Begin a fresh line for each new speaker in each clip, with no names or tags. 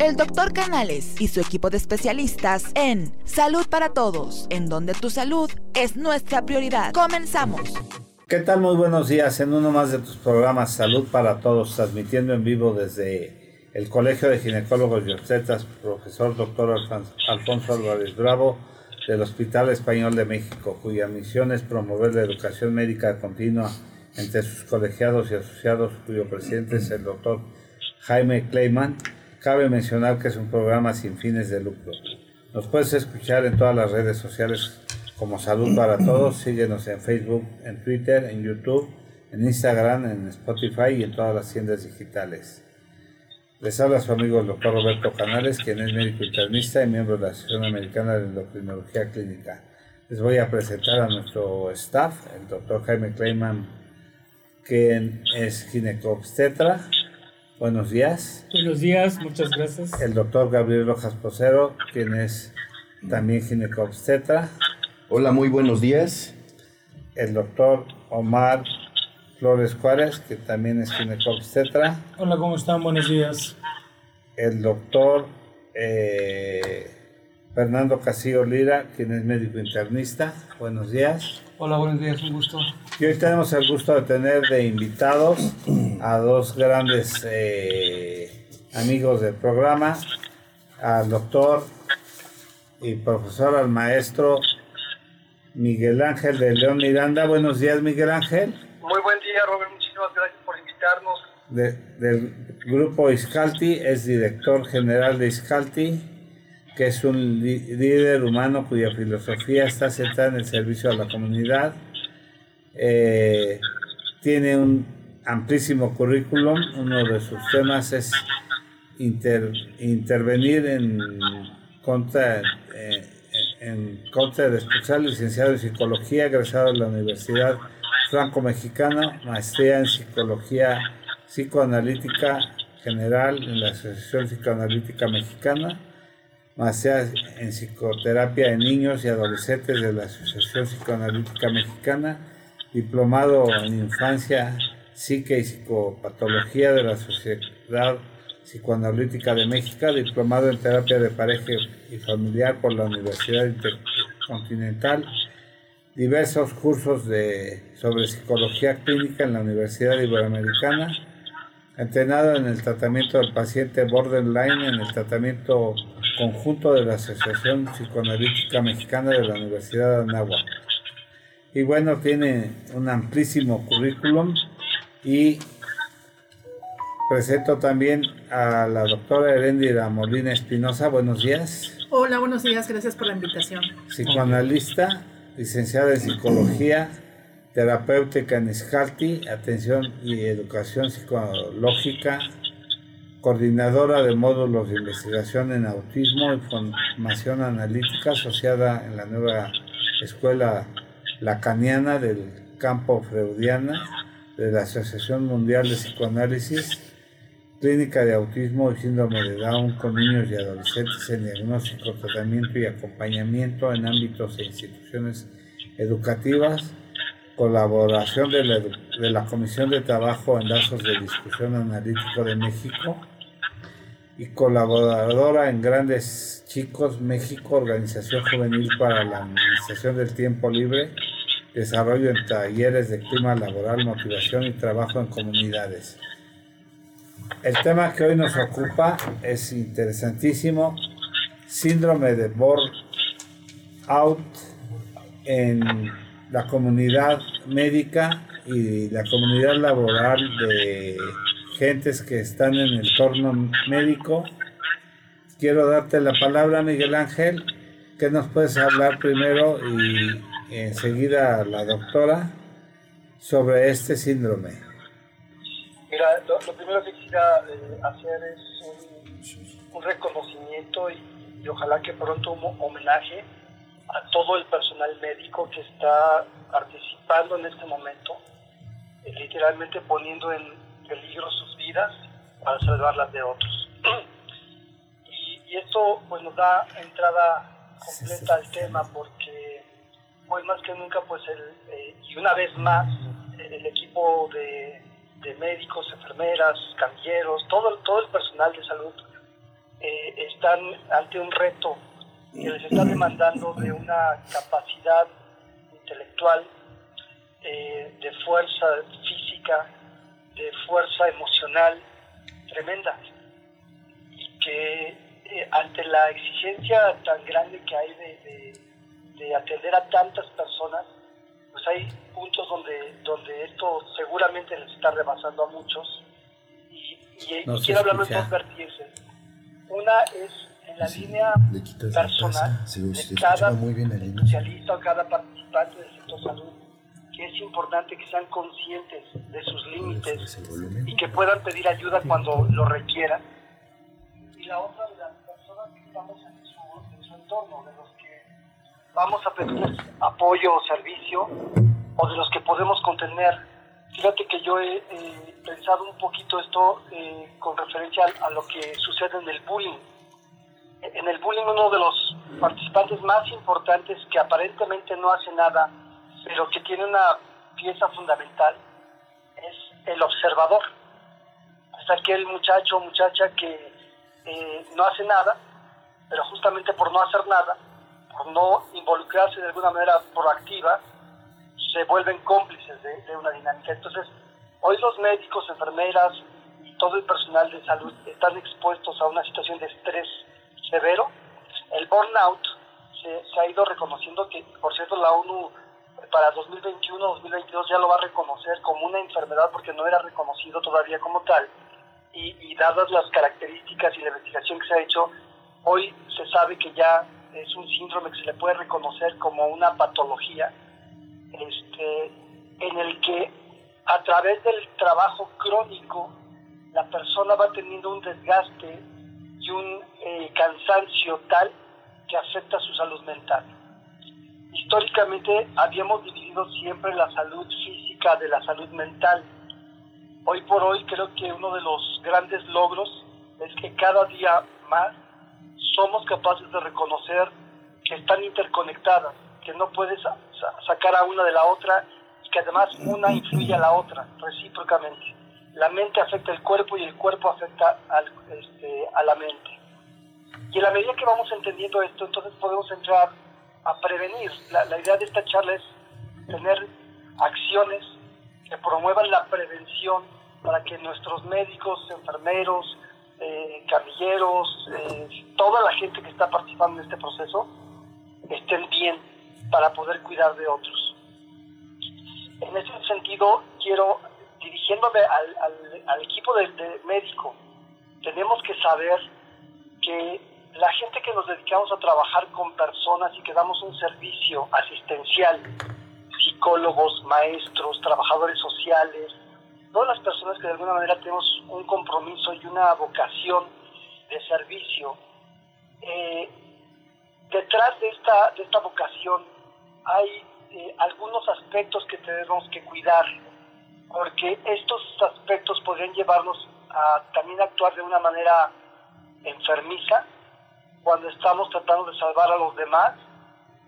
el doctor Canales y su equipo de especialistas en Salud para Todos, en donde tu salud es nuestra prioridad. Comenzamos.
¿Qué tal? Muy buenos días en uno más de tus programas Salud para Todos, transmitiendo en vivo desde el Colegio de Ginecólogos y Obstetras, profesor doctor Alfonso Álvarez Bravo, del Hospital Español de México, cuya misión es promover la educación médica continua entre sus colegiados y asociados, cuyo presidente es el doctor Jaime Kleiman. Cabe mencionar que es un programa sin fines de lucro. Nos puedes escuchar en todas las redes sociales como Salud para Todos. Síguenos en Facebook, en Twitter, en YouTube, en Instagram, en Spotify y en todas las tiendas digitales. Les habla su amigo el doctor Roberto Canales, quien es médico internista y miembro de la Asociación Americana de Endocrinología Clínica. Les voy a presentar a nuestro staff, el doctor Jaime Kleiman, quien es ginecobstetra. Buenos días.
Buenos días, muchas gracias.
El doctor Gabriel Rojas Posero, quien es también ginecobstetra.
Hola, muy buenos días.
El doctor Omar Flores Juárez, que también es ginecobstetra.
Hola, ¿cómo están? Buenos días.
El doctor eh, Fernando Casillo Lira, quien es médico internista. Buenos días.
Hola, buenos días, un gusto.
Y hoy tenemos el gusto de tener de invitados a dos grandes eh, amigos del programa, al doctor y profesor, al maestro Miguel Ángel de León Miranda. Buenos días, Miguel Ángel.
Muy buen día, Robert. Muchísimas gracias por invitarnos.
del grupo Iscalti, es director general de Iscalti, que es un líder humano cuya filosofía está centrada en el servicio a la comunidad. Eh, tiene un amplísimo currículum. Uno de sus temas es intervenir en contra, eh, en contra de especial licenciado en psicología, egresado de la Universidad Franco-Mexicana, maestría en psicología psicoanalítica general en la Asociación Psicoanalítica Mexicana, maestría en psicoterapia en niños y adolescentes de la Asociación Psicoanalítica Mexicana, diplomado en infancia, psique y psicopatología de la Sociedad Psicoanalítica de México, diplomado en terapia de pareja y familiar por la Universidad Intercontinental, diversos cursos de, sobre psicología clínica en la Universidad Iberoamericana, entrenado en el tratamiento del paciente borderline, en el tratamiento conjunto de la Asociación Psicoanalítica Mexicana de la Universidad de Anáhuac. Y bueno, tiene un amplísimo currículum y presento también a la doctora Herendira Molina Espinosa. Buenos días.
Hola, buenos días, gracias por la invitación.
Psicoanalista, licenciada en psicología, terapéutica en Iscalti, atención y educación psicológica, coordinadora de módulos de investigación en autismo y formación analítica asociada en la nueva escuela lacaniana del campo freudiana de la Asociación Mundial de Psicoanálisis, clínica de autismo y síndrome de Down con niños y adolescentes en diagnóstico, tratamiento y acompañamiento en ámbitos e instituciones educativas, colaboración de la, de la Comisión de Trabajo en Lazos de Discusión Analítico de México y colaboradora en Grandes Chicos México, Organización Juvenil para la Administración del Tiempo Libre, desarrollo en talleres de clima laboral, motivación y trabajo en comunidades. El tema que hoy nos ocupa es interesantísimo, síndrome de out en la comunidad médica y la comunidad laboral de gentes que están en el entorno médico. Quiero darte la palabra, Miguel Ángel. ¿Qué nos puedes hablar primero y enseguida la doctora sobre este síndrome?
Mira, lo, primero que quisiera eh, hacer es un, reconocimiento y, y, ojalá que pronto un homenaje a todo el personal médico que está participando en este momento, eh, literalmente poniendo en peligro sus vidas para salvarlas de otros. Y, esto pues nos da entrada completa al tema porque pues más que nunca pues el, eh, y una vez más el equipo de, de médicos, enfermeras, camilleros, todo, todo el personal de salud eh, están ante un reto que les está demandando de una capacidad intelectual, eh, de fuerza física, de fuerza emocional tremenda. Y que eh, ante la exigencia tan grande que hay de, de, atender a tantas personas, pues hay puntos donde, donde esto seguramente les está rebasando a muchos. Y, quiero hablar de dos vertientes. Una es en la línea personal de cada especialista o cada participante del sector salud, que es importante que sean conscientes de sus límites y que puedan pedir ayuda cuando lo requieran. Y la otra de las personas que estamos en su, en su entorno, de los que vamos a pedir apoyo o servicio, o de los que podemos contener. Fíjate que yo he pensado un poquito esto eh, con referencia a lo que sucede en el bullying en el bullying uno de los participantes más importantes que aparentemente no hace nada, pero que tiene una pieza fundamental, es el observador. Es aquel muchacho o muchacha que eh, no hace nada, pero justamente por no hacer nada, por no involucrarse de alguna manera proactiva, se vuelven cómplices de, de una dinámica. Entonces, hoy los médicos, enfermeras y todo el personal de salud están expuestos a una situación de estrés severo. El burnout se, ha ido reconociendo que, por cierto, la ONU para 2021-2022 ya lo va a reconocer como una enfermedad porque no era reconocido todavía como tal. Y, dadas las características y la investigación que se ha hecho, hoy se sabe que ya es un síndrome que se le puede reconocer como una patología este, en el que a través del trabajo crónico la persona va teniendo un desgaste un eh, cansancio tal que afecta su salud mental. Históricamente habíamos dividido siempre la salud física de la salud mental. Hoy por hoy creo que uno de los grandes logros es que cada día más somos capaces de reconocer que están interconectadas, que no puedes sacar a una de la otra y que además una influye a la otra recíprocamente la mente afecta el cuerpo y el cuerpo afecta al, este, a la mente. Y en la medida que vamos entendiendo esto, entonces podemos entrar a prevenir. La, idea de esta charla es tener acciones que promuevan la prevención para que nuestros médicos, enfermeros, eh, camilleros, eh, toda la gente que está participando en este proceso estén bien para poder cuidar de otros. En ese sentido, quiero dirigiéndome al, equipo de, médico, tenemos que saber que la gente que nos dedicamos a trabajar con personas y que damos un servicio asistencial, psicólogos, maestros, trabajadores sociales, todas las personas que de alguna manera tenemos un compromiso y una vocación de servicio, eh, detrás de esta, de esta vocación hay eh, algunos aspectos que tenemos que cuidar porque estos aspectos podrían llevarnos a también actuar de una manera enfermiza cuando estamos tratando de salvar a los demás,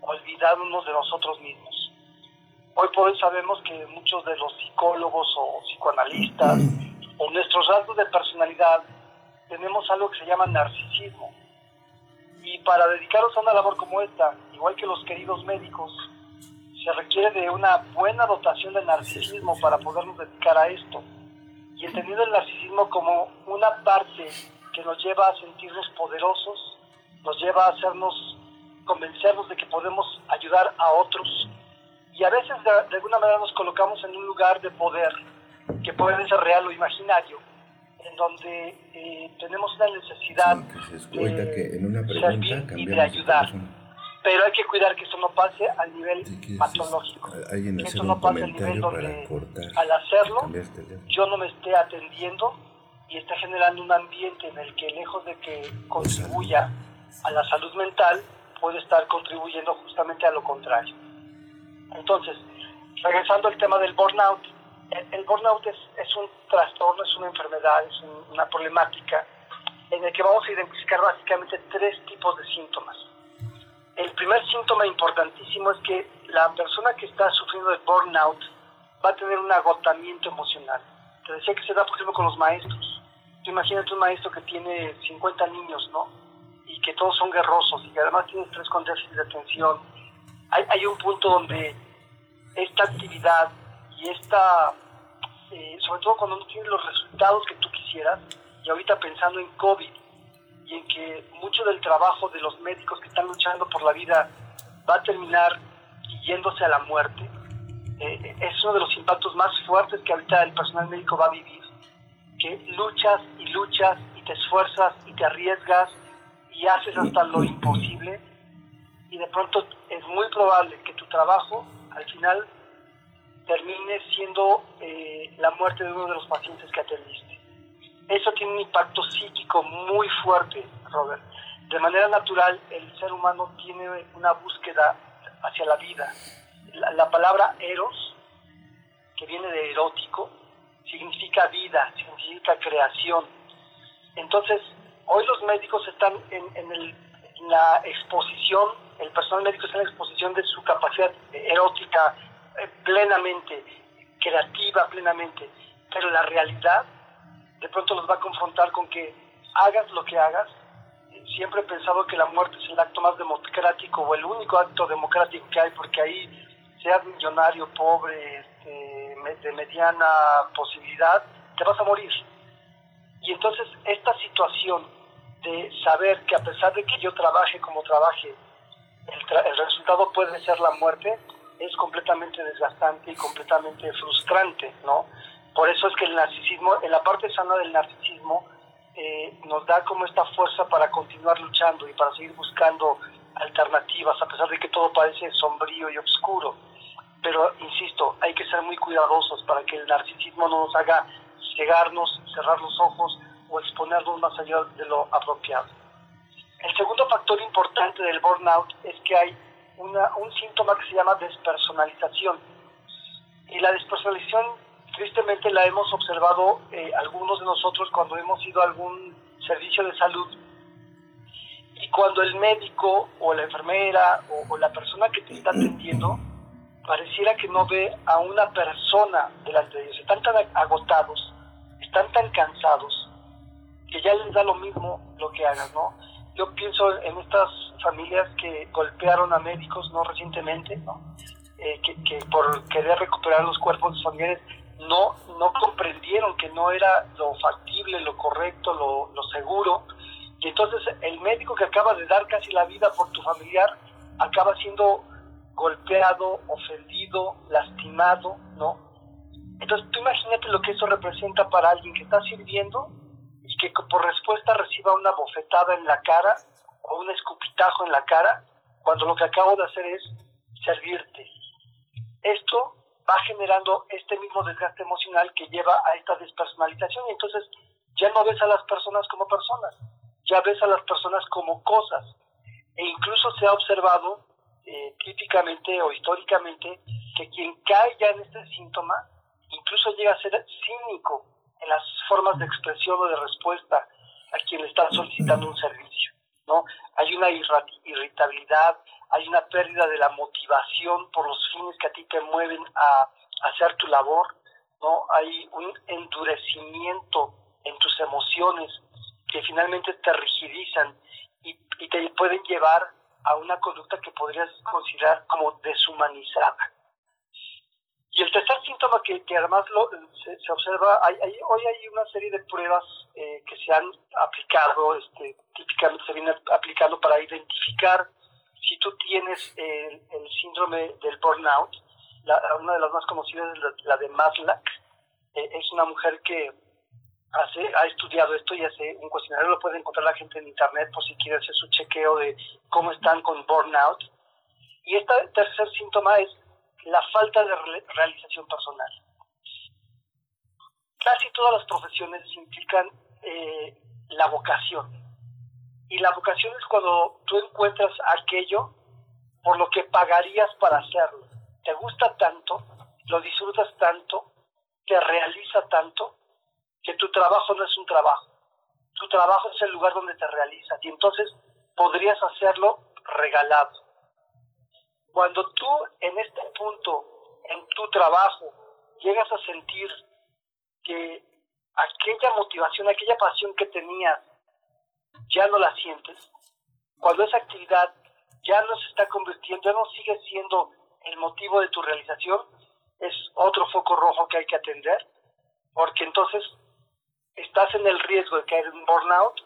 olvidándonos de nosotros mismos. Hoy por hoy sabemos que muchos de los psicólogos o psicoanalistas o nuestros rasgos de personalidad tenemos algo que se llama narcisismo. Y para dedicarnos a una labor como esta, igual que los queridos médicos, se requiere de una buena dotación de narcisismo para podernos dedicar a esto. Y entendiendo el narcisismo como una parte que nos lleva a sentirnos poderosos, nos lleva a hacernos, convencernos de que podemos ayudar a otros. Y a veces de, alguna manera nos colocamos en un lugar de poder, que puede ser real o imaginario, en donde eh, tenemos una necesidad de servir y de ayudar pero hay que cuidar que eso no pase al nivel patológico. Que eso no pase al nivel donde al hacerlo yo no me esté atendiendo y esté generando un ambiente en el que lejos de que contribuya a la salud mental, puede estar contribuyendo justamente a lo contrario. Entonces, regresando al tema del burnout, el, burnout es, es, un trastorno, es una enfermedad, es una problemática en el que vamos a identificar básicamente tres tipos de síntomas el primer síntoma importantísimo es que la persona que está sufriendo de burnout va a tener un agotamiento emocional. Te decía que se da, por ejemplo, con los maestros. Tú imagínate un maestro que tiene 50 niños, ¿no? y que todos son guerrosos y que además tienen estrés con déficit de atención, hay, hay un punto donde esta actividad y esta, eh, sobre todo cuando no tienes los resultados que tú quisieras, y ahorita pensando en COVID y en que mucho del trabajo de los médicos que están luchando por la vida va a terminar yéndose a la muerte, eh, es uno de los impactos más fuertes que ahorita el personal médico va a vivir, que luchas y luchas y te esfuerzas y te arriesgas y haces hasta lo imposible y de pronto es muy probable que tu trabajo al final termine siendo eh, la muerte de uno de los pacientes que atendiste. Eso tiene un impacto psíquico muy fuerte, Robert. De manera natural, el ser humano tiene una búsqueda hacia la vida. La, la palabra eros, que viene de erótico, significa vida, significa creación. Entonces, hoy los médicos están en la exposición, el personal médico está en la exposición de su capacidad erótica eh, plenamente, creativa plenamente, pero la realidad de pronto los va a confrontar con que hagas lo que hagas. Siempre he pensado que la muerte es el acto más democrático o el único acto democrático que hay, porque ahí, seas millonario, pobre, este, de mediana posibilidad, te vas a morir. Y entonces esta situación de saber que a pesar de que yo trabaje como trabaje, el, el resultado puede ser la muerte, es completamente desgastante y completamente frustrante, ¿no? Por eso es que el narcisismo, en la parte sana del narcisismo, eh, nos da como esta fuerza para continuar luchando y para seguir buscando alternativas, a pesar de que todo parece sombrío y oscuro. Pero, insisto, hay que ser muy cuidadosos para que el narcisismo no nos haga cegarnos, cerrar los ojos o exponernos más allá de lo apropiado. El segundo factor importante del burnout es que hay una, un síntoma que se llama despersonalización. Y la despersonalización, tristemente, la hemos observado eh, algunos de nosotros cuando hemos ido a algún servicio de salud. Y cuando el médico o la enfermera o, la persona que te está atendiendo pareciera que no ve a una persona delante de ellos. Están tan agotados, están tan cansados, que ya les da lo mismo lo que hagan, ¿no? Yo pienso en estas familias que golpearon a médicos no recientemente, ¿no? Eh, que, que, por querer recuperar los cuerpos de sus familiares no, no comprendieron que no era lo factible, lo correcto, lo, lo seguro. Y entonces el médico que acaba de dar casi la vida por tu familiar acaba siendo golpeado, ofendido, lastimado, ¿no? Entonces tú imagínate lo que eso representa para alguien que está sirviendo y que por respuesta reciba una bofetada en la cara o un escupitajo en la cara, cuando lo que acabo de hacer es servirte. Esto va generando este mismo desgaste emocional que lleva a esta despersonalización y entonces ya no ves a las personas como personas, ya ves a las personas como cosas. E incluso se ha observado eh, típicamente o históricamente que quien cae ya en este síntoma incluso llega a ser cínico en las formas de expresión o de respuesta a quien le está solicitando un servicio. ¿no? Hay una irritabilidad, hay una pérdida de la motivación por los fines que a ti te mueven a, hacer tu labor, ¿no? hay un endurecimiento en tus emociones que finalmente te rigidizan y, te pueden llevar a una conducta que podrías considerar como deshumanizada. Y el tercer síntoma que, además lo, se, se, observa, hay, hoy hay una serie de pruebas eh, que se han aplicado, este, típicamente se viene aplicando para identificar si tú tienes el, síndrome del burnout. Una de las más conocidas es la, de Maslach. Eh, es una mujer que hace, ha estudiado esto y hace un cuestionario, lo puede encontrar la gente en internet por si quiere hacer su chequeo de cómo están con burnout. Y este tercer síntoma es la falta de re realización personal. Casi todas las profesiones implican eh, la vocación. Y la vocación es cuando tú encuentras aquello por lo que pagarías para hacerlo. Te gusta tanto, lo disfrutas tanto, te realiza tanto, que tu trabajo no es un trabajo. Tu trabajo es el lugar donde te realizas y entonces podrías hacerlo regalado. Cuando tú en este punto, en tu trabajo, llegas a sentir que aquella motivación, aquella pasión que tenías, ya no la sientes, cuando esa actividad ya no se está convirtiendo, ya no sigue siendo el motivo de tu realización, es otro foco rojo que hay que atender, porque entonces estás en el riesgo de caer en burnout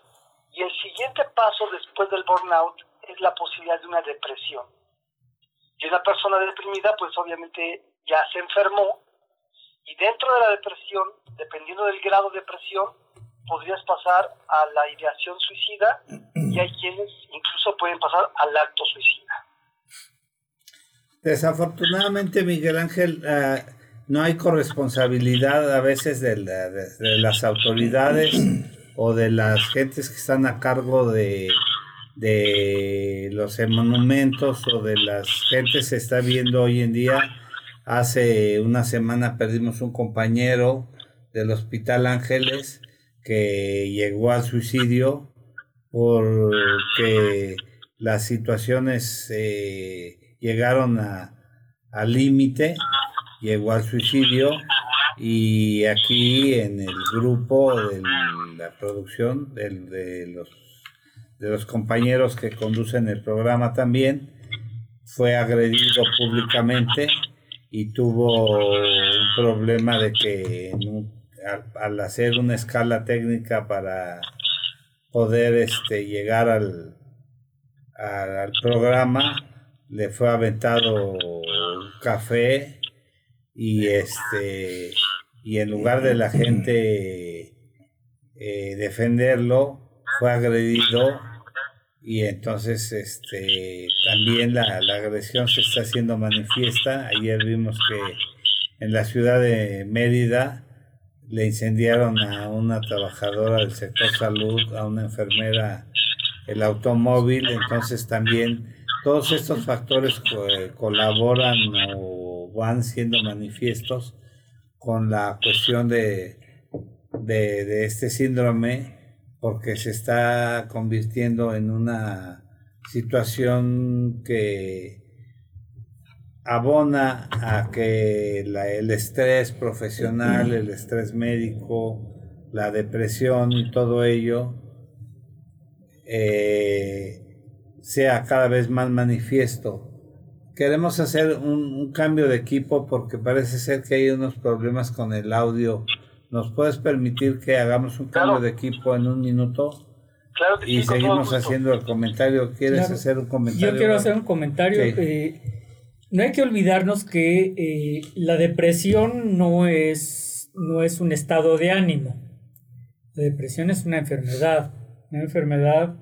y el siguiente paso después del burnout es la posibilidad de una depresión. Y una persona deprimida, pues obviamente ya se enfermó y dentro de la depresión, dependiendo del grado de depresión, podrías pasar a la ideación suicida y hay quienes incluso pueden pasar al acto suicida.
Desafortunadamente, Miguel Ángel, eh, no hay corresponsabilidad a veces de, las autoridades o de las gentes que están a cargo de, de los monumentos o de las gentes se está viendo hoy en día. Hace una semana perdimos un compañero del Hospital Ángeles que llegó al suicidio porque las situaciones eh, llegaron al límite, llegó al suicidio y aquí en el grupo de la producción de, los, de los compañeros que conducen el programa también fue agredido públicamente y tuvo un problema de que al, hacer una escala técnica para poder este, llegar al, al, programa, le fue aventado café y este y en lugar de la gente eh, defenderlo, fue agredido y entonces este también la, la, agresión se está haciendo manifiesta. Ayer vimos que en la ciudad de Mérida le incendiaron a una trabajadora del sector salud, a una enfermera el automóvil, entonces también todos estos factores colaboran o van siendo manifiestos con la cuestión de, de, de este síndrome porque se está convirtiendo en una situación que abona a que el estrés profesional, el estrés médico, la depresión y todo ello eh, sea cada vez más manifiesto. Queremos hacer un, cambio de equipo porque parece ser que hay unos problemas con el audio. ¿Nos puedes permitir que hagamos un cambio de equipo en un minuto?
Claro
y seguimos haciendo el comentario. ¿Quieres hacer un comentario?
Yo quiero hacer un comentario. Eh, no hay que olvidarnos que eh, la depresión no es, no es un estado de ánimo. La depresión es una enfermedad, una enfermedad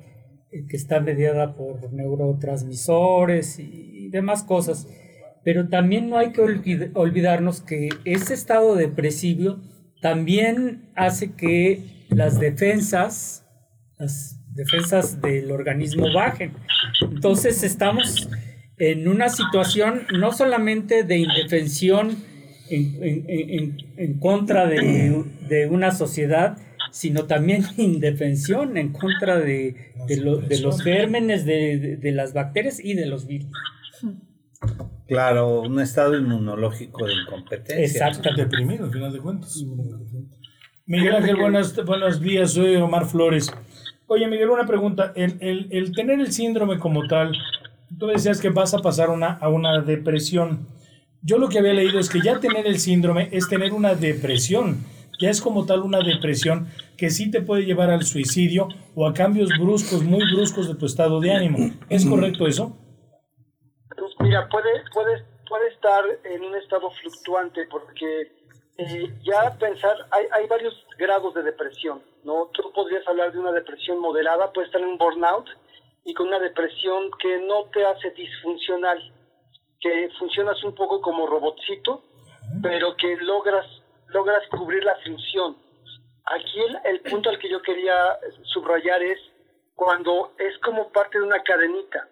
eh, que está mediada por neurotransmisores y demás cosas. Pero también no hay que olvidarnos que ese estado depresivo también hace que las defensas, las defensas del organismo bajen. Entonces estamos en una situación no solamente de indefensión en, contra de, una sociedad, sino también indefensión en contra de, los gérmenes, de, las bacterias y de los virus.
Claro, un estado inmunológico de incompetencia.
Exacto.
Deprimido, al final de cuentas. Miguel Ángel, buenos, buenos días, soy Omar Flores. Oye, Miguel, una pregunta. El, el tener el síndrome como tal, tú decías que vas a pasar una, a una depresión. Yo lo que había leído es que ya tener el síndrome es tener una depresión. Ya es como tal una depresión que sí te puede llevar al suicidio o a cambios bruscos, muy bruscos de tu estado de ánimo. ¿Es correcto eso?
Pues mira, puede, puede, puede estar en un estado fluctuante porque eh, ya pensar, hay, hay varios grados de depresión, ¿no? Tú podrías hablar de una depresión moderada, puede estar en un burnout, y con una depresión que no te hace disfuncional, que funcionas un poco como robotcito, pero que logras, logras cubrir la función. Aquí el, el punto al que yo quería subrayar es cuando es como parte de una cadenita.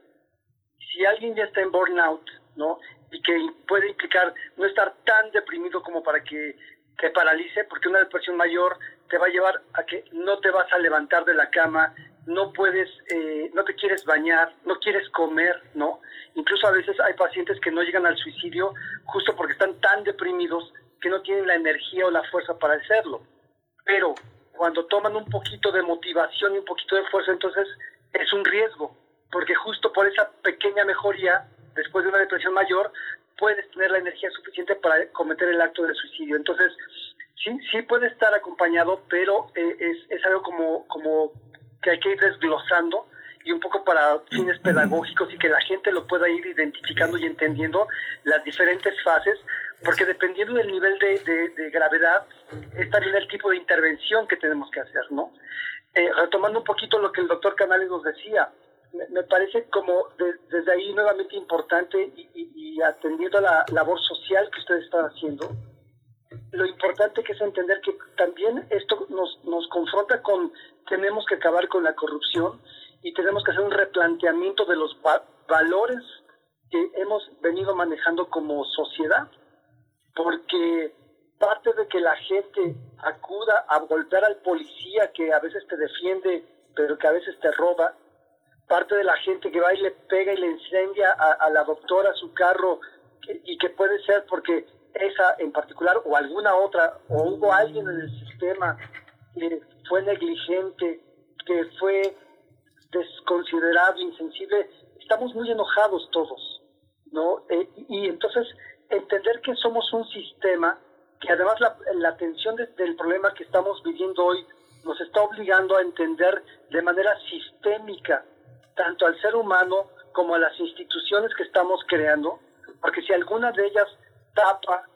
Si alguien ya está en burnout, ¿no? Y que puede implicar no estar tan deprimido como para que te paralice, porque una depresión mayor te va a llevar a que no te vas a levantar de la cama, no puedes, eh, no te quieres bañar, no quieres comer, ¿no? Incluso a veces hay pacientes que no llegan al suicidio justo porque están tan deprimidos que no tienen la energía o la fuerza para hacerlo. Pero cuando toman un poquito de motivación y un poquito de fuerza, entonces es un riesgo, pequeña mejoría después de una depresión mayor, puedes tener la energía suficiente para cometer el acto de suicidio. Entonces, sí, sí puede estar acompañado, pero eh, es, es algo como, como que hay que ir desglosando y un poco para fines pedagógicos y que la gente lo pueda ir identificando y entendiendo las diferentes fases, porque dependiendo del nivel de, de, gravedad, es también el tipo de intervención que tenemos que hacer, ¿no? Eh, retomando un poquito lo que el doctor Canales nos decía, me, parece como desde ahí nuevamente importante y, y, atendiendo a la labor social que ustedes están haciendo, lo importante que es entender que también esto nos, nos confronta con tenemos que acabar con la corrupción y tenemos que hacer un replanteamiento de los valores que hemos venido manejando como sociedad, porque parte de que la gente acuda a golpear al policía que a veces te defiende, pero que a veces te roba, parte de la gente que va y le pega y le incendia a, la doctora su carro, y que puede ser porque esa en particular o alguna otra, o hubo alguien en el sistema que fue negligente, que fue desconsiderado, insensible, estamos muy enojados todos, ¿no? Eh, y entonces entender que somos un sistema que además la, la atención del problema que estamos viviendo hoy nos está obligando a entender de manera sistémica tanto al ser humano como a las instituciones que estamos creando, porque si alguna de ellas tapa,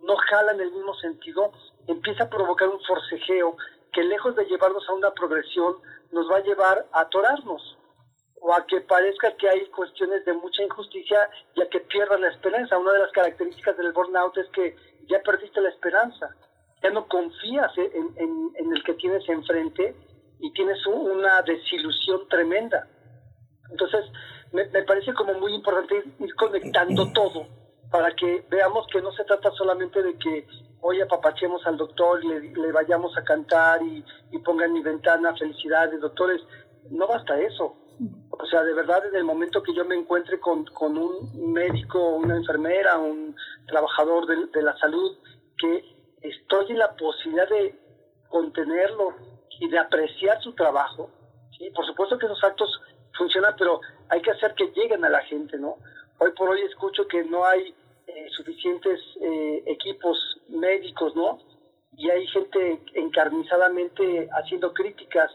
no jala en el mismo sentido, empieza a provocar un forcejeo que lejos de llevarnos a una progresión, nos va a llevar a atorarnos o a que parezca que hay cuestiones de mucha injusticia y a que pierdas la esperanza. Una de las características del burnout es que ya perdiste la esperanza, ya no confías en, el que tienes enfrente y tienes una desilusión tremenda. Entonces, me, parece como muy importante ir conectando todo para que veamos que no se trata solamente de que hoy apapachemos al doctor, le, le vayamos a cantar y, y ponga en mi ventana felicidades, doctores. No basta eso. O sea, de verdad, desde el momento que yo me encuentre con, con un médico, una enfermera, un trabajador de, de la salud, que estoy en la posibilidad de contenerlo y de apreciar su trabajo. ¿sí? Por supuesto que esos actos funcionan, pero hay que hacer que lleguen a la gente, ¿no? Hoy por hoy escucho que no hay eh, suficientes eh, equipos médicos, ¿no? Y hay gente encarnizadamente haciendo críticas.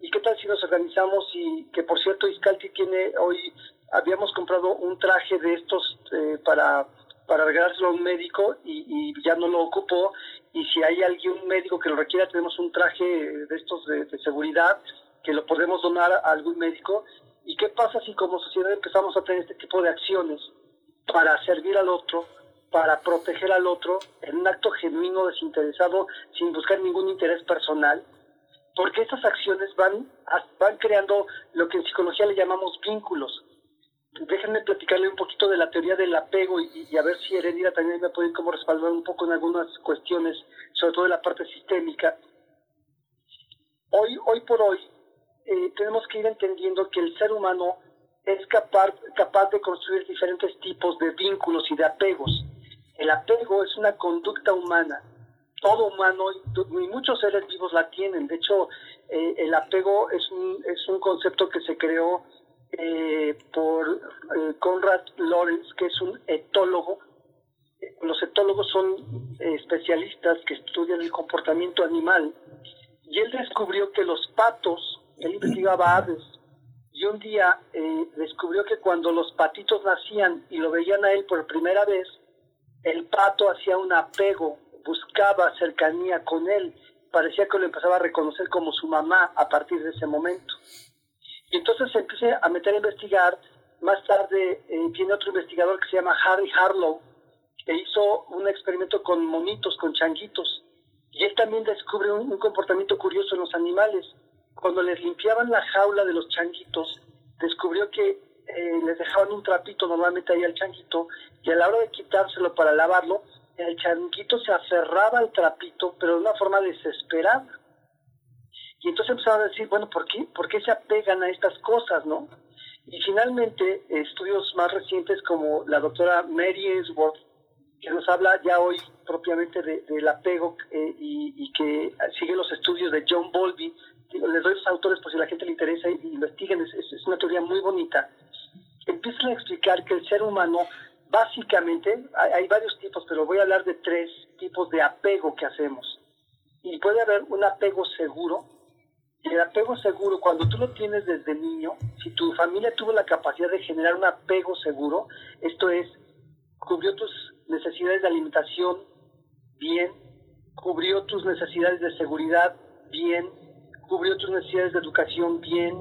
¿Y qué tal si nos organizamos y que por cierto Iscalti tiene hoy, habíamos comprado un traje de estos eh, para, para regalárselo a un médico y, ya no lo ocupó y si hay alguien médico que lo requiera tenemos un traje de estos de, de seguridad que lo podemos donar a algún médico ¿Y qué pasa si como sociedad empezamos a tener este tipo de acciones? Para servir al otro, para proteger al otro en un acto genuino, desinteresado, sin buscar ningún interés personal, porque estas acciones van, van creando lo que en psicología le llamamos vínculos. Déjenme platicarle un poquito de la teoría del apego y, a ver si Heredia también me puede como respaldar un poco en algunas cuestiones, sobre todo en la parte sistémica. Hoy, hoy por hoy, eh, tenemos que ir entendiendo que el ser humano es capaz, capaz de construir diferentes tipos de vínculos y de apegos. El apego es una conducta humana. Todo humano y muchos seres vivos la tienen. De hecho, eh, el apego es un, es un concepto que se creó eh, por eh, Conrad Lorenz, que es un etólogo. Los etólogos son especialistas que estudian el comportamiento animal. Y él descubrió que los patos, él investigaba aves, y un día eh, descubrió que cuando los patitos nacían y lo veían a él por primera vez, el pato hacía un apego, buscaba cercanía con él, parecía que lo empezaba a reconocer como su mamá a partir de ese momento. Y entonces se empieza a meter a investigar, más tarde eh, tiene otro investigador que se llama Harry Harlow, que hizo un experimento con monitos, con changuitos, y él también descubre un comportamiento curioso en los animales cuando les limpiaban la jaula de los changuitos, descubrió que eh, les dejaban un trapito normalmente ahí al changuito y a la hora de quitárselo para lavarlo, el changuito se aferraba al trapito, pero de una forma desesperada. Y entonces empezaron a decir, bueno, ¿por qué, ¿por qué se apegan a estas cosas, no? Y finalmente, estudios más recientes como la doctora Mary Ainsworth, que nos habla ya hoy propiamente del apego eh, y, y, que sigue los estudios de John Bowlby, les doy los autores por si a la gente le interesa y investiguen, es, es, una teoría muy bonita. empiezan a explicar que el ser humano, básicamente, hay, varios tipos, pero voy a hablar de tres tipos de apego que hacemos. Y puede haber un apego seguro. El apego seguro, cuando tú lo tienes desde niño, si tu familia tuvo la capacidad de generar un apego seguro, esto es, cubrió tus necesidades de alimentación bien, cubrió tus necesidades de seguridad bien, cubrió tus necesidades de educación bien,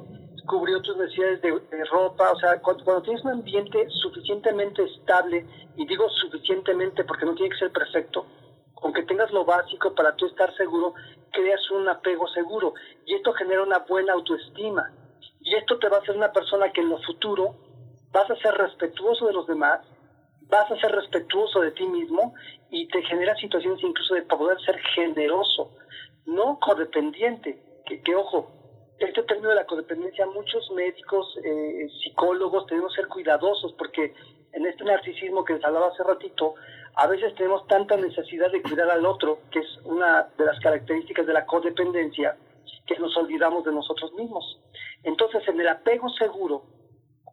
cubrió tus necesidades de, ropa, o sea, cuando, tienes un ambiente suficientemente estable, y digo suficientemente porque no tiene que ser perfecto, con que tengas lo básico para tú estar seguro, creas un apego seguro, y esto genera una buena autoestima, y esto te va a hacer una persona que en lo futuro vas a ser respetuoso de los demás, vas a ser respetuoso de ti mismo y te genera situaciones incluso de poder ser generoso, no codependiente, que, ojo, este término de la codependencia, muchos médicos, eh, psicólogos tenemos que ser cuidadosos porque en este narcisismo que les hablaba hace ratito, a veces tenemos tanta necesidad de cuidar al otro, que es una de las características de la codependencia, que nos olvidamos de nosotros mismos. Entonces, en el apego seguro,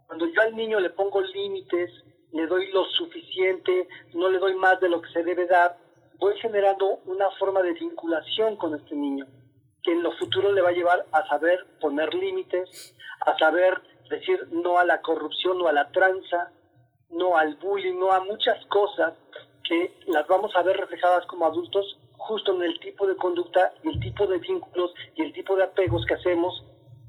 cuando yo al niño le pongo límites, le doy lo suficiente, no le doy más de lo que se debe dar, voy generando una forma de vinculación con este niño que en lo futuro le va a llevar a saber poner límites, a saber decir no a la corrupción, no a la tranza, no al bullying, no a muchas cosas que las vamos a ver reflejadas como adultos justo en el tipo de conducta el tipo de vínculos y el tipo de apegos que hacemos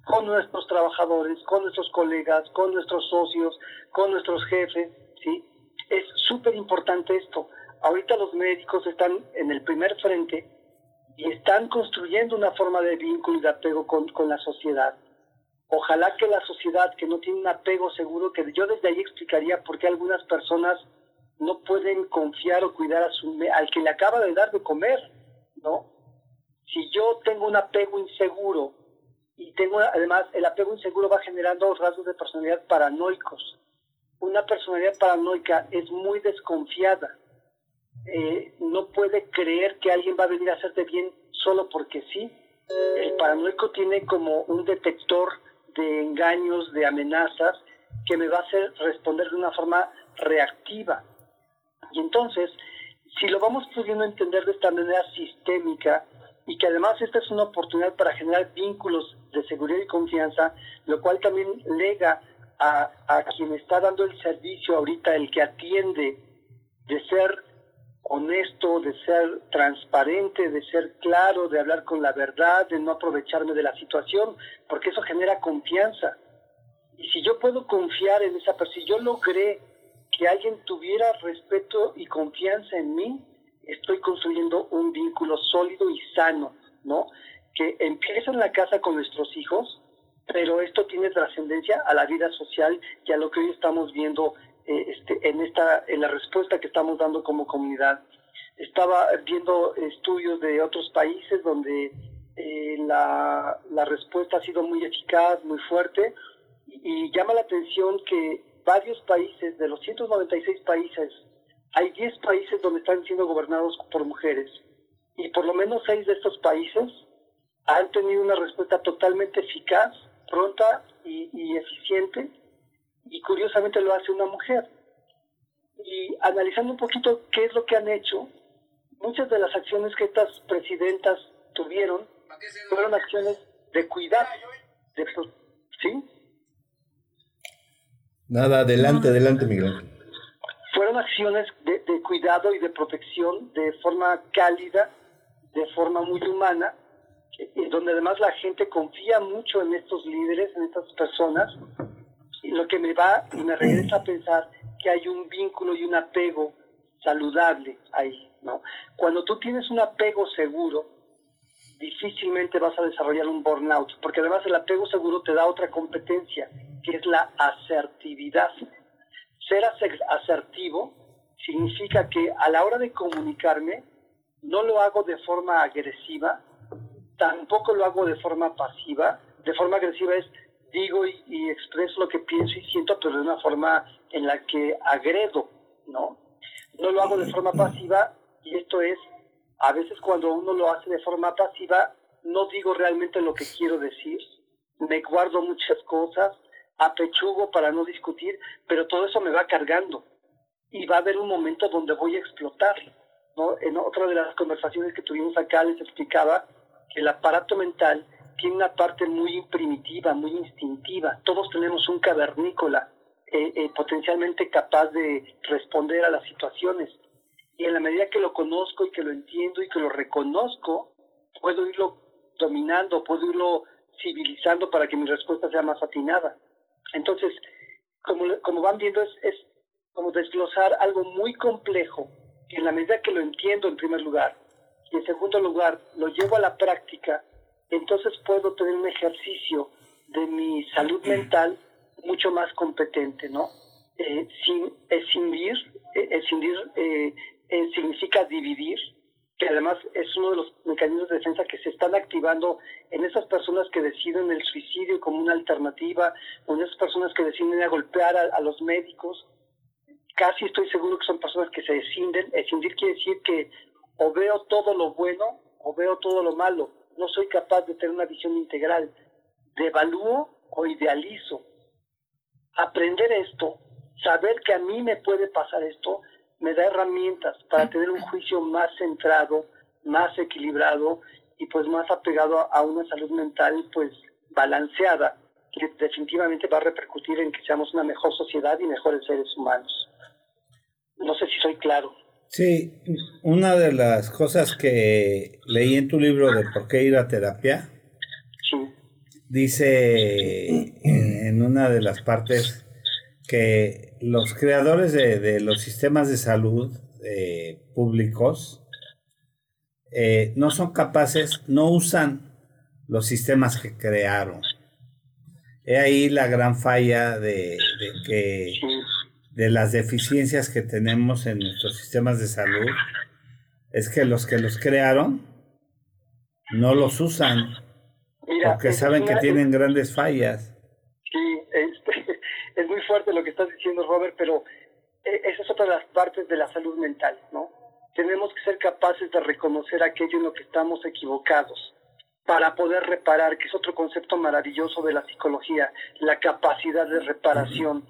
con nuestros trabajadores, con nuestros colegas, con nuestros socios, con nuestros jefes, ¿sí? Es súper importante esto. Ahorita los médicos están en el primer frente y están construyendo una forma de vínculo y de apego con, la sociedad. Ojalá que la sociedad que no tiene un apego seguro, que yo desde ahí explicaría por qué algunas personas no pueden confiar o cuidar a su, al que le acaba de dar de comer, ¿no? Si yo tengo un apego inseguro y tengo además el apego inseguro va generando rasgos de personalidad paranoicos. Una personalidad paranoica es muy desconfiada eh, no puede creer que alguien va a venir a hacerte bien solo porque sí. El paranoico tiene como un detector de engaños, de amenazas, que me va a hacer responder de una forma reactiva. Y entonces, si lo vamos pudiendo entender de esta manera sistémica, y que además esta es una oportunidad para generar vínculos de seguridad y confianza, lo cual también lega a, a quien está dando el servicio ahorita, el que atiende, de ser honesto, de ser transparente, de ser claro, de hablar con la verdad, de no aprovecharme de la situación, porque eso genera confianza. Y si yo puedo confiar en esa persona, si yo logré que alguien tuviera respeto y confianza en mí, estoy construyendo un vínculo sólido y sano, ¿no? Que empieza en la casa con nuestros hijos, pero esto tiene trascendencia a la vida social y a lo que hoy estamos viendo este, en, esta, en la respuesta que estamos dando como comunidad. Estaba viendo estudios de otros países donde eh, la, la, respuesta ha sido muy eficaz, muy fuerte, y, llama la atención que varios países, de los 196 países, hay 10 países donde están siendo gobernados por mujeres, y por lo menos 6 de estos países han tenido una respuesta totalmente eficaz, pronta y, y eficiente y curiosamente lo hace una mujer. Y analizando un poquito qué es lo que han hecho, muchas de las acciones que estas presidentas tuvieron fueron acciones de cuidar, de, ¿sí?
Nada, adelante, adelante, Miguel.
Fueron acciones de, de cuidado y de protección de forma cálida, de forma muy humana, donde además la gente confía mucho en estos líderes, en estas personas, lo que me va y me regresa a pensar que hay un vínculo y un apego saludable ahí, ¿no? Cuando tú tienes un apego seguro, difícilmente vas a desarrollar un burnout, porque además el apego seguro te da otra competencia, que es la asertividad. Ser asertivo significa que a la hora de comunicarme, no lo hago de forma agresiva, tampoco lo hago de forma pasiva. De forma agresiva es digo y, expreso lo que pienso y siento, pero de una forma en la que agredo, ¿no? No lo hago de forma pasiva y esto es, a veces cuando uno lo hace de forma pasiva, no digo realmente lo que quiero decir, me guardo muchas cosas, apechugo para no discutir, pero todo eso me va cargando y va a haber un momento donde voy a explotar. ¿no? En otra de las conversaciones que tuvimos acá les explicaba que el aparato mental tiene una parte muy primitiva, muy instintiva. Todos tenemos un cavernícola eh, eh, potencialmente capaz de responder a las situaciones. Y en la medida que lo conozco y que lo entiendo y que lo reconozco, puedo irlo dominando, puedo irlo civilizando para que mi respuesta sea más atinada. Entonces, como, como van viendo, es, es como desglosar algo muy complejo, en la medida que lo entiendo en primer lugar, y en segundo lugar lo llevo a la práctica, entonces puedo tener un ejercicio de mi salud mental mucho más competente, ¿no? Eh, sin escindir, eh, escindir eh, eh, significa dividir, que además es uno de los mecanismos de defensa que se están activando en esas personas que deciden el suicidio como una alternativa, o en esas personas que deciden ir a golpear a, los médicos. Casi estoy seguro que son personas que se escinden. Escindir quiere decir que o veo todo lo bueno o veo todo lo malo. No soy capaz de tener una visión integral. Devalúo o idealizo. Aprender esto, saber que a mí me puede pasar esto, me da herramientas para tener un juicio más centrado, más equilibrado y pues más apegado a una salud mental pues balanceada, que definitivamente va a repercutir en que seamos una mejor sociedad y mejores seres humanos. No sé si soy claro.
Sí, una de las cosas que leí en tu libro de por qué ir a terapia, dice en una de las partes que los creadores de, los sistemas de salud eh, públicos eh, no son capaces, no usan los sistemas que crearon. He ahí la gran falla de, que de las deficiencias que tenemos en nuestros sistemas de salud es que los que los crearon no los usan porque saben que tienen grandes fallas
fuerte lo que estás diciendo, Robert, pero eh, esa es otra de las partes de la salud mental, ¿no? Tenemos que ser capaces de reconocer aquello en lo que estamos equivocados para poder reparar, que es otro concepto maravilloso de la psicología, la capacidad de reparación.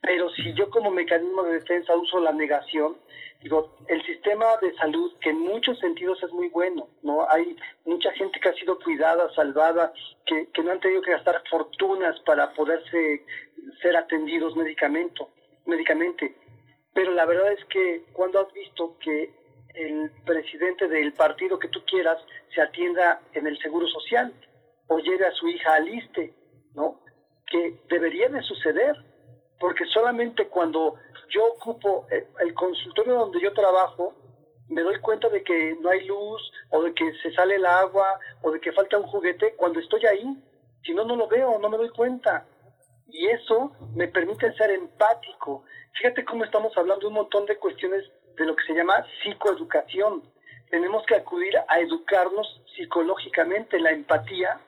Pero si yo como mecanismo de defensa uso la negación, digo, el sistema de salud, que en muchos sentidos es muy bueno, ¿no? Hay mucha gente que ha sido cuidada, salvada, que, que no han tenido que gastar fortunas para poderse ser atendidos medicamento, medicamente. Pero la verdad es que cuando has visto que el presidente del partido que tú quieras se atienda en el Seguro Social o lleve a su hija al ISTE, ¿no? Que debería de suceder, porque solamente cuando yo ocupo el, consultorio donde yo trabajo, me doy cuenta de que no hay luz o de que se sale el agua o de que falta un juguete cuando estoy ahí. Si no, no lo veo, no me doy cuenta. Y eso me permite ser empático. Fíjate cómo estamos hablando de un montón de cuestiones de lo que se llama psicoeducación. Tenemos que acudir a educarnos psicológicamente. La empatía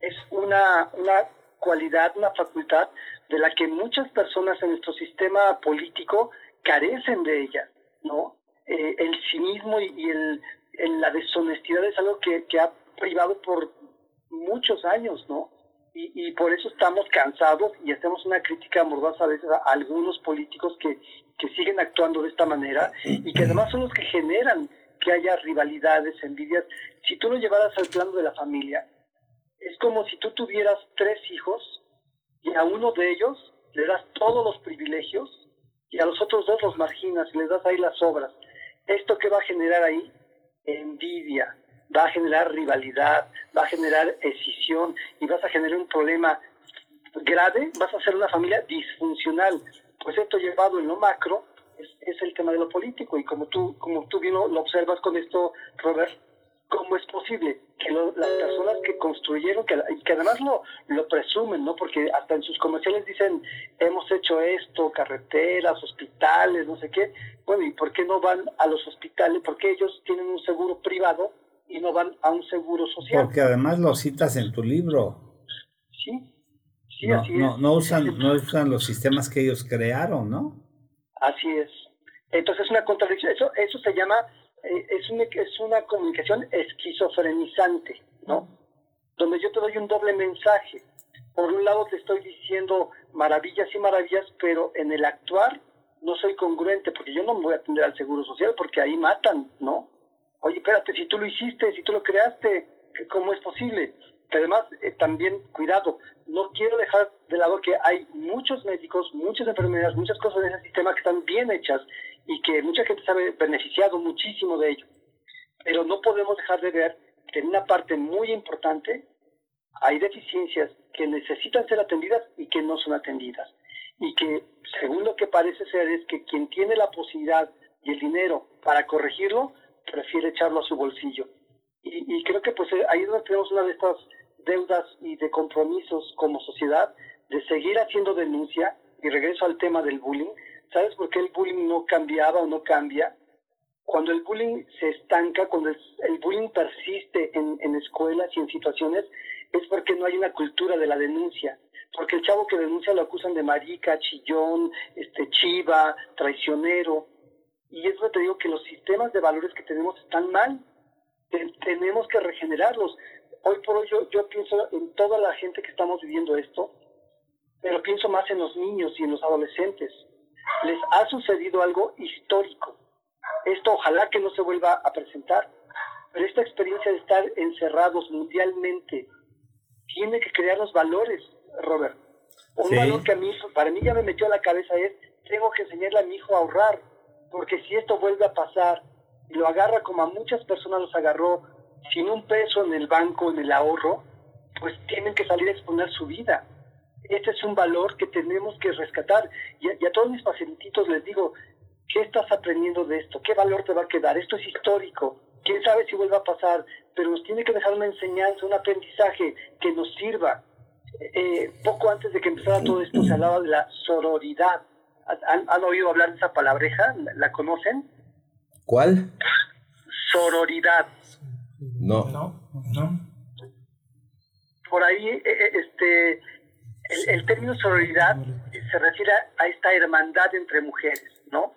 es una, una cualidad, una facultad de la que muchas personas en nuestro sistema político carecen de ella, ¿no? Eh, el cinismo y, el, la deshonestidad es algo que, que, ha privado por muchos años, ¿no? Y, por eso estamos cansados y hacemos una crítica mordaz a veces a algunos políticos que, que siguen actuando de esta manera y que además son los que generan que haya rivalidades, envidias. Si tú lo llevaras al plano de la familia, es como si tú tuvieras tres hijos y a uno de ellos le das todos los privilegios y a los otros dos los marginas y les das ahí las obras. ¿Esto qué va a generar ahí? Envidia, va a generar rivalidad, va a generar escisión y vas a generar un problema grave, vas a ser una familia disfuncional. Pues esto llevado en lo macro es, es el tema de lo político y como tú, como tú bien lo observas con esto, Robert, ¿cómo es posible que las personas que construyeron, que, que además lo, lo presumen, ¿no? Porque hasta en sus comerciales dicen, hemos hecho esto, carreteras, hospitales, no sé qué. Bueno, ¿y por qué no van a los hospitales? ¿Por qué ellos tienen un seguro privado y no van a un seguro social?
Porque además lo citas en tu libro.
Sí, sí,
no,
así
no, No usan, no usan los sistemas que ellos crearon, ¿no?
Así es. Entonces es una contradicción. Eso, eso se llama es, una, es una comunicación esquizofrenizante, ¿no? Donde yo te doy un doble mensaje. Por un lado te estoy diciendo, maravillas y maravillas, pero en el actuar no soy congruente, porque yo no me voy a atender al Seguro Social, porque ahí matan, ¿no? Oye, espérate, si tú lo hiciste, si tú lo creaste, ¿cómo es posible? Pero además, eh, también, cuidado, no quiero dejar de lado que hay muchos médicos, muchas enfermedades, muchas cosas en ese sistema que están bien hechas y que mucha gente se ha beneficiado muchísimo de ello. Pero no podemos dejar de ver que en una parte muy importante hay deficiencias que necesitan ser atendidas y que no son atendidas. Y que, según lo que parece ser, es que quien tiene la posibilidad y el dinero para corregirlo, prefiere echarlo a su bolsillo. Y, creo que pues eh, ahí es donde tenemos una de estas deudas y de compromisos como sociedad de seguir haciendo denuncia, y regreso al tema del bullying, ¿sabes por qué el bullying no cambiaba o no cambia? Cuando el bullying se estanca, cuando el, bullying persiste en, en escuelas y en situaciones, es porque no hay una cultura de la denuncia. Porque el chavo que denuncia lo acusan de marica, chillón, este, chiva, traicionero. Y es lo que te digo que los sistemas de valores que tenemos están mal. tenemos que regenerarlos. Hoy por hoy yo, yo pienso en toda la gente que estamos viviendo esto, pero pienso más en los niños y en los adolescentes. Les ha sucedido algo histórico. Esto ojalá que no se vuelva a presentar. Pero esta experiencia de estar encerrados mundialmente tiene que crear los valores, Robert. Un valor que a mí, para mí ya me metió a la cabeza es, tengo que enseñarle a mi hijo a ahorrar, porque si esto vuelve a pasar y lo agarra como a muchas personas los agarró, sin un peso en el banco, en el ahorro, pues tienen que salir a exponer su vida. Este es un valor que tenemos que rescatar. Y a, y a todos mis pacientitos les digo, ¿qué estás aprendiendo de esto? ¿Qué valor te va a quedar? Esto es histórico quién sabe si vuelva a pasar, pero nos tiene que dejar una enseñanza, un aprendizaje que nos sirva. Eh, poco antes de que empezara todo esto se hablaba de la sororidad. ¿Han, oído hablar de esa palabreja? ¿La, conocen?
¿Cuál?
Sororidad.
No.
No, no.
Por ahí, eh, eh, este, el, término sororidad se refiere a esta hermandad entre mujeres, ¿no?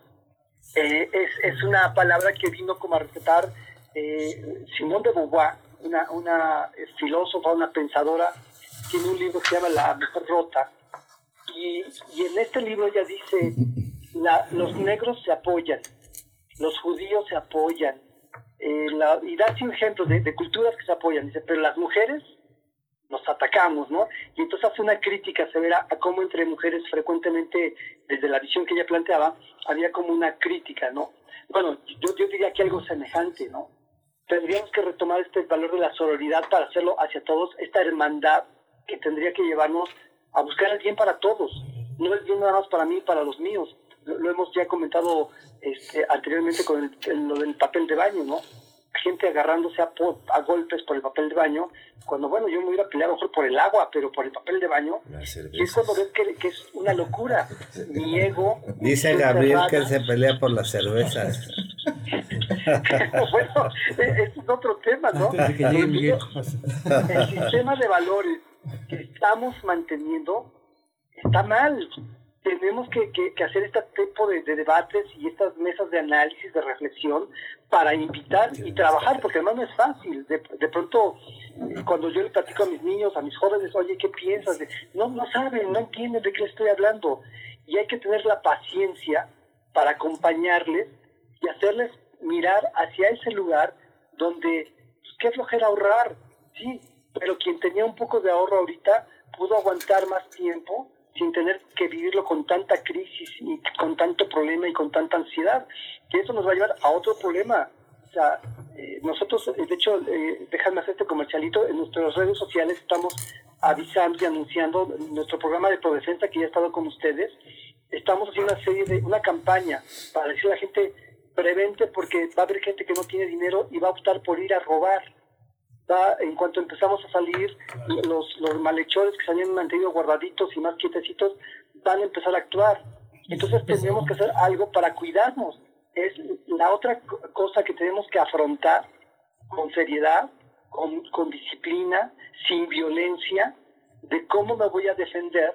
es, es, una palabra que vino como a respetar eh, Simón de Beauvoir, una, una filósofa, una pensadora, tiene un libro que se llama La Mujer Rota. Y, en este libro ella dice, los negros se apoyan, los judíos se apoyan, eh, y da un ejemplo de, culturas que se apoyan, dice, pero las mujeres nos atacamos, ¿no? Y entonces hace una crítica severa a cómo entre mujeres frecuentemente, desde la visión que ella planteaba, había como una crítica, ¿no? Bueno, yo, diría que algo semejante, ¿no? tendríamos que retomar este valor de la sororidad para hacerlo hacia todos, esta hermandad que tendría que llevarnos a buscar el bien para todos. No es bien nada más para mí, para los míos. Lo, hemos ya comentado este, anteriormente con lo del papel de baño, ¿no? Gente agarrándose a, a, golpes por el papel de baño, cuando, bueno, yo me hubiera peleado mejor por el agua, pero por el papel de baño, y es cuando ves que, que, es una locura. Mi ego...
Dice Gabriel que él se pelea por las cervezas.
bueno, e, es otro tema, ¿no? El sistema de valores que estamos manteniendo está mal tenemos que, que, hacer este tipo de, debates y estas mesas de análisis, de reflexión, para invitar y trabajar, porque además no es fácil. De, de pronto, cuando yo le platico a mis niños, a mis jóvenes, oye, ¿qué piensas? no, no saben, no entienden de qué estoy hablando. Y hay que tener la paciencia para acompañarles y hacerles mirar hacia ese lugar donde, pues, qué flojera ahorrar, sí, pero quien tenía un poco de ahorro ahorita pudo aguantar más tiempo sin tener que vivirlo con tanta crisis y con tanto problema y con tanta ansiedad. Y eso nos va a llevar a otro problema. O sea, eh, nosotros, eh, de hecho, eh, déjame hacer este comercialito, en nuestras redes sociales estamos avisando y anunciando nuestro programa de Prodefensa que ya ha estado con ustedes. Estamos haciendo una serie de, una campaña para decirle a la gente, prevente porque va a haber gente que no tiene dinero y va a optar por ir a robar en cuanto empezamos a salir, los, los malhechores que se habían mantenido guardaditos y más quietecitos van a empezar a actuar. Entonces tenemos que hacer algo para cuidarnos. Es la otra cosa que tenemos que afrontar con seriedad, con, con disciplina, sin violencia, de cómo me voy a defender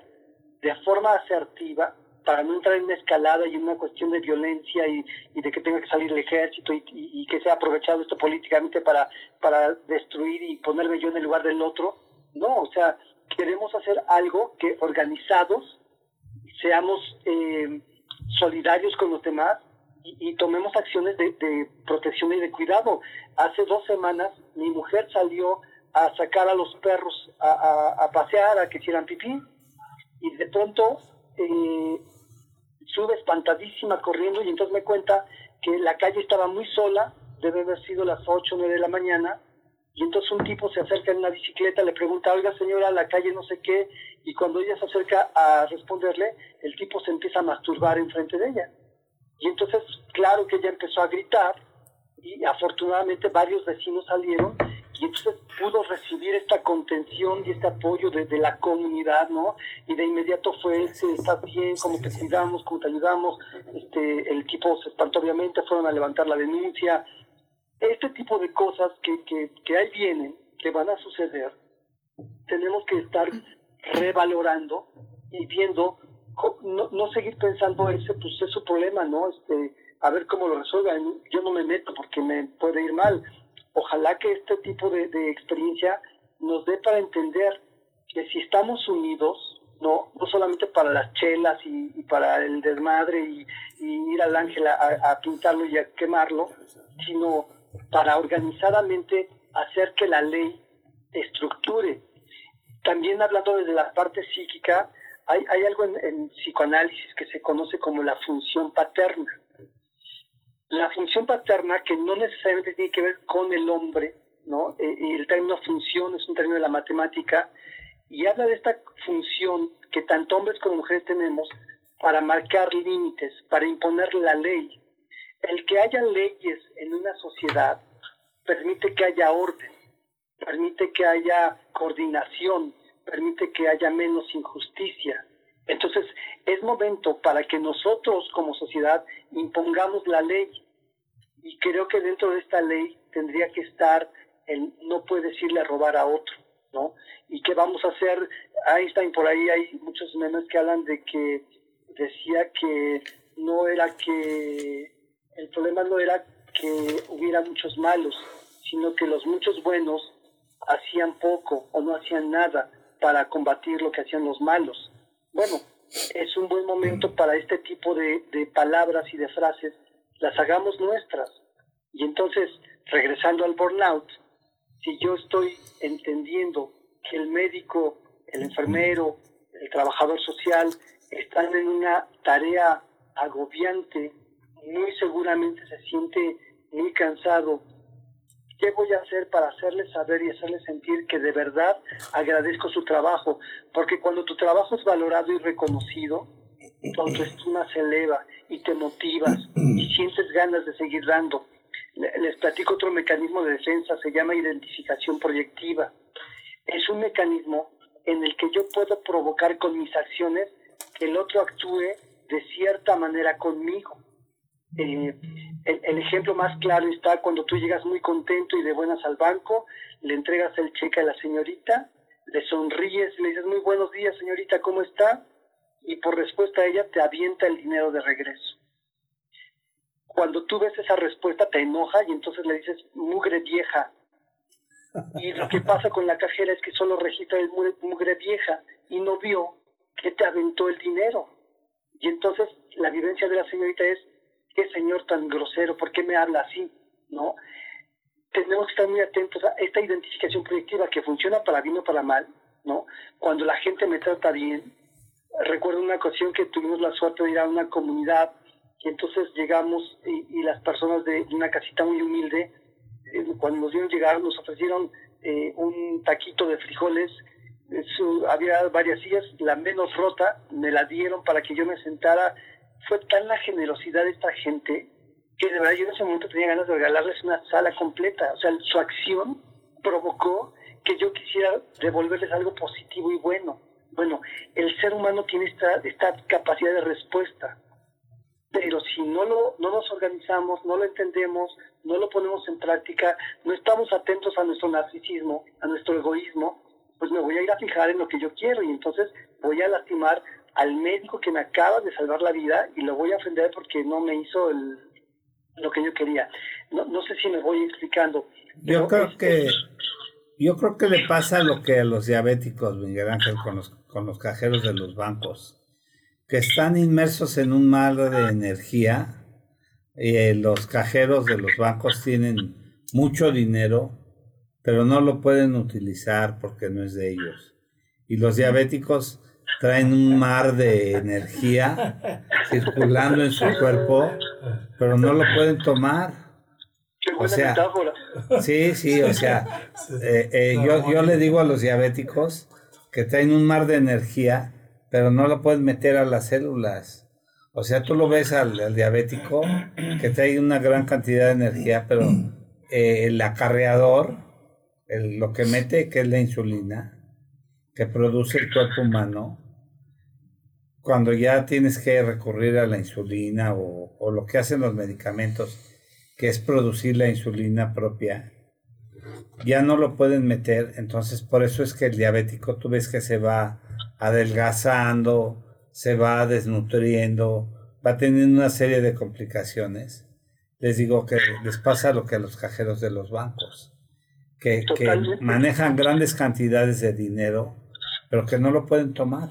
de forma asertiva para no entrar en una escalada y en una cuestión de violencia y, de que tenga que salir el ejército y, que sea aprovechado esto políticamente para, para destruir y ponerme yo en el lugar del otro. No, o sea, queremos hacer algo que organizados seamos eh, solidarios con los demás y, tomemos acciones de, protección y de cuidado. Hace dos semanas mi mujer salió a sacar a los perros a, pasear, a que hicieran pipí, y de pronto eh, sube espantadísima corriendo y entonces me cuenta que la calle estaba muy sola, debe haber sido las 8 o 9 de la mañana, y entonces un tipo se acerca en una bicicleta, le pregunta, oiga señora, la calle no sé qué, y cuando ella se acerca a responderle, el tipo se empieza a masturbar enfrente de ella. Y entonces, claro que ella empezó a gritar, y afortunadamente varios vecinos salieron, y entonces pudo recibir esta contención y este apoyo de, la comunidad, ¿no? Y de inmediato fue, ¿estás bien? ¿Cómo te cuidamos? ¿Cómo te ayudamos? Este, el equipo se espantó obviamente, fueron a levantar la denuncia, este tipo de cosas que, que, que ahí vienen, que van a suceder, tenemos que estar revalorando y viendo, no, no seguir pensando ese, pues es su problema, ¿no? Este, a ver cómo lo resuelvan. Yo no me meto porque me puede ir mal. Ojalá que este tipo de, experiencia nos dé para entender que si estamos unidos, no, no solamente para las chelas y, para el desmadre y, ir al ángel a, pintarlo y a quemarlo, sino para organizadamente hacer que la ley estructure. También hablando desde la parte psíquica, hay, hay algo en, psicoanálisis que se conoce como la función paterna. La función paterna, que no necesariamente tiene que ver con el hombre, ¿no? Eh, el término función es un término de la matemática, y habla de esta función que tanto hombres como mujeres tenemos para marcar límites, para imponer la ley, el que haya leyes en una sociedad permite que haya orden, permite que haya coordinación, permite que haya menos injusticia. Entonces, es momento para que nosotros como sociedad impongamos la ley. Y creo que dentro de esta ley tendría que estar el no puedes irle a robar a otro, ¿no? ¿Y qué vamos a hacer? Einstein, por ahí hay muchos memes que hablan de que decía que no era que el problema no era que hubiera muchos malos, sino que los muchos buenos hacían poco o no hacían nada para combatir lo que hacían los malos. Bueno, es un buen momento para este tipo de, de palabras y de frases, las hagamos nuestras. Y entonces, regresando al burnout, si yo estoy entendiendo que el médico, el enfermero, el trabajador social están en una tarea agobiante muy seguramente se siente muy cansado. ¿Qué voy a hacer para hacerle saber y hacerle sentir que de verdad agradezco su trabajo? Porque cuando tu trabajo es valorado y reconocido, tu autoestima se eleva y te motivas y sientes ganas de seguir dando. Les platico otro mecanismo de defensa, se llama identificación proyectiva. Es un mecanismo en el que yo puedo provocar con mis acciones que el otro actúe de cierta manera conmigo. El, ejemplo más claro está cuando tú llegas muy contento y de buenas al banco, le entregas el cheque a la señorita, le sonríes, le dices muy buenos días señorita, ¿cómo está? Y por respuesta a ella te avienta el dinero de regreso. Cuando tú ves esa respuesta te enoja y entonces le dices mugre vieja. Y lo que pasa con la cajera es que solo registra el mugre vieja y no vio que te aventó el dinero. Y entonces la vivencia de la señorita es qué señor tan grosero, ¿por qué me habla así? ¿No? Tenemos que estar muy atentos a esta identificación proyectiva que funciona para bien o para mal, ¿no? Cuando la gente me trata bien, recuerdo una ocasión que tuvimos la suerte de ir a una comunidad y entonces llegamos y, las personas de una casita muy humilde, eh, cuando nos vieron llegar, nos ofrecieron eh, un taquito de frijoles, había varias sillas, la menos rota, me la dieron para que yo me sentara fue tan la generosidad de esta gente que de verdad yo en ese momento tenía ganas de regalarles una sala completa. O sea, su acción provocó que yo quisiera devolverles algo positivo y bueno. Bueno, el ser humano tiene esta, esta capacidad de respuesta, pero si no, lo, no nos organizamos, no lo entendemos, no lo ponemos en práctica, no estamos atentos a nuestro narcisismo, a nuestro egoísmo, pues me voy a ir a fijar en lo que yo quiero y entonces voy a lastimar al médico que me acaba de salvar la vida y lo voy a ofender porque no me hizo el, lo que yo quería. No, no sé si me voy explicando.
Yo creo que yo creo que le pasa lo que a los diabéticos, Miguel Ángel, con los, con los cajeros de los bancos, que están inmersos en un mar de energía. Eh, los cajeros de los bancos tienen mucho dinero, pero no lo pueden utilizar porque no es de ellos. Y los diabéticos traen un mar de energía circulando en su cuerpo, pero no lo pueden tomar. O sea, sí, sí, o sea, eh, eh, yo, yo le digo a los diabéticos que traen un mar de energía, pero no lo pueden meter a las células. O sea, tú lo ves al, diabético que trae una gran cantidad de energía, pero eh, el acarreador, lo que mete, que es la insulina, que produce el cuerpo humano, cuando ya tienes que recurrir a la insulina o, o lo que hacen los medicamentos, que es producir la insulina propia, ya no lo pueden meter, entonces por eso es que el diabético tú ves que se va adelgazando, se va desnutriendo, va teniendo una serie de complicaciones. Les digo que les pasa lo que a los cajeros de los bancos, que, manejan grandes cantidades de dinero, pero que no lo pueden tomar,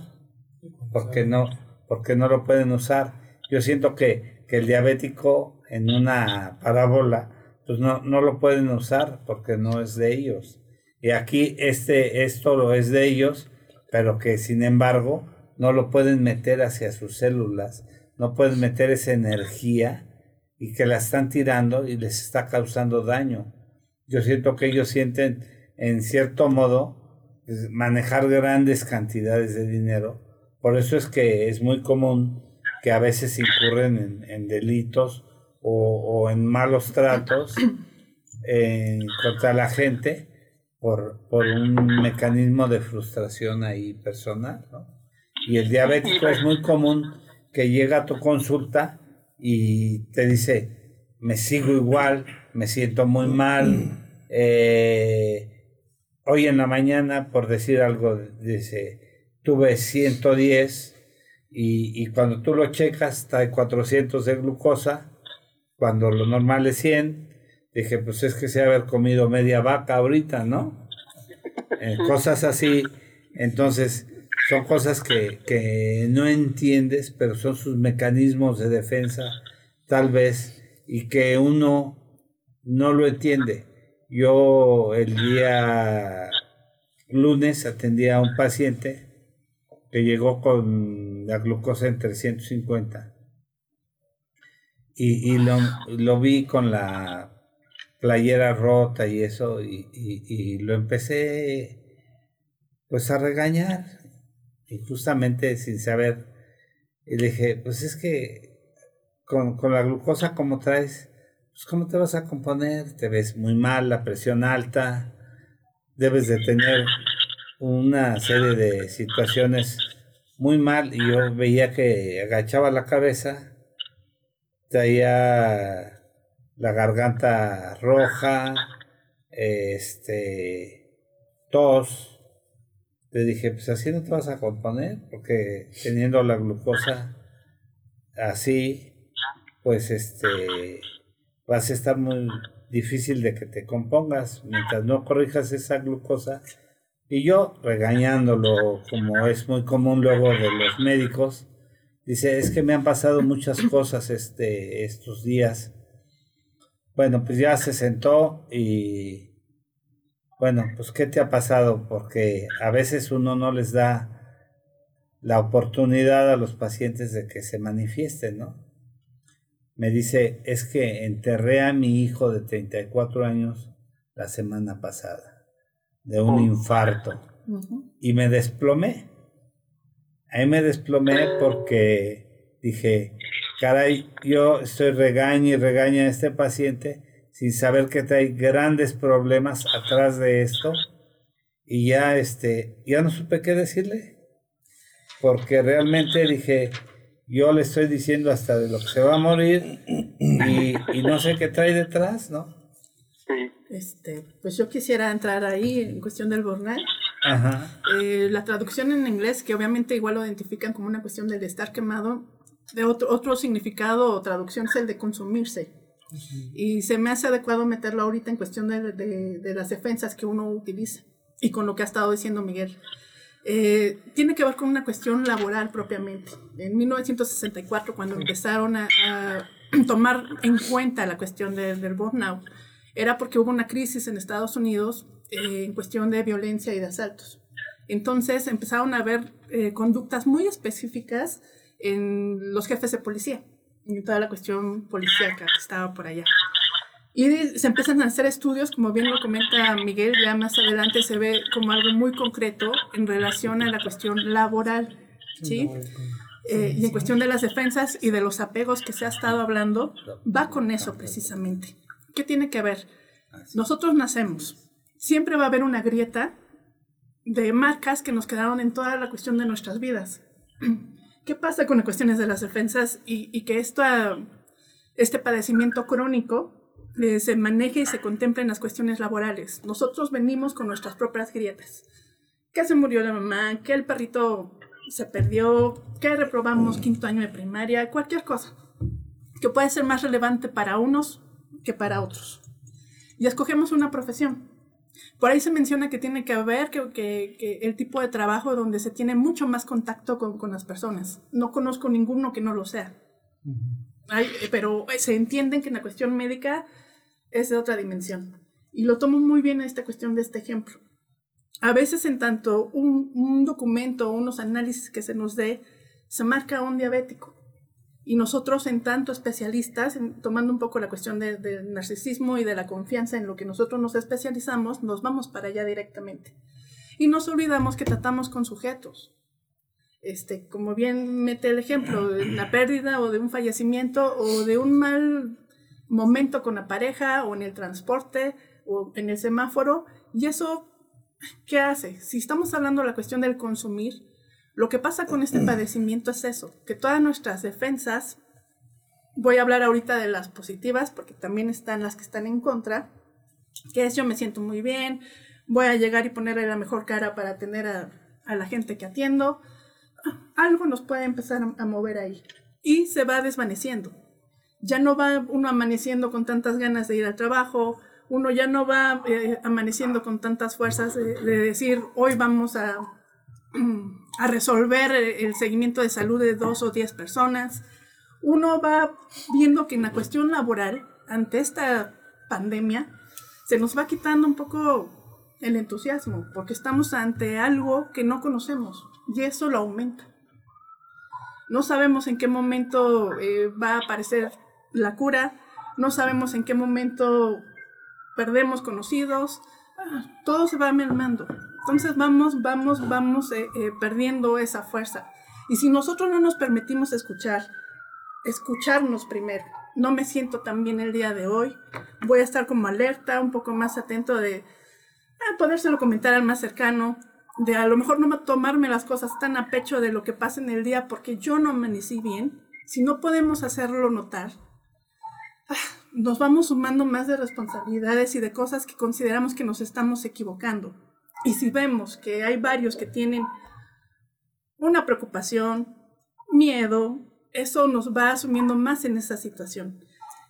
porque no, porque no lo pueden usar. Yo siento que, que el diabético en una parábola pues no, no lo pueden usar porque no es de ellos. Y aquí este, esto lo es de ellos, pero que sin embargo no lo pueden meter hacia sus células, no pueden meter esa energía y que la están tirando y les está causando daño. Yo siento que ellos sienten en cierto modo manejar grandes cantidades de dinero. Por eso es que es muy común que a veces incurren en, en delitos o, en malos tratos contra la gente por, por, un mecanismo de frustración ahí personal. Y el diabético es muy común que llega a tu consulta y te dice, me sigo igual, me siento muy mal. Eh, hoy en la mañana, por decir algo, dice, tuve 110 y, y cuando tú lo checas, está de 400 de glucosa cuando lo normal es 100, dije, pues es que se haber comido media vaca ahorita, ¿no? Eh, cosas así. Entonces, son cosas que, que no entiendes, pero son sus mecanismos de defensa, tal vez, y que uno no lo entiende. Yo el día lunes atendí a un paciente que llegó con la glucosa en 350 y, y lo, lo, vi con la playera rota y eso, y, y, lo empecé pues a regañar, y justamente sin saber, y le dije, pues es que con, con la glucosa como traes, pues cómo te vas a componer, te ves muy mal, la presión alta, debes de tener una serie de situaciones muy mal, y yo veía que agachaba la cabeza, traía la garganta roja, este, tos. Le dije, pues así no te vas a componer, porque teniendo la glucosa así, pues este, vas a estar muy difícil de que te compongas mientras no corrijas esa glucosa. Y yo regañándolo, como es muy común luego de los médicos, Dice, es que me han pasado muchas cosas este, estos días. Bueno, pues ya se sentó y bueno, pues ¿qué te ha pasado? Porque a veces uno no les da la oportunidad a los pacientes de que se manifiesten, ¿no? Me dice, es que enterré a mi hijo de 34 años la semana pasada de un oh. infarto y me desplomé. Ahí me desplomé porque dije, caray, yo estoy regaña y regaña a este paciente sin saber que hay grandes problemas atrás de esto y ya este ya no supe qué decirle porque realmente dije yo le estoy diciendo hasta de lo que se va a morir y, y no sé qué trae detrás no
este pues yo quisiera entrar ahí en cuestión del burnout eh, la traducción en inglés, que obviamente igual lo identifican como una cuestión del estar quemado, de otro, otro significado o traducción es el de consumirse. Y se me hace adecuado meterlo ahorita en cuestión de, de, las defensas que uno utiliza y con lo que ha estado diciendo Miguel. Eh, tiene que ver con una cuestión laboral propiamente. En 1964, cuando empezaron a, tomar en cuenta la cuestión del burnout, era porque hubo una crisis en Estados Unidos eh, en cuestión de violencia y de asaltos. Entonces empezaron a haber eh, conductas muy específicas en los jefes de policía, en toda la cuestión policíaca que estaba por allá. Y se empiezan a hacer estudios, como bien lo comenta Miguel, ya más adelante se ve como algo muy concreto en relación a la cuestión laboral, ¿sí? Eh, y en cuestión de las defensas y de los apegos que se ha estado hablando, va con eso precisamente. ¿Qué tiene que ver? Nosotros nacemos, siempre va a haber una grieta de marcas que nos quedaron en toda la cuestión de nuestras vidas. ¿Qué pasa con las cuestiones de las defensas y, que este padecimiento crónico se maneje y se contemple en las cuestiones laborales? Nosotros venimos con nuestras propias grietas. Que se murió la mamá, que el perrito se perdió, que reprobamos quinto año de primaria, cualquier cosa que puede ser más relevante para unos que para otros. Y escogemos una profesión. Por ahí se menciona que tiene que haber que, que, el tipo de trabajo donde se tiene mucho más contacto con, con las personas. No conozco ninguno que no lo sea. pero se entienden que en la cuestión médica es de otra dimensión. Y lo tomo muy bien a esta cuestión de este ejemplo. A veces en tanto un, documento o unos análisis que se nos dé, se marca un diabético y nosotros, en tanto especialistas, tomando un poco la cuestión del narcisismo y de la confianza en lo que nosotros nos especializamos, nos vamos para allá directamente. Y nos olvidamos que tratamos con sujetos. Este, como bien mete el ejemplo de la pérdida o de un fallecimiento o de un mal momento con la pareja o en el transporte o en el semáforo. Y eso, ¿qué hace? Si estamos hablando de la cuestión del consumir, lo que pasa con este padecimiento es eso, que todas nuestras defensas, voy a hablar ahorita de las positivas, porque también están las que están en contra, que es yo me siento muy bien, voy a llegar y ponerle la mejor cara para atender a, la gente que atiendo, algo nos puede empezar a, mover ahí y se va desvaneciendo. Ya no va uno amaneciendo con tantas ganas de ir al trabajo, uno ya no va eh, amaneciendo con tantas fuerzas de, decir, hoy vamos a a resolver el seguimiento de salud de dos o diez personas. Uno va viendo que en la cuestión laboral, ante esta pandemia, se nos va quitando un poco el entusiasmo, porque estamos ante algo que no conocemos y eso lo aumenta. No sabemos en qué momento eh, va a aparecer la cura, no sabemos en qué momento perdemos conocidos, ah, todo se va mermando. Entonces vamos, vamos, vamos eh, eh, perdiendo esa fuerza. Y si nosotros no nos permitimos escuchar, escucharnos primero, no me siento tan bien el día de hoy, voy a estar como alerta, un poco más atento de eh, podérselo comentar al más cercano, de a lo mejor no tomarme las cosas tan a pecho de lo que pasa en el día porque yo no amanecí bien, si no podemos hacerlo notar, nos vamos sumando más de responsabilidades y de cosas que consideramos que nos estamos equivocando. Y si vemos que hay varios que tienen una preocupación, miedo, eso nos va asumiendo más en esa situación.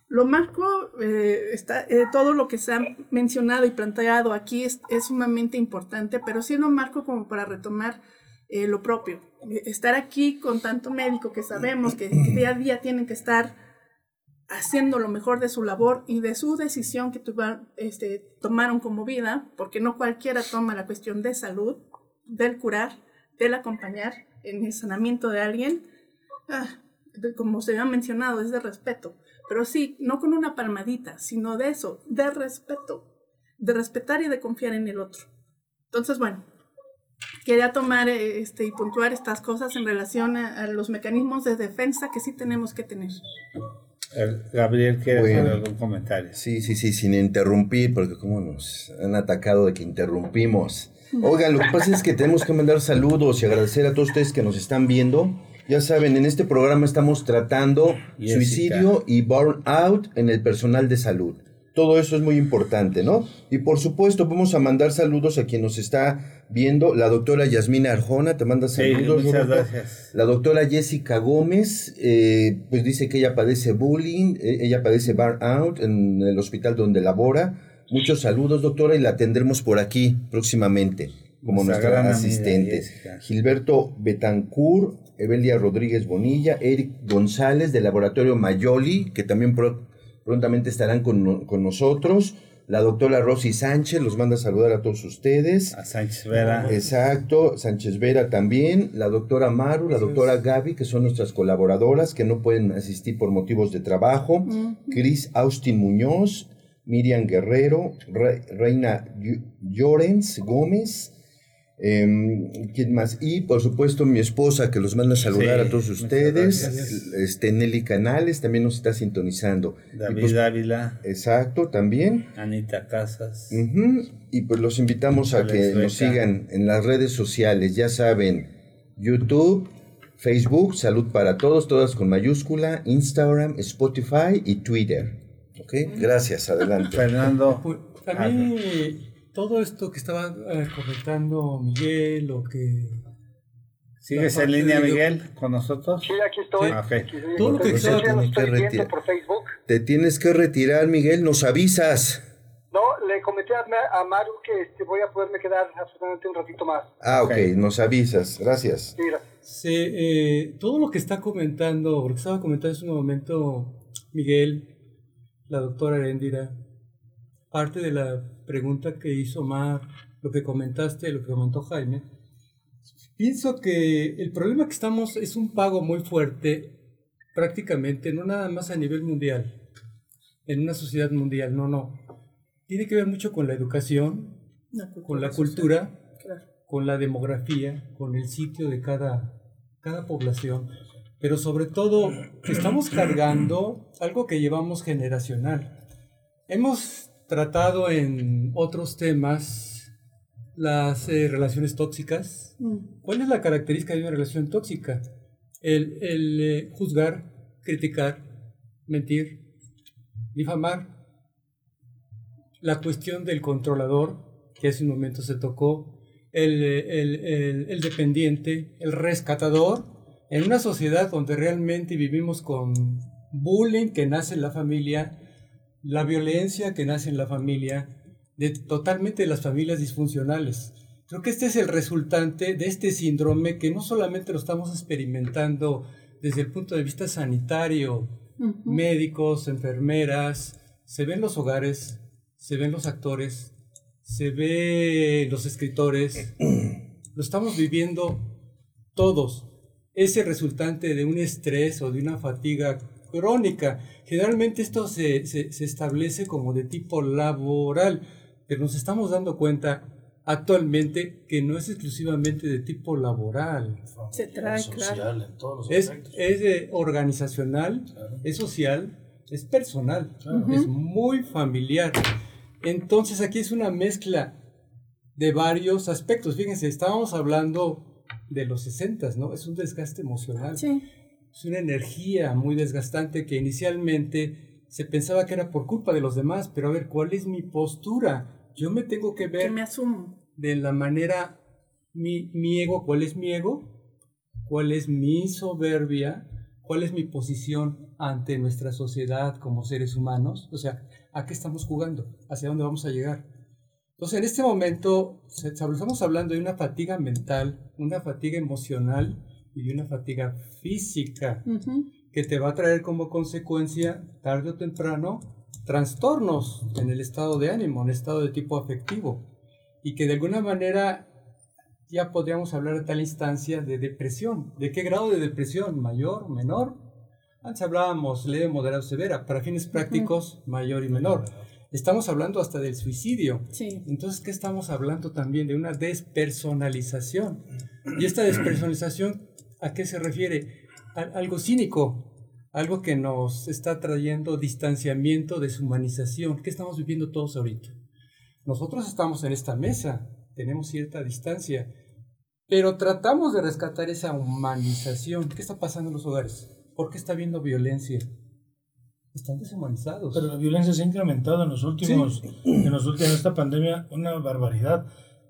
Lo marco, eh, está, eh, todo lo que se ha mencionado y planteado aquí es, sumamente importante, pero sí lo marco como para retomar eh, lo propio. Estar aquí con tanto médico que sabemos que día a día tienen que estar haciendo lo mejor de su labor y de su decisión que este, tomaron como vida, porque no cualquiera toma la cuestión de salud, del curar, del acompañar en el sanamiento de alguien, ah, como se ha mencionado, es de respeto, pero sí, no con una palmadita, sino de eso, de respeto, de respetar y de confiar en el otro. Entonces, bueno, quería tomar este, y puntuar estas cosas en relación a los mecanismos de defensa que sí tenemos que tener.
Gabriel quiere hacer algún comentario.
Sí, sí, sí, sin interrumpir, porque como nos han atacado de que interrumpimos. Oigan, lo que pasa es que tenemos que mandar saludos y agradecer a todos ustedes que nos están viendo. Ya saben, en este programa estamos tratando suicidio y burnout en el personal de salud. Todo eso es muy importante, ¿no? Y por supuesto, vamos a mandar saludos a quien nos está viendo. La doctora Yasmina Arjona te manda saludos.
muchas gracias.
La doctora Jessica Gómez, eh, pues dice que ella padece bullying, eh, ella padece burnout en el hospital donde labora. Muchos saludos, doctora, y la tendremos por aquí próximamente. como nuestra asistente. Gilberto Betancur, Evelia Rodríguez Bonilla, Eric González del Laboratorio Mayoli, que también prontamente estarán con, con nosotros. La doctora Rosy Sánchez los manda a saludar a todos ustedes.
A Sánchez Vera.
Exacto, Sánchez Vera también. La doctora Maru, la doctora Gaby, que son nuestras colaboradoras que no pueden asistir por motivos de trabajo. Cris Austin Muñoz, Miriam Guerrero, Reina Llorens Gómez. Eh, ¿Quién más? Y por supuesto mi esposa que los manda a saludar a todos ustedes. Este, Nelly Canales también nos está sintonizando.
David pues, Ávila.
Exacto, también.
Anita Casas.
Y pues los invitamos a que nos sigan en las redes sociales. Ya saben, YouTube, Facebook, Salud para Todos, todas con mayúscula, Instagram, Spotify y Twitter. ¿Ok? Gracias, adelante.
Fernando.
Pues, a mí todo esto que estaba eh, comentando Miguel o que...
¿Sigues en línea, Miguel, con nosotros?
Sí, aquí estoy.
Todo lo que estaba que
por Facebook.
Te tienes que retirar, Miguel, nos avisas.
No, le comenté a, Maru que este, voy a poderme quedar absolutamente un ratito más.
Ah, ok, nos avisas, gracias.
Sí, eh, todo lo que está comentando, lo que estaba comentando en un momento Miguel, la doctora Arendira, parte de la pregunta que hizo Mar, lo que comentaste, lo que comentó Jaime, pienso que el problema que estamos es un pago muy fuerte, prácticamente, no nada más a nivel mundial, en una sociedad mundial, no, no. Tiene que ver mucho con la educación, con la cultura, con la demografía, con el sitio de cada, cada población, pero sobre todo estamos cargando algo que llevamos generacional. Hemos tratado en otros temas las eh, relaciones tóxicas. Mm. ¿Cuál es la característica de una relación tóxica? El, eh, juzgar, criticar, mentir, difamar. La cuestión del controlador, que hace un momento se tocó, el, el dependiente, el rescatador, en una sociedad donde realmente vivimos con bullying que nace en la familia, la violencia que nace en la familia, de totalmente las familias disfuncionales. Creo que este es el resultante de este síndrome que no solamente lo estamos experimentando desde el punto de vista sanitario, médicos, enfermeras, se ven los hogares, se ven los actores, se ve los escritores, lo estamos viviendo todos. Ese resultante de un estrés o de una fatiga crónica. Generalmente esto se, se, establece como de tipo laboral, pero nos estamos dando cuenta actualmente que no es exclusivamente de tipo laboral.
Se trae, claro.
es, es organizacional, es social, es personal, es muy familiar. Entonces aquí es una mezcla de varios aspectos. Fíjense, estábamos hablando de los 60, ¿no? Es un desgaste emocional.
Sí.
Es una energía muy desgastante que inicialmente se pensaba que era por culpa de los demás, pero a ver, ¿cuál es mi postura? Yo me tengo que ver...
me asumo.
De la manera, mi, mi ego, ¿cuál es mi ego? ¿Cuál es mi soberbia? ¿Cuál es mi posición ante nuestra sociedad como seres humanos? O sea, ¿a qué estamos jugando? ¿Hacia dónde vamos a llegar? Entonces, en este momento, estamos hablando de una fatiga mental, una fatiga emocional, y una fatiga física que te va a traer como consecuencia, tarde o temprano, trastornos en el estado de ánimo, en el estado de tipo afectivo, y que de alguna manera ya podríamos hablar de tal instancia de depresión. ¿De qué grado de depresión? ¿Mayor? ¿Menor? Antes hablábamos leve, moderado, severa. Para fines prácticos, mayor y menor. Estamos hablando hasta del suicidio. Entonces, ¿qué estamos hablando también? De una despersonalización. Y esta despersonalización ¿A qué se refiere? algo cínico, algo que nos está trayendo distanciamiento, deshumanización. ¿Qué estamos viviendo todos ahorita? Nosotros estamos en esta mesa, tenemos cierta distancia, pero tratamos de rescatar esa humanización. ¿Qué está pasando en los hogares? ¿Por qué está habiendo violencia? Están deshumanizados.
Pero la violencia se ha incrementado en los últimos, en los últimos, en esta pandemia, una barbaridad.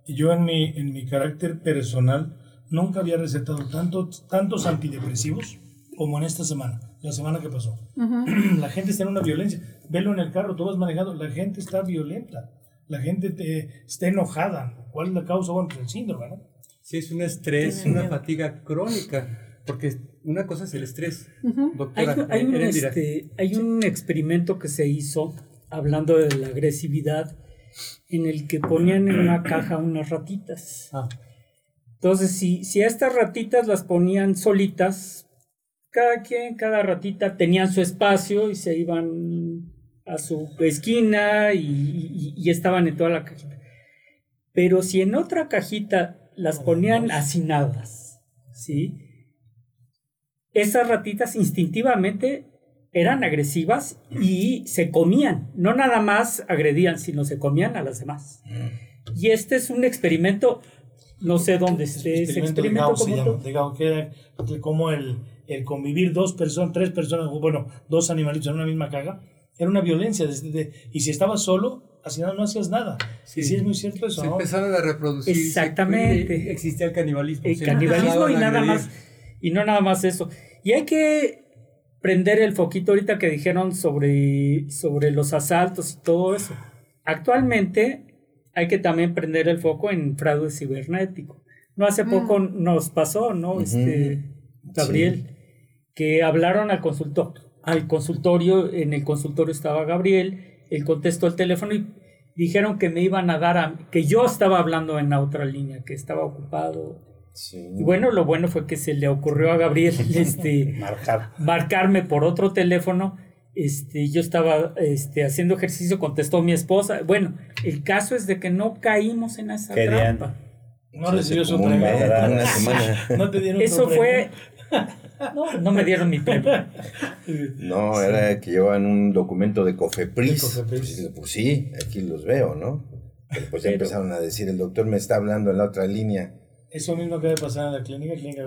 Y yo en mi, en mi carácter personal, nunca había recetado tanto, tantos antidepresivos como en esta semana, la semana que pasó. La gente está en una violencia. Velo en el carro, tú vas manejando, la gente está violenta. la gente te, está enojada. ¿Cuál es la causa? Bueno, el síndrome, ¿no?
Sí, es un estrés, una fatiga crónica, porque una cosa es el estrés.
Doctora, hay, un, este, hay un experimento que se hizo hablando de la agresividad en el que ponían en una caja unas ratitas. Ah. Entonces, si, si a estas ratitas las ponían solitas, cada quien, cada ratita tenían su espacio y se iban a su esquina y, estaban en toda la cajita. Pero si en otra cajita las ponían hacinadas, ¿sí? Esas ratitas instintivamente eran agresivas y se comían, no nada más agredían, sino se comían a las demás. Mm. Y este es un experimento, no sé dónde esté ese experimento.
Digamos, que como el, el convivir dos personas, tres personas, bueno, dos animalitos en una misma caja, era una violencia. y si estabas solo, así no, no hacías nada. Sí. sí, es muy cierto eso.
Se empezaron a reproducir.
Exactamente.
existía el canibalismo.
El canibalismo y nada más. Y no nada más eso. Y hay que prender el foquito ahorita que dijeron sobre, sobre los asaltos y todo eso. Actualmente hay que también prender el foco en fraude cibernético. No hace mm. poco nos pasó, ¿no? Este, Gabriel, que hablaron al consultor, al consultorio, en el consultorio estaba Gabriel, él contestó el teléfono y dijeron que me iban a dar a, que yo estaba hablando en la otra línea, que estaba ocupado y bueno, lo bueno fue que se le ocurrió a Gabriel este, marcarme por otro teléfono. Este, yo estaba este, haciendo ejercicio, contestó mi esposa. Bueno, el caso es de que no caímos en esa trampa.
No recibió su premio.
No te dieron Eso fue. No, no me dieron mi premio.
No, era que llevaban un documento de Cofepris. Pues, pues, sí, aquí los veo, ¿no? Después ya empezaron a decir, el doctor me está hablando en la otra línea.
Eso mismo que debe pasar en la clínica, clínica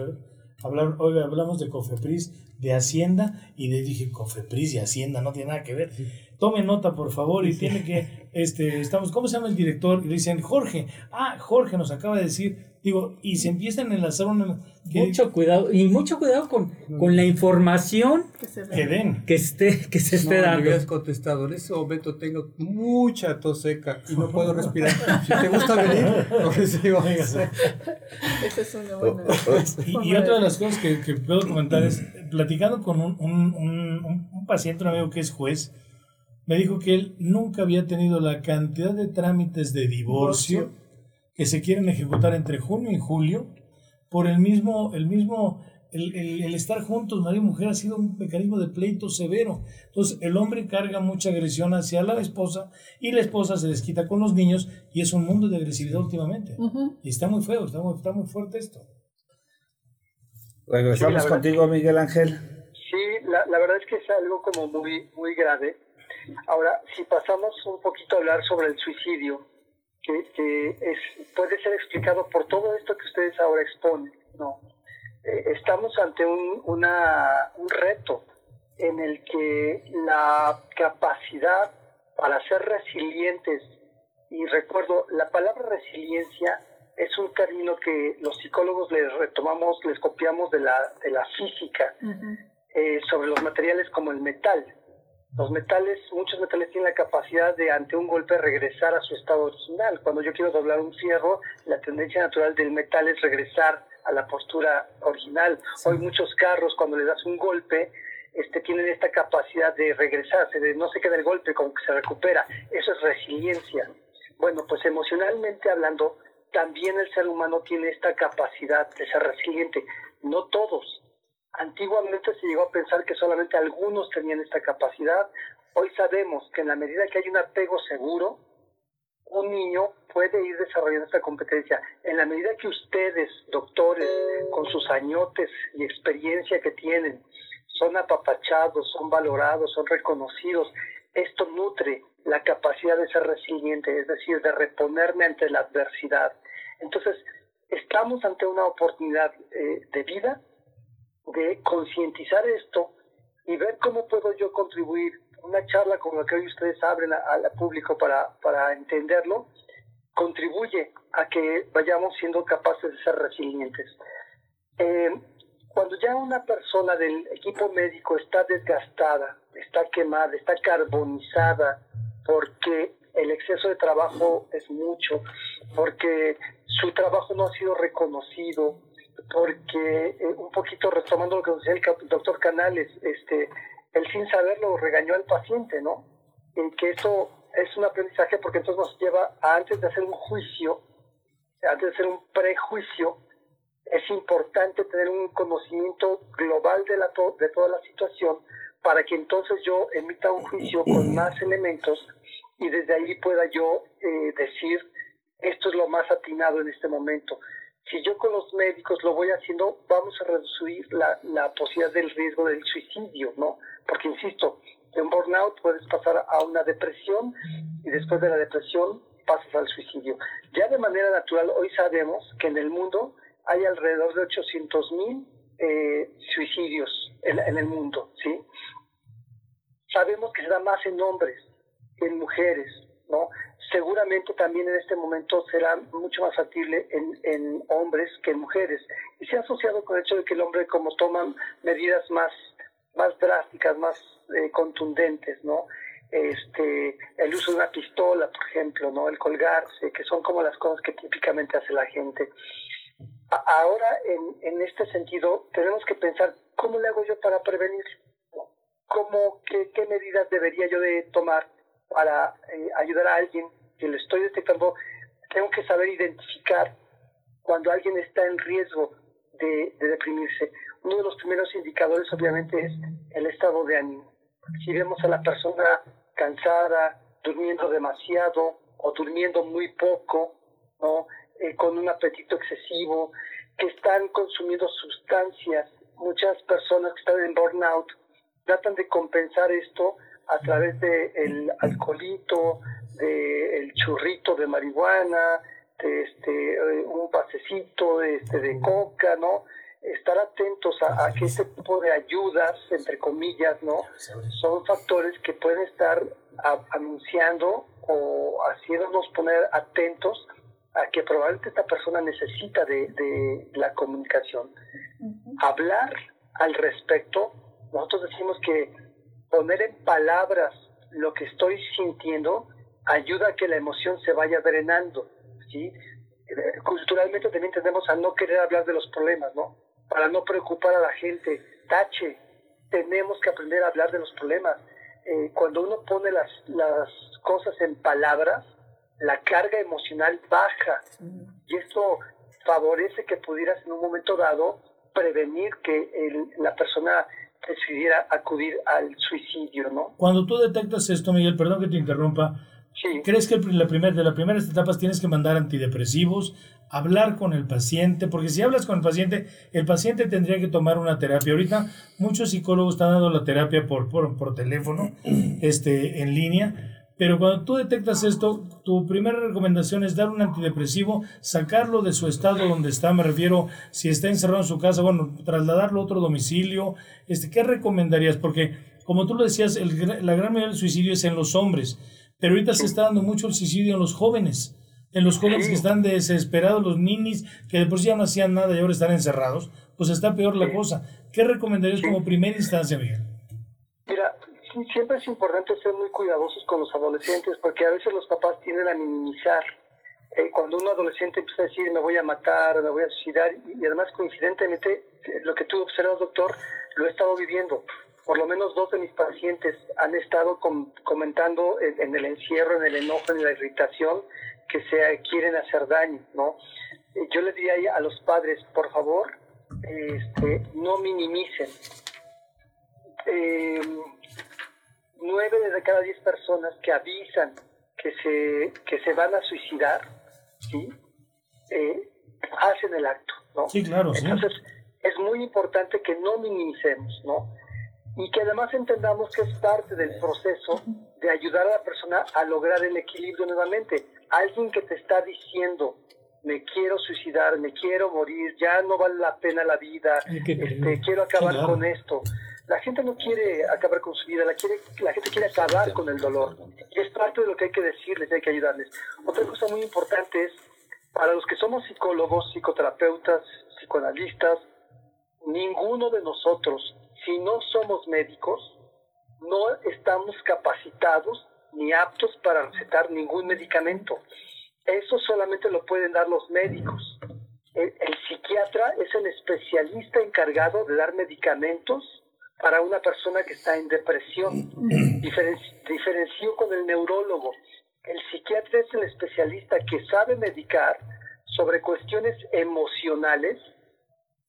Hablar, oiga, hablamos de Cofepris, de Hacienda, y le dije, Cofepris y Hacienda no tiene nada que ver. Tome nota, por favor, y tiene que, este, estamos, ¿cómo se llama el director? Y le dicen, Jorge, ah, Jorge nos acaba de decir, Digo, y se empiezan a enlazar una...
mucho cuidado, y mucho cuidado con, con la información
que, den.
Que, esté, que se esté
no,
dando.
Me habías contestado, en ese momento tengo mucha tos seca y no puedo respirar. si te gusta venir, lo recibo.
Esa es una buena...
y, y, otra de las cosas que, que, puedo comentar es, platicando con un, un, un, un paciente, un amigo que es juez, me dijo que él nunca había tenido la cantidad de trámites de divorcio que se quieren ejecutar entre junio y julio por el mismo, el mismo, el, el, estar juntos, marido y mujer, ha sido un mecanismo de pleito severo. Entonces, el hombre carga mucha agresión hacia la esposa y la esposa se desquita con los niños y es un mundo de agresividad últimamente. Y está muy feo, está muy, está muy fuerte esto.
Regresamos contigo, Miguel Ángel.
Sí, la, la, verdad es que es algo como muy, muy grave. Ahora, si pasamos un poquito a hablar sobre el suicidio, que, es, puede ser explicado por todo esto que ustedes ahora exponen. No, eh, estamos ante un, una, un reto en el que la capacidad para ser resilientes, y recuerdo, la palabra resiliencia es un término que los psicólogos les retomamos, les copiamos de la, de la física, eh, sobre los materiales como el metal. Los metales, muchos metales tienen la capacidad de ante un golpe regresar a su estado original. Cuando yo quiero doblar un fierro, la tendencia natural del metal es regresar a la postura original. Hoy muchos carros cuando le das un golpe, este, tienen esta capacidad de regresarse, de no se queda el golpe, como que se recupera. Eso es resiliencia. Bueno, pues emocionalmente hablando, también el ser humano tiene esta capacidad de ser resiliente. No todos, Antiguamente se llegó a pensar que solamente algunos tenían esta capacidad. Hoy sabemos que en la medida que hay un apego seguro, un niño puede ir desarrollando esta competencia. En la medida que ustedes, doctores, con sus añotes y experiencia que tienen, son apapachados, son valorados, son reconocidos, esto nutre la capacidad de ser resiliente, es decir, de reponerme ante la adversidad. Entonces, estamos ante una oportunidad eh, de vida de concientizar esto y ver cómo puedo yo contribuir. Una charla como la que hoy ustedes abren al público para, para entenderlo, contribuye a que vayamos siendo capaces de ser resilientes. Eh, cuando ya una persona del equipo médico está desgastada, está quemada, está carbonizada, porque el exceso de trabajo es mucho, porque su trabajo no ha sido reconocido, porque eh, un poquito retomando lo que decía el doctor Canales, este, él sin saberlo regañó al paciente, ¿no? Y que eso es un aprendizaje porque entonces nos lleva a antes de hacer un juicio, antes de hacer un prejuicio, es importante tener un conocimiento global de, la de toda la situación para que entonces yo emita un juicio con más elementos y desde ahí pueda yo eh, decir esto es lo más atinado en este momento. Si yo con los médicos lo voy haciendo, vamos a reducir la, la posibilidad del riesgo del suicidio, ¿no? Porque, insisto, de un burnout puedes pasar a una depresión y después de la depresión pasas al suicidio. Ya de manera natural, hoy sabemos que en el mundo hay alrededor de 800 mil eh, suicidios en, en, el mundo, ¿sí? Sabemos que se da más en hombres que en mujeres, ¿no? Seguramente también en este momento será mucho más factible en, en hombres que en mujeres. Y se ha asociado con el hecho de que el hombre, como toma medidas más, más drásticas, más eh, contundentes, ¿no? Este, el uso de una pistola, por ejemplo, ¿no? El colgarse, que son como las cosas que típicamente hace la gente. Ahora, en, en este sentido, tenemos que pensar, ¿cómo le hago yo para prevenir? ¿Cómo, qué, qué medidas debería yo de tomar para eh, ayudar a alguien que lo estoy detectando? Tengo que saber identificar cuando alguien está en riesgo de, de deprimirse. Uno de los primeros indicadores, obviamente, es el estado de ánimo. Si vemos a la persona cansada, durmiendo demasiado o durmiendo muy poco, ¿no? Eh, con un apetito excesivo, que están consumiendo sustancias. Muchas personas que están en burnout tratan de compensar esto a través del el alcoholito, del churrito de marihuana, de este, eh, un pasecito de, este, de coca, ¿no? Estar atentos a, a, que este tipo de ayudas, entre comillas, ¿no? Son factores que pueden estar anunciando o haciéndonos poner atentos a que probablemente esta persona necesita de, de la comunicación. Hablar al respecto, nosotros decimos que poner en palabras lo que estoy sintiendo ayuda a que la emoción se vaya drenando, ¿sí? Eh, culturalmente también tendemos a no querer hablar de los problemas, ¿no? Para no preocupar a la gente, tache, tenemos que aprender a hablar de los problemas. Eh, cuando uno pone las, las cosas en palabras, la carga emocional baja y esto favorece que pudieras en un momento dado prevenir que la persona decidiera acudir al suicidio, ¿no?
Cuando tú detectas esto, Miguel, perdón que te interrumpa, ¿crees que la primer, de las primeras etapas tienes que mandar antidepresivos, hablar con el paciente? Porque si hablas con el paciente, el paciente tendría que tomar una terapia. Ahorita muchos psicólogos están dando la terapia por, por, por teléfono, este, en línea, pero cuando tú detectas esto, tu primera recomendación es dar un antidepresivo, sacarlo de su estado donde está, me refiero, si está encerrado en su casa, bueno, trasladarlo a otro domicilio. Este, ¿Qué recomendarías? Porque, como tú lo decías, el, la gran mayoría del suicidio es en los hombres, pero ahorita se está dando mucho el suicidio en los jóvenes. En los jóvenes que están desesperados, los ninis, que de por sí ya no hacían nada y ahora están encerrados, pues está peor la cosa. ¿Qué recomendarías como primera instancia, Miguel?
Siempre es importante ser muy cuidadosos con los adolescentes porque a veces los papás tienden a minimizar. Eh, cuando un adolescente empieza a decir me voy a matar, me voy a suicidar, y, además coincidentemente eh, lo que tú observas, doctor, lo he estado viviendo. Por lo menos dos de mis pacientes han estado comentando en, el encierro, en el enojo, en la irritación, que se quieren hacer daño, ¿no? Eh, yo les diría a los padres, por favor, este, no minimicen. Nueve de cada diez personas que avisan que se, que se van a suicidar, ¿sí? Eh, hacen el acto, ¿no?
Sí, claro,
Entonces, es muy importante que no minimicemos, ¿no? Y que además entendamos que es parte del proceso de ayudar a la persona a lograr el equilibrio nuevamente. Alguien que te está diciendo, me quiero suicidar, me quiero morir, ya no vale la pena la vida, este, quiero acabar con esto la gente no quiere acabar con su vida, la, quiere, la gente quiere acabar con el dolor. Y es parte de lo que hay que decirles, hay que ayudarles. Otra cosa muy importante es, para los que somos psicólogos, psicoterapeutas, psicoanalistas, ninguno de nosotros, si no somos médicos, no estamos capacitados ni aptos para recetar ningún medicamento. Eso solamente lo pueden dar los médicos. El, psiquiatra es el especialista encargado de dar medicamentos para una persona que está en depresión. diferencio con el neurólogo. El psiquiatra es el especialista que sabe medicar sobre cuestiones emocionales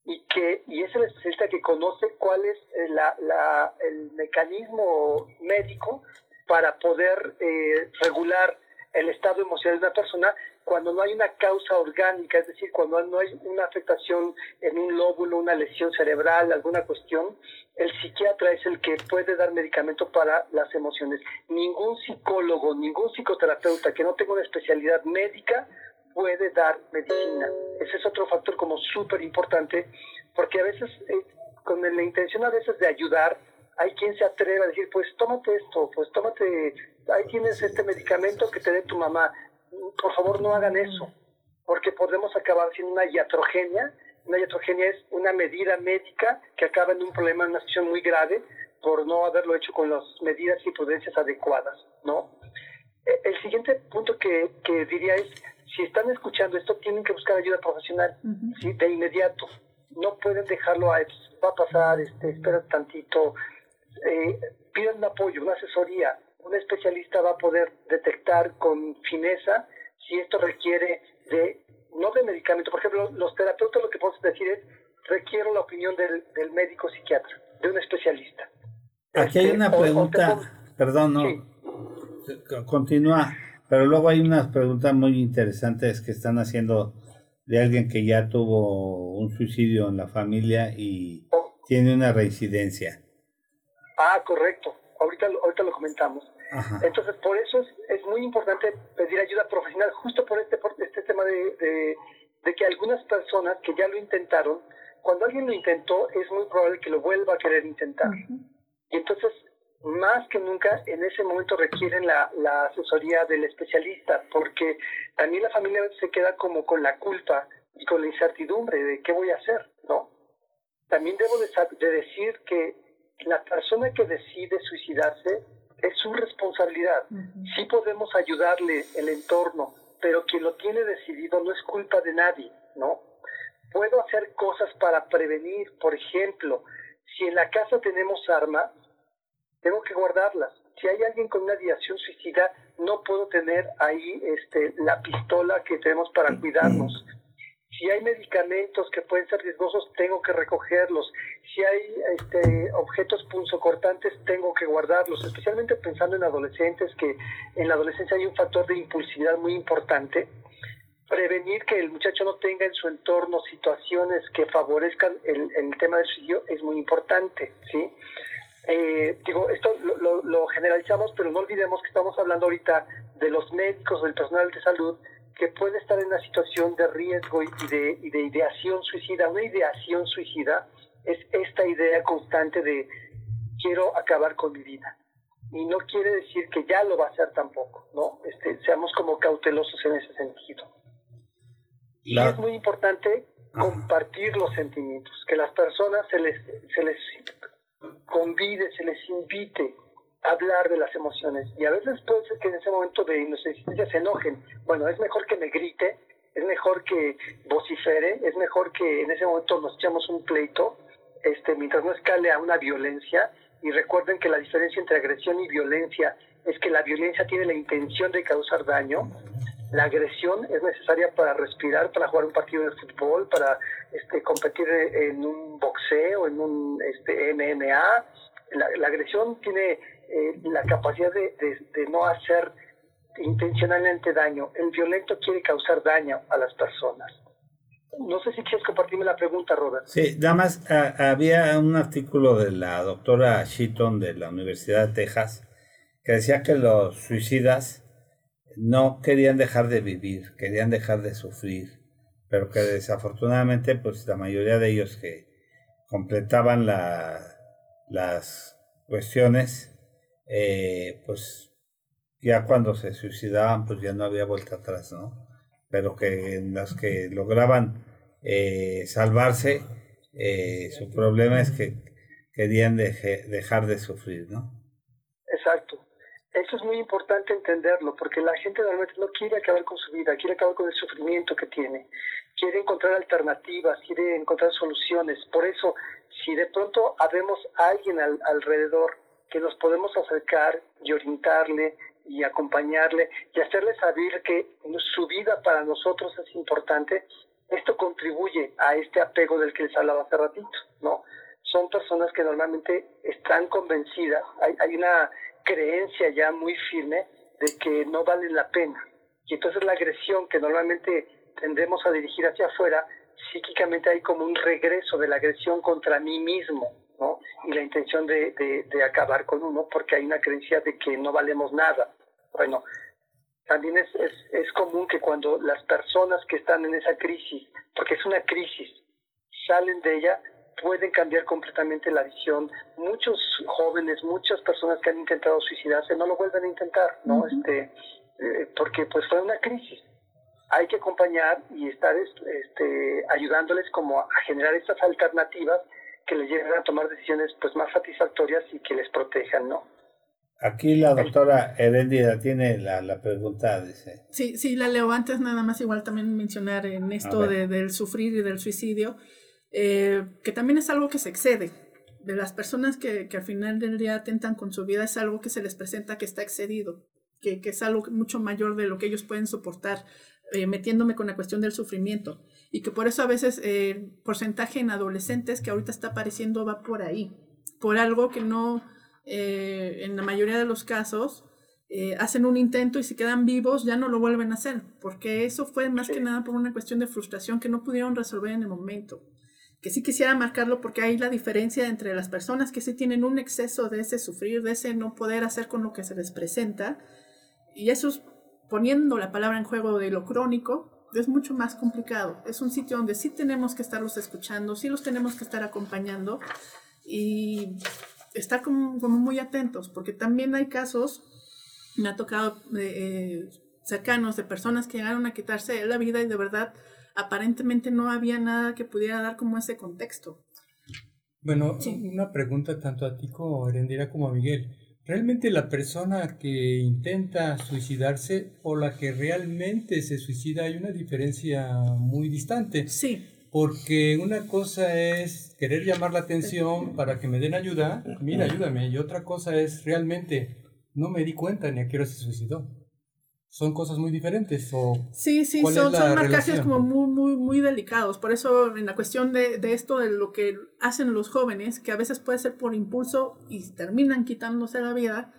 y que y es el especialista que conoce cuál es eh, la, el mecanismo médico para poder eh, regular el estado emocional de una persona cuando no hay una causa orgánica, es decir, cuando no hay una afectación en un lóbulo, una lesión cerebral, alguna cuestión, el psiquiatra es el que puede dar medicamento para las emociones. Ningún psicólogo, ningún psicoterapeuta que no tenga una especialidad médica puede dar medicina. Ese es otro factor como súper importante, porque a veces, eh, con la intención a veces de ayudar, hay quien se atreve a decir, pues tómate esto, pues tómate, ahí tienes este medicamento que te dé tu mamá. Por favor, no hagan eso, porque podemos acabar siendo una iatrogenia. Una iatrogenia es una medida médica que acaba en un problema, en una situación muy grave, por no haberlo hecho con las medidas y prudencias adecuadas, ¿no? E, el siguiente punto que, que diría es, si están escuchando esto, tienen que buscar ayuda profesional, ¿sí? De inmediato. No pueden dejarlo a, va a pasar, este, espera tantito, eh, piden un apoyo, una asesoría. Un especialista va a poder detectar con fineza si esto requiere de, no de medicamento. Por ejemplo, los terapeutas lo que podemos decir es, requiero la opinión del, del médico psiquiatra, de un especialista.
Aquí hay este, una pregunta, perdón, no, continúa, pero luego hay unas preguntas muy interesantes que están haciendo de alguien que ya tuvo un suicidio en la familia y oh. tiene una reincidencia.
Ah, correcto. Ahorita, ahorita lo comentamos. Entonces, por eso es, es, muy importante pedir ayuda profesional, justo por este, por este tema de, de, que algunas personas que ya lo intentaron, cuando alguien lo intentó, es muy probable que lo vuelva a querer intentar. Y entonces, más que nunca, en ese momento requieren la, la asesoría del especialista, porque también la familia se queda como con la culpa y con la incertidumbre de qué voy a hacer, ¿no? También debo de, de decir que la persona que decide suicidarse es su responsabilidad. Sí podemos ayudarle el entorno, pero quien lo tiene decidido no es culpa de nadie, ¿no? Puedo hacer cosas para prevenir, por ejemplo, si en la casa tenemos armas, tengo que guardarlas. Si hay alguien con una ideación suicida, no puedo tener ahí este, la pistola que tenemos para cuidarnos. Si hay medicamentos que pueden ser riesgosos, tengo que recogerlos. Si hay este, objetos punzocortantes, tengo que guardarlos, especialmente pensando en adolescentes, que en la adolescencia hay un factor de impulsividad muy importante. Prevenir que el muchacho no tenga en su entorno situaciones que favorezcan el, el tema del suicidio es muy importante, ¿sí? Eh, digo, esto lo, lo generalizamos, pero no olvidemos que estamos hablando ahorita de los médicos, del personal de salud, que puede estar en una situación de riesgo y de, y de ideación suicida. Una ideación suicida es esta idea constante de quiero acabar con mi vida. Y no quiere decir que ya lo va a hacer tampoco, ¿no? Este, seamos como cautelosos en ese sentido. Y es muy importante compartir los sentimientos, que las personas se les, se les convide, se les invite hablar de las emociones. Y a veces puede ser que en ese momento de inocencia se enojen. Bueno, es mejor que me grite, es mejor que vocifere, es mejor que en ese momento nos echamos un pleito, este, mientras no escale a una violencia. Y recuerden que la diferencia entre agresión y violencia es que la violencia tiene la intención de causar daño. La agresión es necesaria para respirar, para jugar un partido de fútbol, para este, competir en un boxeo, en un este, MMA. la agresión tiene eh, la capacidad de, no hacer intencionalmente daño. El violento quiere causar daño a las personas. No sé si quieres compartirme la pregunta, Robert.
Sí, nada más había un artículo de la doctora Sheaton de la Universidad de Texas que decía que los suicidas no querían dejar de vivir, querían dejar de sufrir, pero que desafortunadamente pues la mayoría de ellos que completaban la, las cuestiones eh, pues ya cuando se suicidaban, pues ya no había vuelta atrás, ¿no? Pero que en las que lograban eh, salvarse, eh, su problema es que querían dejar de sufrir, ¿no?
Exacto. Eso es muy importante entenderlo, porque la gente realmente no quiere acabar con su vida, quiere acabar con el sufrimiento que tiene, quiere encontrar alternativas, quiere encontrar soluciones. Por eso, si de pronto habemos a alguien alrededor que nos podemos acercar y orientarle y acompañarle y hacerle saber que su vida para nosotros es importante, esto contribuye a este apego del que les hablaba hace ratito, ¿no? Son personas que normalmente están convencidas, hay, hay una creencia ya muy firme de que no vale la pena. Y entonces la agresión que normalmente tendemos a dirigir hacia afuera, psíquicamente hay como un regreso de la agresión contra mí mismo, ¿no? Y la intención de, de, acabar con uno porque hay una creencia de que no valemos nada. Bueno, también es, es, es común que cuando las personas que están en esa crisis, porque es una crisis, salen de ella, pueden cambiar completamente la visión. Muchos jóvenes, muchas personas que han intentado suicidarse no lo vuelven a intentar, ¿no? Este, eh, porque pues fue una crisis. Hay que acompañar y estar este, ayudándoles como a generar estas alternativas que les lleven a tomar decisiones pues más satisfactorias y que les protejan, ¿no?
Aquí la doctora Herendida tiene la, la, pregunta, dice.
Sí, sí, la leo antes nada más igual también mencionar en esto de, del sufrir y del suicidio. Eh, que también es algo que se excede. De las personas que, que, al final del día atentan con su vida es algo que se les presenta que está excedido, que, que es algo mucho mayor de lo que ellos pueden soportar, eh, metiéndome con la cuestión del sufrimiento. Y que por eso a veces el porcentaje en adolescentes que ahorita está apareciendo va por ahí, por algo que no, eh, en la mayoría de los casos, hacen un intento y si quedan vivos ya no lo vuelven a hacer, porque eso fue más que nada por una cuestión de frustración que no pudieron resolver en el momento. Que sí quisiera marcarlo porque hay la diferencia entre las personas que sí tienen un exceso de ese sufrir, de ese no poder hacer con lo que se les presenta, y eso es, poniendo la palabra en juego de lo crónico, es mucho más complicado. Es un sitio donde sí tenemos que estarlos escuchando, sí los tenemos que estar acompañando y estar como, muy atentos, porque también hay casos, me ha tocado eh, cercanos de personas que llegaron a quitarse la vida y de verdad aparentemente no había nada que pudiera dar como ese contexto.
Bueno, una pregunta tanto a ti como a Erendira como a Miguel. ¿Realmente la persona que intenta suicidarse o la que realmente se suicida hay una diferencia muy distante?
Sí.
Porque una cosa es querer llamar la atención para que me den ayuda, mira, ayúdame, y otra cosa es realmente no me di cuenta ni a qué hora se suicidó son cosas muy diferentes o
sí sí son, son marcajes como muy muy muy delicados. Por eso en la cuestión de, de, esto de lo que hacen los jóvenes que a veces puede ser por impulso y terminan quitándose la vida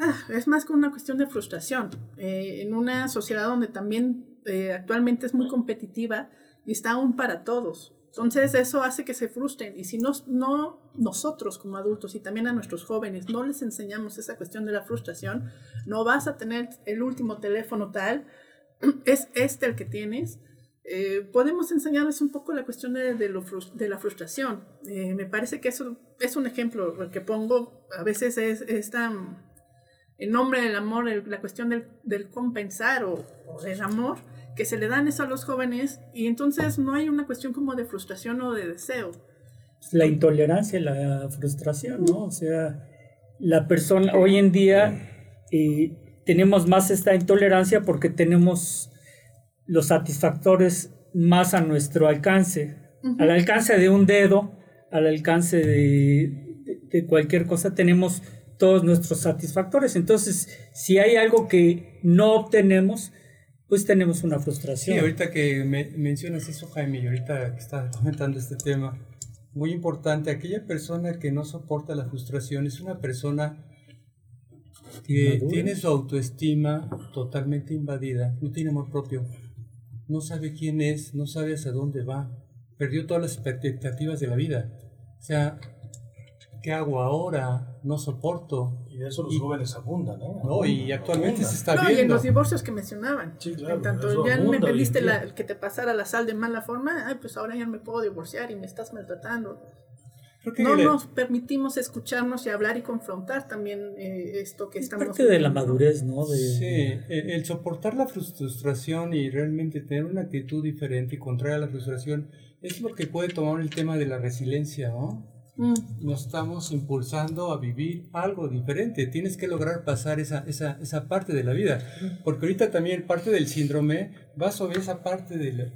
ah, es más que una cuestión de frustración. Eh, en una sociedad donde también eh, actualmente es muy competitiva y está aún para todos entonces eso hace que se frustren y si no, no nosotros como adultos y también a nuestros jóvenes no les enseñamos esa cuestión de la frustración, no vas a tener el último teléfono tal, es este el que tienes. Eh, podemos enseñarles un poco la cuestión de, de, lo, de la frustración. Eh, me parece que eso es un ejemplo el que pongo. A veces es, es tan, en nombre del amor, la cuestión del, del compensar o, o del amor que se le dan eso a los jóvenes y entonces no hay una cuestión como de frustración o de deseo.
La intolerancia y la frustración, ¿no? O sea, la persona, hoy en día eh, tenemos más esta intolerancia porque tenemos los satisfactores más a nuestro alcance, al alcance de un dedo, al alcance de, de cualquier cosa, tenemos todos nuestros satisfactores. Entonces, si hay algo que no obtenemos, pues tenemos una frustración.
Sí, ahorita que me mencionas eso, Jaime, y ahorita que estás comentando este tema, muy importante, aquella persona que no soporta la frustración es una persona que tiene su autoestima totalmente invadida, no tiene amor propio, no sabe quién es, no sabe hacia dónde va, perdió todas las expectativas de la vida. O sea, ¿qué hago ahora? No soporto.
Y de eso los jóvenes abundan, ¿no?
No, y actualmente se está no, viendo.
y en los divorcios que mencionaban. Sí, claro. En tanto ya me pediste la, que te pasara la sal de mala forma, ay, pues ahora ya me puedo divorciar y me estás maltratando. No nos permitimos escucharnos y hablar y confrontar también eh, esto que estamos...
Parte de la madurez, ¿no?
Sí, e, el soportar la frustración y realmente tener una actitud diferente y contraria a la frustración es lo que puede tomar el tema de la resiliencia, ¿no? Mm. Nos estamos impulsando a vivir algo diferente. Tienes que lograr pasar esa, esa, esa parte de la vida. Porque ahorita también parte del síndrome va sobre esa parte de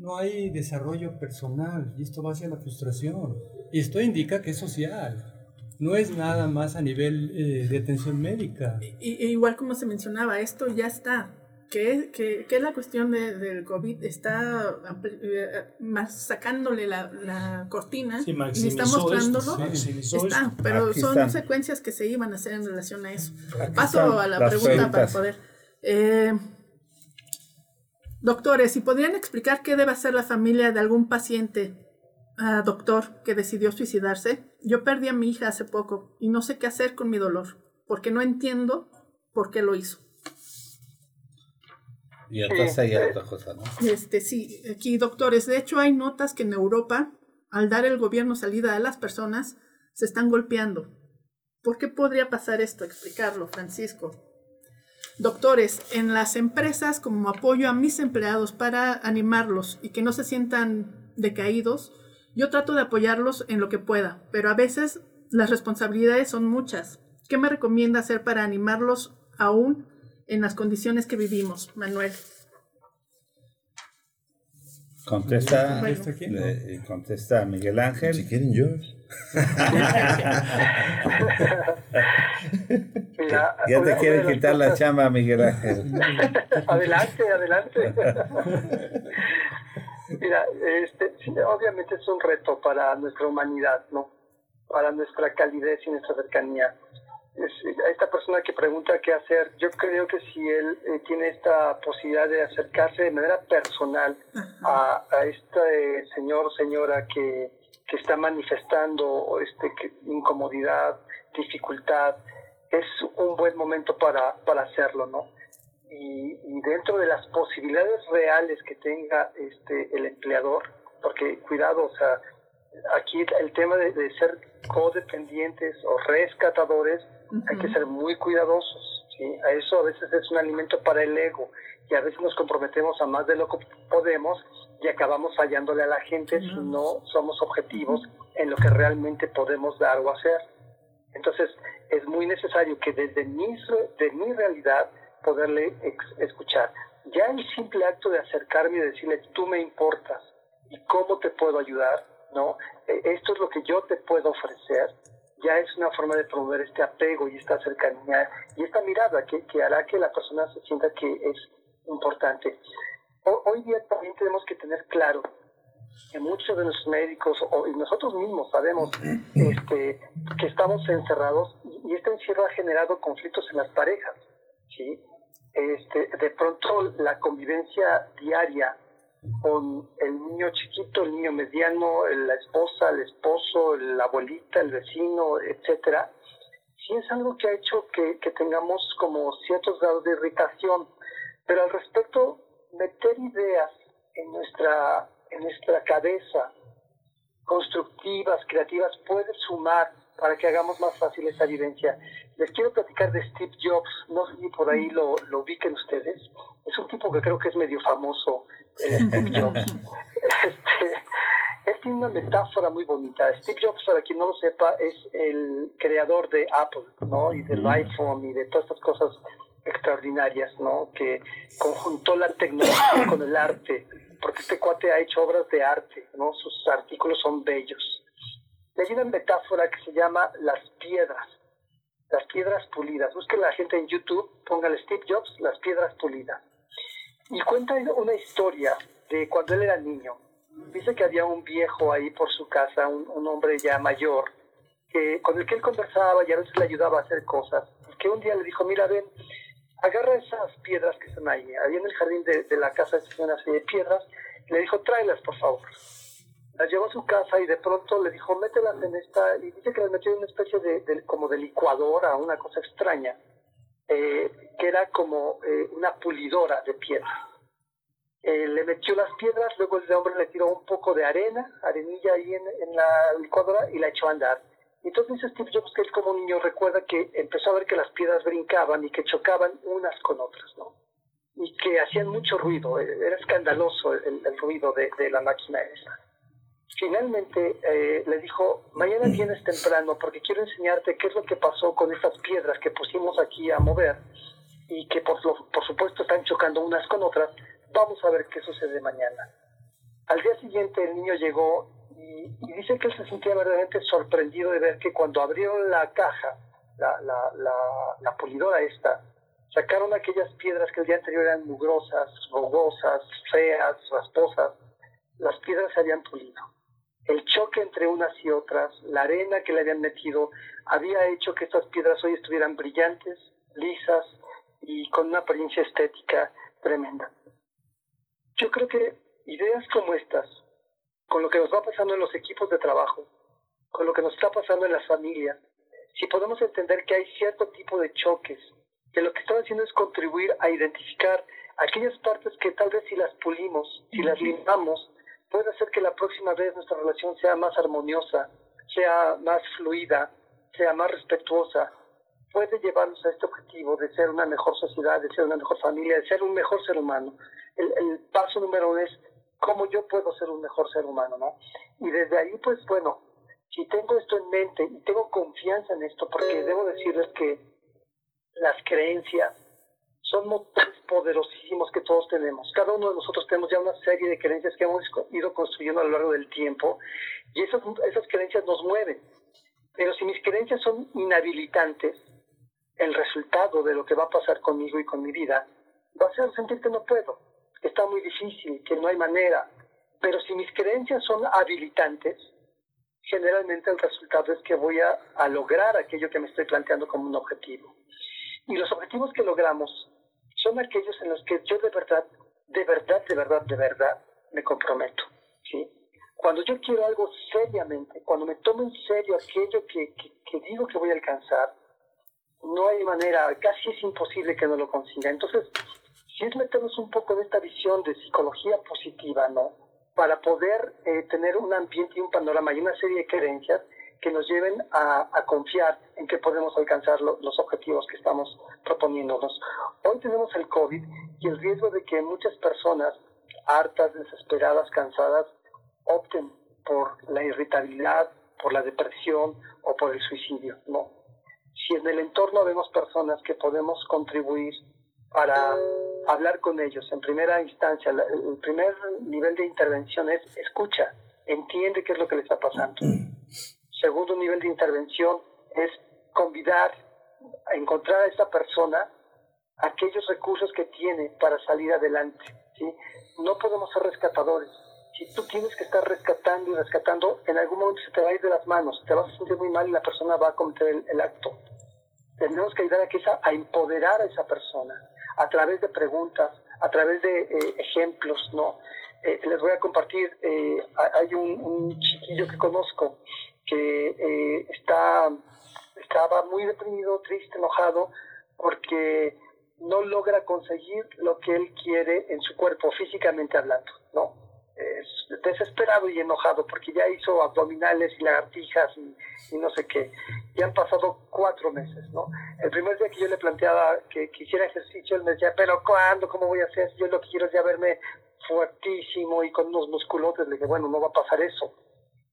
no hay desarrollo personal y esto va hacia la frustración. Y esto indica que es social. No es nada más a nivel eh, de atención médica.
Y, igual como se mencionaba, esto ya está que, que, que la cuestión de, del COVID está eh, más sacándole la, la cortina y está mostrándolo. está, pero son secuencias que se iban a hacer en relación a eso. Paso a la pregunta para poder. Eh, doctores, si podrían explicar qué debe hacer la familia de algún paciente, uh, doctor, que decidió suicidarse. Yo perdí a mi hija hace poco y no sé qué hacer con mi dolor, porque no entiendo por qué lo hizo.
Y entonces hay otra cosa, ¿no?
Este, sí, aquí doctores, de hecho hay notas que en Europa, al dar el gobierno salida a las personas, se están golpeando. ¿Por qué podría pasar esto? Explicarlo, Francisco. Doctores, en las empresas como apoyo a mis empleados para animarlos y que no se sientan decaídos, yo trato de apoyarlos en lo que pueda, pero a veces las responsabilidades son muchas. ¿Qué me recomienda hacer para animarlos aún en las condiciones que vivimos, Manuel.
Contesta, contesta Miguel Ángel.
Si quieren yo.
ya te quiere quitar la chamba, Miguel Ángel.
adelante, adelante. Mira, este, obviamente es un reto para nuestra humanidad, ¿no? Para nuestra calidez y nuestra cercanía a esta persona que pregunta qué hacer, yo creo que si él eh, tiene esta posibilidad de acercarse de manera personal a, a este señor o señora que, que está manifestando este, incomodidad, dificultad, es un buen momento para, para hacerlo, ¿no? Y, y, dentro de las posibilidades reales que tenga este, el empleador, porque cuidado, o sea, aquí el tema de ser codependientes o rescatadores, hay que ser muy cuidadosos. ¿sí? A eso a veces es un alimento para el ego y a veces nos comprometemos a más de lo que podemos y acabamos fallándole a la gente si no somos objetivos en lo que realmente podemos dar o hacer. Entonces, es muy necesario que desde mi, de mi realidad poderle escuchar. Ya el simple acto de acercarme y decirle, tú me importas y cómo te puedo ayudar, ¿no? E, esto es lo que yo te puedo ofrecer ya es una forma de promover este apego y esta cercanía y esta mirada que, que hará que la persona se sienta que es importante. hoy día también tenemos que tener claro que muchos de los médicos o, y nosotros mismos sabemos este, que estamos encerrados y este encierro ha generado conflictos en las parejas. ¿sí? Este, de pronto la convivencia diaria con el niño chiquito, el niño mediano, la esposa, el esposo, la abuelita, el vecino, etcétera, sí es algo que ha hecho que, que tengamos como ciertos grados de irritación. Pero al respecto, meter ideas en nuestra, en nuestra cabeza, constructivas, creativas, puede sumar para que hagamos más fácil esa vivencia. Les quiero platicar de Steve Jobs, no sé si por ahí lo, lo ubiquen ustedes. Es un tipo que creo que es medio famoso Steve Jobs. Este, él tiene una metáfora muy bonita. Steve Jobs, para quien no lo sepa, es el creador de Apple, ¿no? Y del iPhone y de todas estas cosas extraordinarias, ¿no? Que conjuntó la tecnología con el arte, porque este cuate ha hecho obras de arte, ¿no? Sus artículos son bellos. Hay una metáfora que se llama las piedras, las piedras pulidas. Busquen la gente en YouTube, póngale Steve Jobs, las piedras pulidas y cuenta una historia de cuando él era niño. Dice que había un viejo ahí por su casa, un, hombre ya mayor, que, con el que él conversaba y a veces le ayudaba a hacer cosas. Y que un día le dijo, mira, ven, agarra esas piedras que están ahí. Ahí en el jardín de, la casa de una serie de piedras. Y le dijo, tráelas, por favor. Las llevó a su casa y de pronto le dijo, mételas en esta... Y dice que las metió en una especie de, como de licuadora, una cosa extraña. Eh, que era como eh, una pulidora de piedra. Eh, le metió las piedras, luego el hombre le tiró un poco de arena, arenilla ahí en, en la licuadora y la echó a andar. Entonces dice Steve Jobs que él como niño recuerda que empezó a ver que las piedras brincaban y que chocaban unas con otras, ¿no? Y que hacían mucho ruido, era escandaloso el, el ruido de, de, la máquina esa. Finalmente eh, le dijo, mañana vienes temprano porque quiero enseñarte qué es lo que pasó con estas piedras que pusimos aquí a mover y que por, por supuesto están chocando unas con otras. Vamos a ver qué sucede mañana. Al día siguiente el niño llegó y, dice que él se sentía verdaderamente sorprendido de ver que cuando abrieron la caja, la, la, la, la pulidora esta, sacaron aquellas piedras que el día anterior eran mugrosas, rugosas, feas, rasposas, las piedras se habían pulido. El choque entre unas y otras, la arena que le habían metido, había hecho que estas piedras hoy estuvieran brillantes, lisas y con una apariencia estética tremenda. Yo creo que ideas como estas, con lo que nos va pasando en los equipos de trabajo, con lo que nos está pasando en las familias, si podemos entender que hay cierto tipo de choques, que lo que están haciendo es contribuir a identificar aquellas partes que tal vez si las pulimos, si las limamos, puede hacer que la próxima vez nuestra relación sea más armoniosa, sea más fluida, sea más respetuosa, puede llevarnos a este objetivo de ser una mejor sociedad, de ser una mejor familia, de ser un mejor ser humano. El, paso número uno es cómo yo puedo ser un mejor ser humano, ¿no? Y desde ahí, pues bueno, si tengo esto en mente y tengo confianza en esto, porque debo decirles que las creencias son motores poderosísimos que todos tenemos. Cada uno de nosotros tenemos ya una serie de creencias que hemos ido construyendo a lo largo del tiempo y esas, esas creencias nos mueven. Pero si mis creencias son inhabilitantes, el resultado de lo que va a pasar conmigo y con mi vida va a ser sentir que no puedo, que está muy difícil, que no hay manera. Pero si mis creencias son habilitantes, generalmente el resultado es que voy a, a lograr aquello que me estoy planteando como un objetivo. Y los objetivos que logramos son aquellos en los que yo de verdad, de verdad, de verdad, de verdad me comprometo. ¿sí? Cuando yo quiero algo seriamente, cuando me tomo en serio aquello que, que, digo que voy a alcanzar, no hay manera, casi es imposible que no lo consiga. Entonces, si es meternos un poco de esta visión de psicología positiva, ¿no? Para poder eh, tener un ambiente y un panorama y una serie de creencias que nos lleven a, confiar en que podemos alcanzar los objetivos que estamos proponiéndonos. Hoy tenemos el COVID y el riesgo de que muchas personas hartas, desesperadas, cansadas, opten por la irritabilidad, por la depresión o por el suicidio. No. Si en el entorno vemos personas que podemos contribuir para hablar con ellos en primera instancia, el primer nivel de intervención es escucha, entiende qué es lo que le está pasando. Segundo nivel de intervención es convidar a encontrar a esa persona aquellos recursos que tiene para salir adelante. ¿sí? No podemos ser rescatadores. Si tú tienes que estar rescatando y rescatando, en algún momento se te va a ir de las manos, te vas a sentir muy mal y la persona va a cometer el, acto. Tenemos que ayudar a, que esa, a empoderar a esa persona a través de preguntas, a través de eh, ejemplos, ¿no? Eh, les voy a compartir, eh, hay un, un, chiquillo que conozco que eh, está, estaba muy deprimido, triste, enojado, porque no logra conseguir lo que él quiere en su cuerpo, físicamente hablando, ¿no? Es desesperado y enojado porque ya hizo abdominales y lagartijas y, y, no sé qué. Y han pasado cuatro meses, ¿no? El primer día que yo le planteaba que quisiera ejercicio, él me decía, pero ¿cuándo? ¿Cómo voy a hacer? Yo lo que quiero es ya verme fuertísimo y con unos musculotes. Le dije, bueno, no va a pasar eso.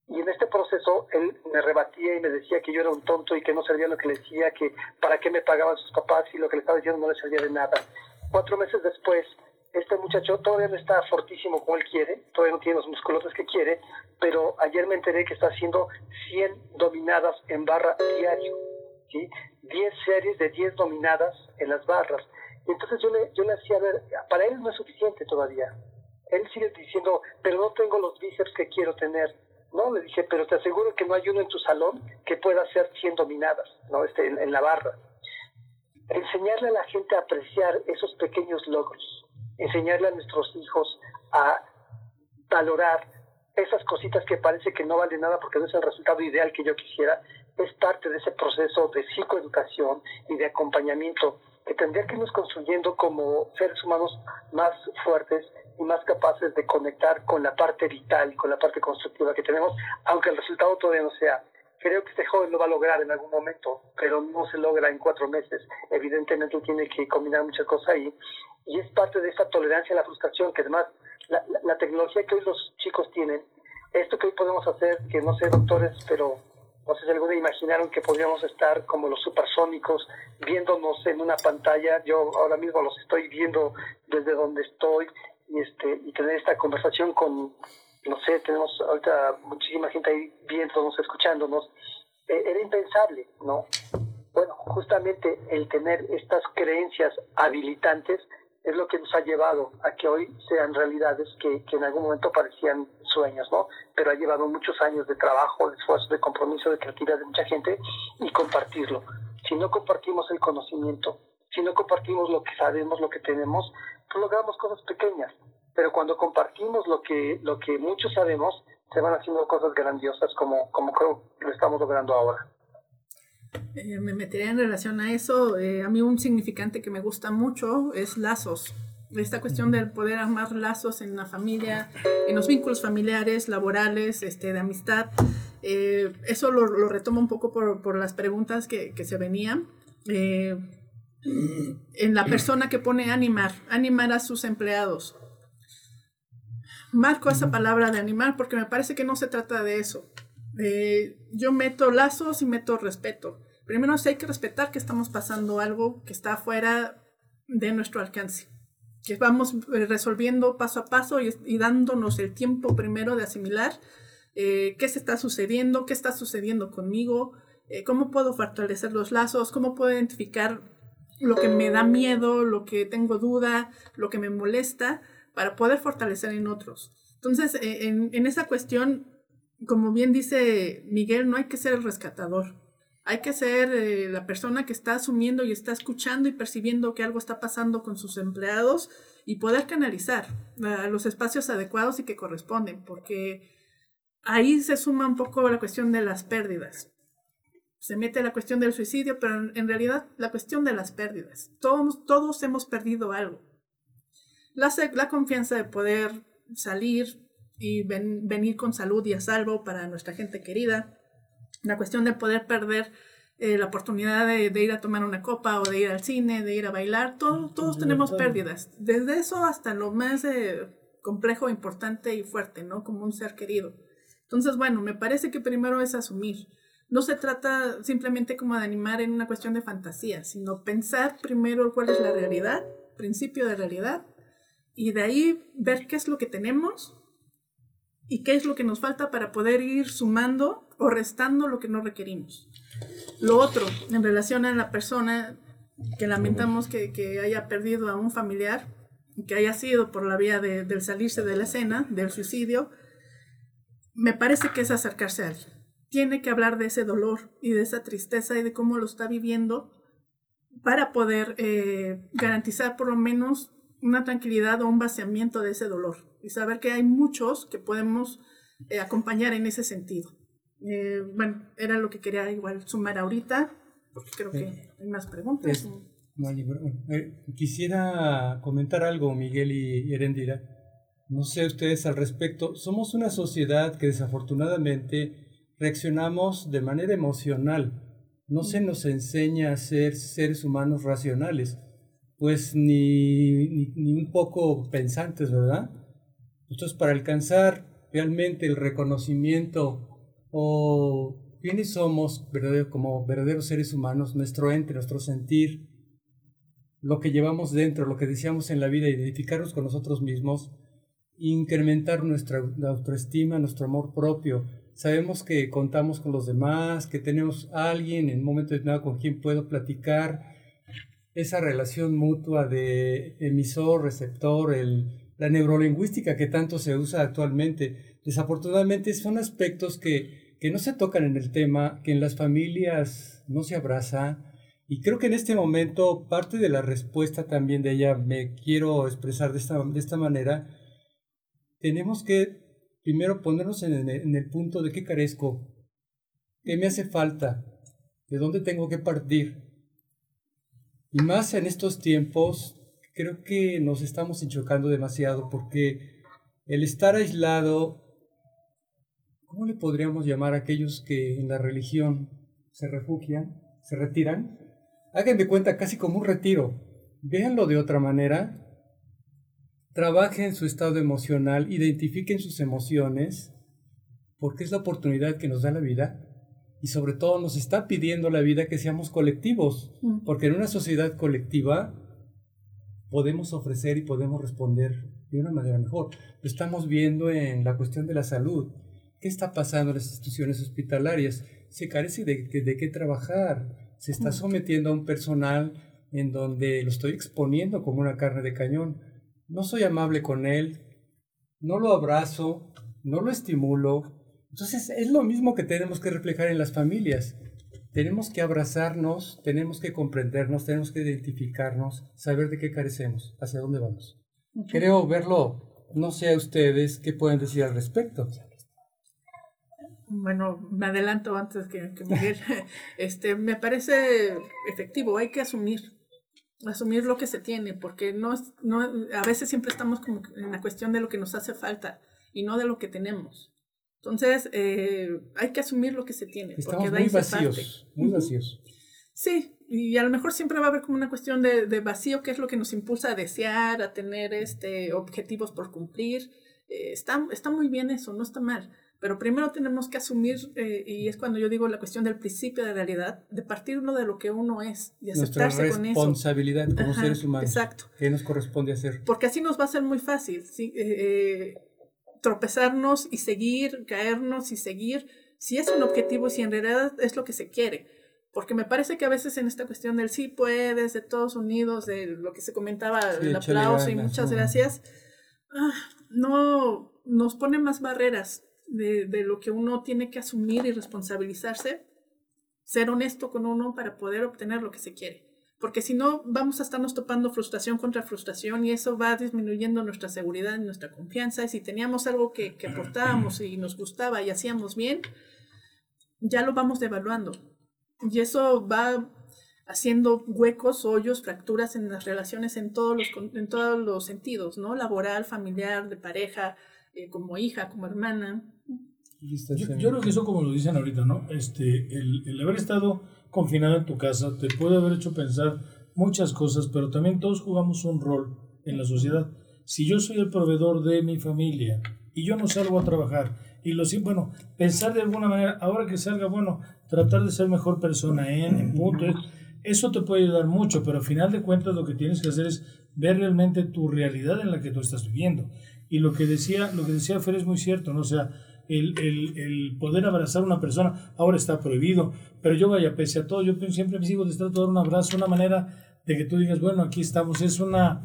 Y en este proceso él me rebatía y me decía que yo era un tonto y que no servía lo que le decía, que para qué me pagaban sus papás y lo que le estaba diciendo no le servía de nada. Cuatro meses después, este muchacho todavía no está fortísimo como él quiere, todavía no tiene los musculotes que quiere, pero ayer me enteré que está haciendo 100 dominadas en barra diario, ¿sí? 10 series de 10 dominadas en las barras. Entonces yo le, yo le hacía ver, para él no es suficiente todavía. Él sigue diciendo, pero no tengo los bíceps que quiero tener no, le dije, pero te aseguro que no hay uno en tu salón que pueda hacer 100 dominadas, ¿no? Este, en, la barra. Enseñarle a la gente a apreciar esos pequeños logros, enseñarle a nuestros hijos a valorar esas cositas que parece que no valen nada porque no es el resultado ideal que yo quisiera, es parte de ese proceso de psicoeducación y de acompañamiento que tendría que irnos construyendo como seres humanos más fuertes y más capaces de conectar con la parte vital y con la parte constructiva que tenemos, aunque el resultado todavía no sea. Creo que este joven lo va a lograr en algún momento, pero no se logra en cuatro meses. Evidentemente tiene que combinar muchas cosas ahí. Y es parte de esa tolerancia a la frustración, que además la, la, tecnología que hoy los chicos tienen esto que hoy podemos hacer, que no sé, doctores, pero no sé si alguna imaginaron que podríamos estar como los supersónicos viéndonos en una pantalla. Yo ahora mismo los estoy viendo desde donde estoy y, este, y tener esta conversación con, no sé, tenemos ahorita muchísima gente ahí viéndonos, escuchándonos. E, era impensable, ¿no? Bueno, justamente el tener estas creencias habilitantes es lo que nos ha llevado a que hoy sean realidades que, en algún momento parecían sueños, ¿no? Pero ha llevado muchos años de trabajo, de esfuerzo, de compromiso, de creatividad de mucha gente y compartirlo. Si no compartimos el conocimiento, si no compartimos lo que sabemos, lo que tenemos, pues logramos cosas pequeñas. Pero cuando compartimos lo que, lo que muchos sabemos, se van haciendo cosas grandiosas como, como creo que lo estamos logrando ahora.
Eh, me metería en relación a eso. Eh, a mí un significante que me gusta mucho es lazos. Esta cuestión del poder armar lazos en la familia, en los vínculos familiares, laborales, este, de amistad. Eh, eso lo, lo, retomo un poco por, por las preguntas que, que se venían. en la persona que pone animar, animar a sus empleados. Marco esa palabra de animar porque me parece que no se trata de eso. Yo meto lazos y meto respeto primero sí hay que respetar que estamos pasando algo que está fuera de nuestro alcance, que vamos eh, resolviendo paso a paso y, dándonos el tiempo primero de asimilar eh, qué se está sucediendo, qué está sucediendo conmigo, eh, cómo puedo fortalecer los lazos, cómo puedo identificar lo que me da miedo, lo que tengo duda, lo que me molesta, para poder fortalecer en otros. Entonces, en, en esa cuestión, como bien dice Miguel, no hay que ser el rescatador hay que ser eh, la persona que está asumiendo y está escuchando y percibiendo que algo está pasando con sus empleados y poder canalizar a los espacios adecuados y que corresponden, porque ahí se suma un poco la cuestión de las pérdidas. Se mete la cuestión del suicidio, pero en, realidad la cuestión de las pérdidas. Todos, todos hemos perdido algo. La, la confianza de poder salir y venir con salud y a salvo para nuestra gente querida, la cuestión de poder perder eh, la oportunidad de, ir a tomar una copa o de ir al cine, de ir a bailar, todos, todos tenemos pérdidas, desde eso hasta lo más eh, complejo, importante y fuerte, ¿no? Como un ser querido. Entonces, bueno, me parece que primero es asumir. No se trata simplemente como de animar en una cuestión de fantasía, sino pensar primero cuál es la realidad, principio de realidad, y de ahí ver qué es lo que tenemos y qué es lo que nos falta para poder ir sumando o restando lo que no requerimos. Lo otro, en relación a la persona que lamentamos que, que haya perdido a un familiar, que haya sido por la vía de, del salirse de la escena, del suicidio, me parece que es acercarse a alguien. Tiene que hablar de ese dolor y de esa tristeza y de cómo lo está viviendo para poder eh, garantizar por lo menos una tranquilidad o un vaciamiento de ese dolor y saber que hay muchos que podemos eh, acompañar en ese sentido. Eh, bueno, era lo que quería igual sumar ahorita, porque creo que hay más preguntas.
Eh, quisiera comentar algo, Miguel y Erendira. No sé ustedes al respecto. Somos una sociedad que desafortunadamente reaccionamos de manera emocional. No se nos enseña a ser seres humanos racionales, pues ni, ni, ni un poco pensantes, ¿verdad? Entonces, para alcanzar realmente el reconocimiento o quiénes somos como verdaderos seres humanos, nuestro ente, nuestro sentir, lo que llevamos dentro, lo que deseamos en la vida, identificarnos con nosotros mismos, incrementar nuestra autoestima, nuestro amor propio. Sabemos que contamos con los demás, que tenemos a alguien en un momento determinado con quien puedo platicar, esa relación mutua de emisor, receptor, el la neurolingüística que tanto se usa actualmente. Desafortunadamente son aspectos que, que no se tocan en el tema, que en las familias no se abraza. Y creo que en este momento parte de la respuesta también de ella me quiero expresar de esta, de esta manera. Tenemos que primero ponernos en, en el punto de qué carezco, qué me hace falta, de dónde tengo que partir. Y más en estos tiempos creo que nos estamos enchocando demasiado porque el estar aislado, ¿cómo le podríamos llamar a aquellos que en la religión se refugian, se retiran? Hagan de cuenta casi como un retiro. Véanlo de otra manera. Trabajen su estado emocional, identifiquen sus emociones porque es la oportunidad que nos da la vida y sobre todo nos está pidiendo la vida que seamos colectivos, porque en una sociedad colectiva podemos ofrecer y podemos responder de una manera mejor. Lo estamos viendo en la cuestión de la salud. ¿Qué está pasando en las instituciones hospitalarias? Se carece de, de qué trabajar. Se está sometiendo a un personal en donde lo estoy exponiendo como una carne de cañón. No soy amable con él, no lo abrazo, no lo estimulo, entonces es lo mismo que tenemos que reflejar en las familias. Tenemos que abrazarnos, tenemos que comprendernos, tenemos que identificarnos, saber de qué carecemos, hacia dónde vamos. Creo verlo, no sé a ustedes qué pueden decir al respecto.
Bueno, me adelanto antes que, que Miguel. este, me parece efectivo, hay que asumir, asumir lo que se tiene, porque no, no, a veces siempre estamos como en la cuestión de lo que nos hace falta y no de lo que tenemos. Entonces, eh, hay que asumir lo que se tiene.
Estamos muy vacíos, muy vacíos.
Sí, y a lo mejor siempre va a haber como una cuestión de, vacío, que es lo que nos impulsa a desear, a tener este, objetivos por cumplir. Eh, está, está muy bien eso, no está mal. Pero primero tenemos que asumir, eh, y es cuando yo digo la cuestión del principio de realidad, de partir uno de lo que uno es y aceptarse con
eso. responsabilidad como seres humanos. Exacto. ¿Qué nos corresponde hacer?
Porque así nos va a ser muy fácil. ¿sí? Tropezarnos y seguir, caernos y seguir, si es un objetivo, si en realidad es lo que se quiere. Porque me parece que a veces en esta cuestión del sí puedes, de todos unidos, de lo que se comentaba, el aplauso y muchas gracias, ah, no nos pone más barreras de, de lo que uno tiene que asumir y responsabilizarse, ser honesto con uno para poder obtener lo que se quiere porque si no vamos a estarnos topando frustración contra frustración y eso va disminuyendo nuestra seguridad y nuestra confianza. Y si teníamos algo que, que aportábamos y nos gustaba y hacíamos bien, ya lo vamos devaluando. Y eso va haciendo huecos, hoyos, fracturas en las relaciones en todos los, en todos los sentidos, ¿no? Laboral, familiar, de pareja, eh, como hija, como hermana.
Yo, creo que eso como lo dicen ahorita, ¿no? Este, el, el haber estado confinado en tu casa te puede haber hecho pensar muchas cosas, pero también todos jugamos un rol en la sociedad. Si yo soy el proveedor de mi familia y yo no salgo a trabajar y lo bueno, pensar de alguna manera, ahora que salga, bueno, tratar de ser mejor persona en, en punto, eso te puede ayudar mucho, pero al final de cuentas lo que tienes que hacer es ver realmente tu realidad en la que tú estás viviendo. Y lo que decía, lo que decía Fer es muy cierto, ¿no? Sea, el, el, el, poder abrazar a una persona ahora está prohibido, pero yo vaya, pese a todo, yo siempre mis hijos les de dar un abrazo, una manera de que tú digas, bueno, aquí estamos, es una,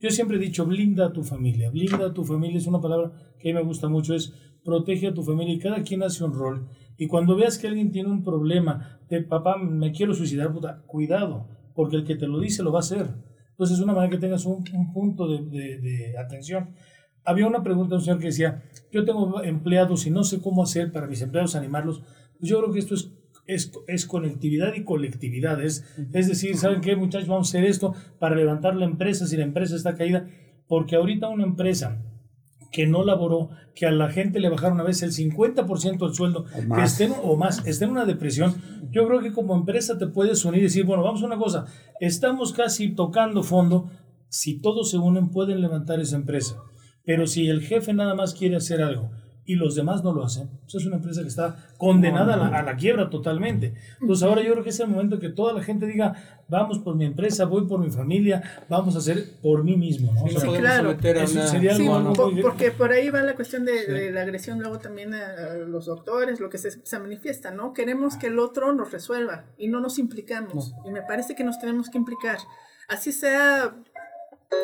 yo siempre he dicho, blinda a tu familia, blinda a tu familia es una palabra que a mí me gusta mucho, es protege a tu familia y cada quien hace un rol. Y cuando veas que alguien tiene un problema de papá, me quiero suicidar, cuidado, porque el que te lo dice lo va a hacer. Entonces es una manera que tengas un, un punto de, de atención había una pregunta de un señor que decía, yo tengo empleados y no sé cómo hacer para mis empleados animarlos. Pues yo creo que esto es, es, es conectividad y colectividad. Es, es decir, ¿saben qué muchachos? Vamos a hacer esto para levantar la empresa si la empresa está caída. Porque ahorita una empresa que no laboró, que a la gente le bajaron a veces el 50% del sueldo, que estén, o más, esté en una depresión, yo creo que como empresa te puedes unir y decir, bueno, vamos a una cosa, estamos casi tocando fondo, si todos se unen pueden levantar esa empresa. Pero si el jefe nada más quiere hacer algo y los demás no lo hacen, pues es una empresa que está condenada a la, quiebra totalmente. Entonces ahora yo creo que es el momento que toda la gente diga, vamos por mi empresa, voy por mi familia, vamos a hacer por mí mismo. ¿no?
Sí, claro. sería porque por ahí va la cuestión de, la agresión luego también a, los doctores, lo que se, se, manifiesta, ¿no? Queremos que el otro nos resuelva y no nos implicamos. Y me parece que nos tenemos que implicar. Así sea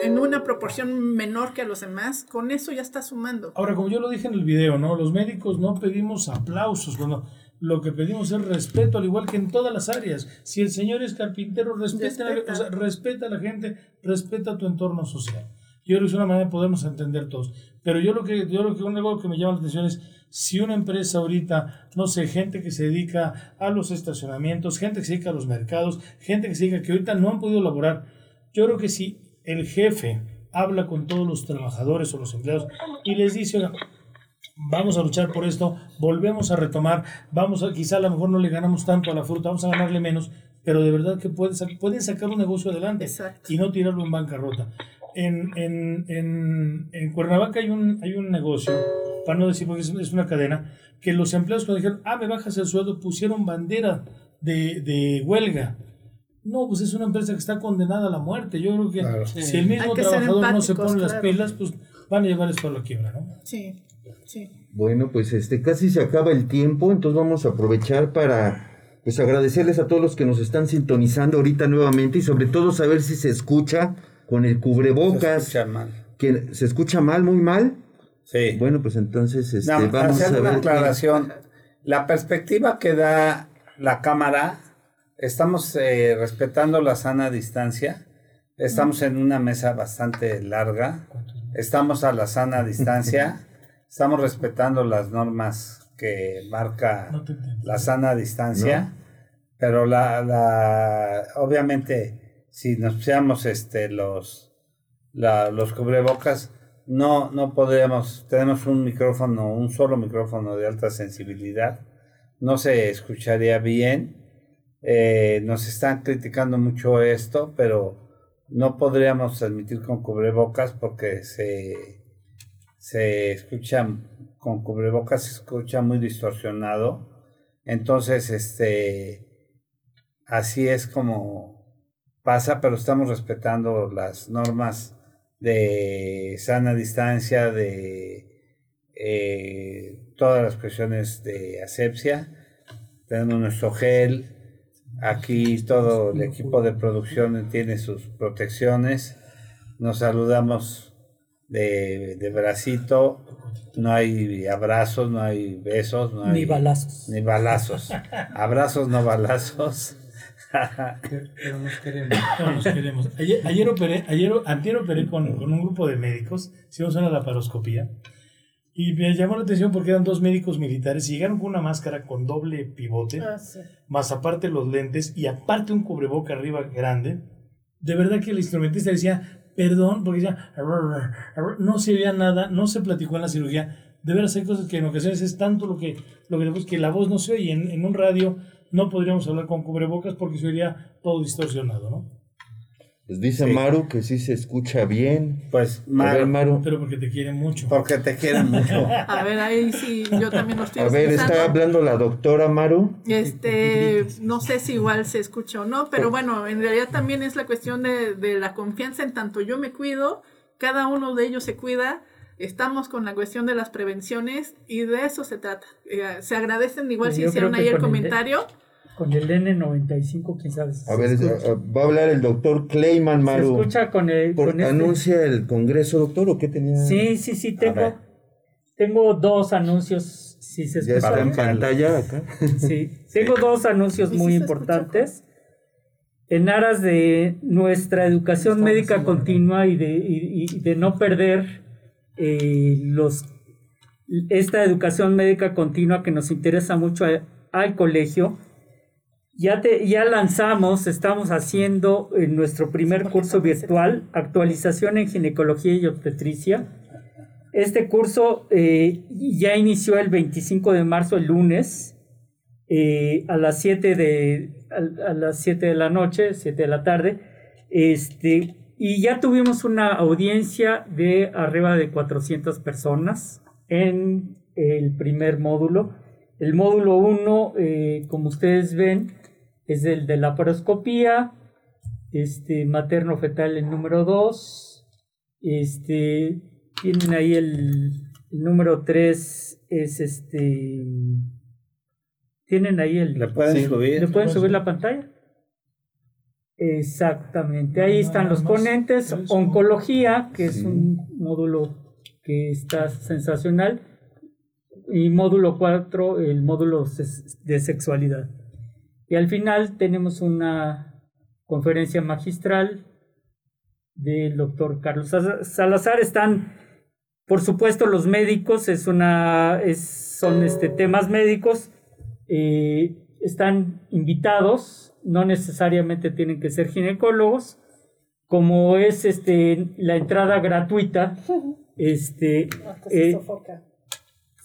en una proporción menor que a los demás, con eso ya está sumando.
Ahora, como yo lo dije en el video, ¿no? Los médicos no pedimos aplausos, bueno, lo que pedimos es respeto, al igual que en todas las áreas. Si el señor es carpintero, respeta, respeta. A, la gente, respeta tu entorno social. Yo creo que es una manera de podernos entender todos. Pero yo lo que, yo lo que, algo que me llama la atención es, si una empresa ahorita, no sé, gente que se dedica a los estacionamientos, gente que se dedica a los mercados, gente que se dedica que ahorita no han podido laborar, yo creo que si el jefe habla con todos los trabajadores o los empleados y les dice, vamos a luchar por esto, volvemos a retomar, vamos a, quizá a lo mejor no le ganamos tanto a la fruta, vamos a ganarle menos, pero de verdad que pueden, pueden sacar un negocio adelante y no tirarlo en bancarrota. En, en, en, en Cuernavaca hay un, hay un negocio para no decir porque es, una cadena, que los empleados cuando dijeron, ah, me bajas el sueldo, pusieron bandera de, de huelga. No, pues es una empresa que está condenada a la muerte. Yo creo que si el mismo trabajador no se pone las pilas, pues van a llevar esto a la quiebra, ¿no?
Sí, sí.
Bueno, pues este casi se acaba el tiempo, entonces vamos a aprovechar para pues agradecerles a todos los que nos están sintonizando ahorita nuevamente y sobre todo saber si se escucha con el cubrebocas.
Se escucha mal.
Que se escucha mal, muy mal.
Sí.
Bueno, pues entonces este, vamos a ver.
Una aclaración. La perspectiva que da la cámara, estamos eh, respetando la sana distancia. Estamos en una mesa bastante larga. Estamos a la sana distancia. estamos respetando las normas que marca la sana distancia. Pero la, la, obviamente, si nos pusiéramos este, los, los cubrebocas, no, no podríamos, tenemos un micrófono, un solo micrófono de alta sensibilidad, no se escucharía bien. Eh, nos están criticando mucho esto, pero no podríamos transmitir con cubrebocas porque se, se escucha con cubrebocas, se escucha muy distorsionado. Entonces, este, así es como pasa, pero estamos respetando las normas de sana distancia, de eh, todas las cuestiones de asepsia. Tenemos nuestro gel. Aquí todo el equipo de producción tiene sus protecciones. Nos saludamos de, de bracito. No hay abrazos, no hay besos, no hay,
ni balazos.
Ni balazos. Abrazos, no balazos.
pero nos queremos. nos queremos. Ayer, ayer operé, ayer, antier operé con, con, un grupo de médicos, hicimos una laparoscopía, y me llamó la atención porque eran dos médicos militares y llegaron con una máscara con doble pivote, ah, más aparte los lentes y aparte un cubreboca arriba grande. De verdad que el instrumentista decía, perdón, porque decía, no se veía nada, no se platicó en la cirugía. De veras hay cosas que en ocasiones es tanto lo que, lo que, que la voz no se oye en, en un radio no podríamos hablar con cubrebocas porque sería todo distorsionado, ¿no?
Pues dice Maru que sí se escucha bien.
Pues Maru,
Pero porque te quieren mucho.
Porque te quieren mucho.
A ver, ahí sí, yo también lo estoy
A ver, está hablando la doctora Maru.
Este, no sé si igual se escucha o no, pero bueno, en realidad también es la cuestión de, de la confianza en tanto yo me cuido, cada uno de ellos se cuida estamos con la cuestión de las prevenciones y de eso se trata. Eh, se agradecen igual si hicieron ahí el comentario.
Con el N95, quién sabe.
a ver, va a hablar el doctor Clayman Maru.
Se escucha con el. Este
¿Anuncia el Congreso, doctor, o qué tenía?
Sí, sí, sí, tengo, tengo dos anuncios. Si se
ya está en pantalla acá.
Sí, tengo dos anuncios muy importantes. En aras de nuestra educación médica continua y de, y de no perder eh, los, esta educación médica continua que nos interesa mucho al colegio. Ya, te, ya lanzamos, estamos haciendo en nuestro primer curso virtual, actualización en ginecología y obstetricia. Este curso eh, ya inició el 25 de marzo, el lunes, eh, a las 7 de, a, las 7 de la noche, 7 de la tarde. Este, y ya tuvimos una audiencia de arriba de 400 personas en el primer módulo. El módulo 1, eh, como ustedes ven, es el de la paroscopía, este, materno-fetal el número 2. Este, tienen ahí el, número 3, es este... Tienen ahí el...
¿Le pueden subir?
¿Le pueden subir la pantalla? Exactamente, ahí están los ponentes, oncología, que es un módulo que está sensacional, y módulo 4, el módulo de sexualidad. Y al final tenemos una conferencia magistral del doctor Carlos Salazar. Están, por supuesto, los médicos, es una, son este, temas médicos, eh, están invitados no necesariamente tienen que ser ginecólogos, como es este, la entrada gratuita, este, eh,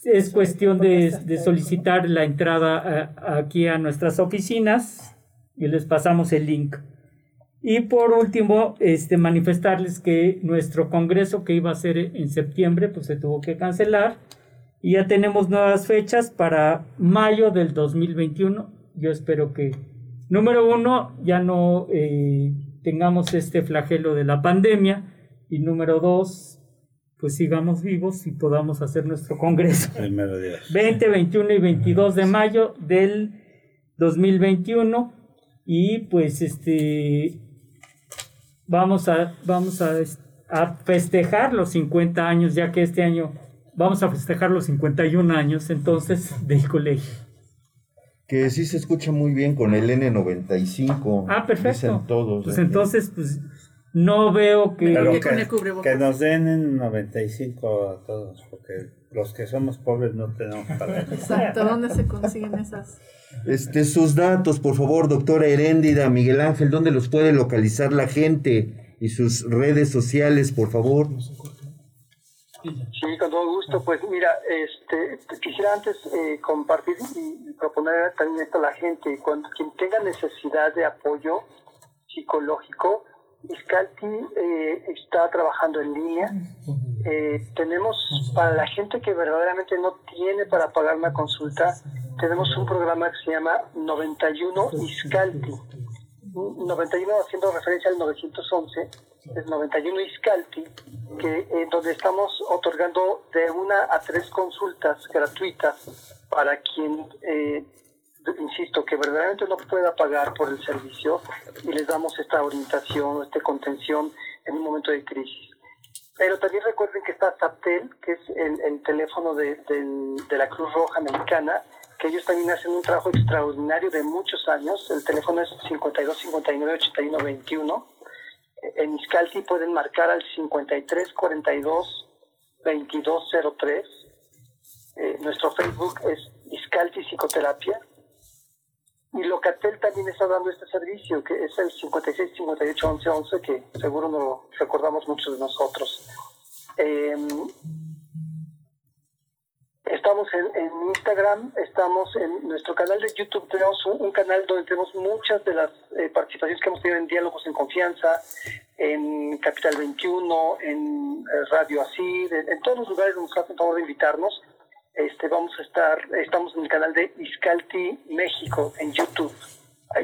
es cuestión de, solicitar la entrada aquí a nuestras oficinas y les pasamos el link. Y por último, este, manifestarles que nuestro congreso que iba a ser en septiembre, pues se tuvo que cancelar Y ya tenemos nuevas fechas para mayo del 2021. Yo espero que, número uno, ya no eh, tengamos este flagelo de la pandemia. Y número dos, pues sigamos vivos y podamos hacer nuestro congreso. 20, 21 y 22 de mayo del 2021. Y pues este vamos a, vamos a, a festejar los 50 años, ya que este año vamos a festejar los 51 años entonces del colegio.
Que sí se escucha muy bien con el N95.
Ah, perfecto. todos. Pues entonces, pues no veo que...
que, nos den en 95 a todos, porque los que somos pobres no tenemos para
eso. Exacto, ¿dónde se consiguen esas?
Este, sus datos, por favor, doctora Heréndida, Miguel Ángel, ¿dónde los puede localizar la gente? Y sus redes sociales, por favor.
Sí, con todo gusto. Pues mira, este, quisiera antes eh, compartir y, proponer también esto a la gente. Cuando quien tenga necesidad de apoyo psicológico, Iscalti eh, está trabajando en línea. Eh, tenemos, para la gente que verdaderamente no tiene para pagar una consulta, tenemos un programa que se llama 91 Iscalti. 91 haciendo referencia al 911, es 91 Iscalti, que, en donde estamos otorgando de una a tres consultas gratuitas para quien eh, insisto, que verdaderamente no pueda pagar por el servicio y les damos esta orientación, esta contención en un momento de crisis. Pero también recuerden que está SAPTEL, que es el, teléfono de, la Cruz Roja Mexicana, que ellos también hacen un trabajo extraordinario de muchos años. El teléfono es 52 59 81 21. En Iscalti pueden marcar al 53 42 22 03. nuestro Facebook es Iscalti Psicoterapia y Locatel también está dando este servicio, que es el 56 58 11 11, que seguro no lo recordamos muchos de nosotros. Em, estamos en, Instagram, estamos en nuestro canal de YouTube, tenemos un, canal donde tenemos muchas de las eh, participaciones que hemos tenido en Diálogos en Confianza, en Capital 21, en eh, Radio Así, en, todos los lugares donde nos hacen favor de invitarnos este, vamos a estar, estamos en el canal de Iscalti México en YouTube.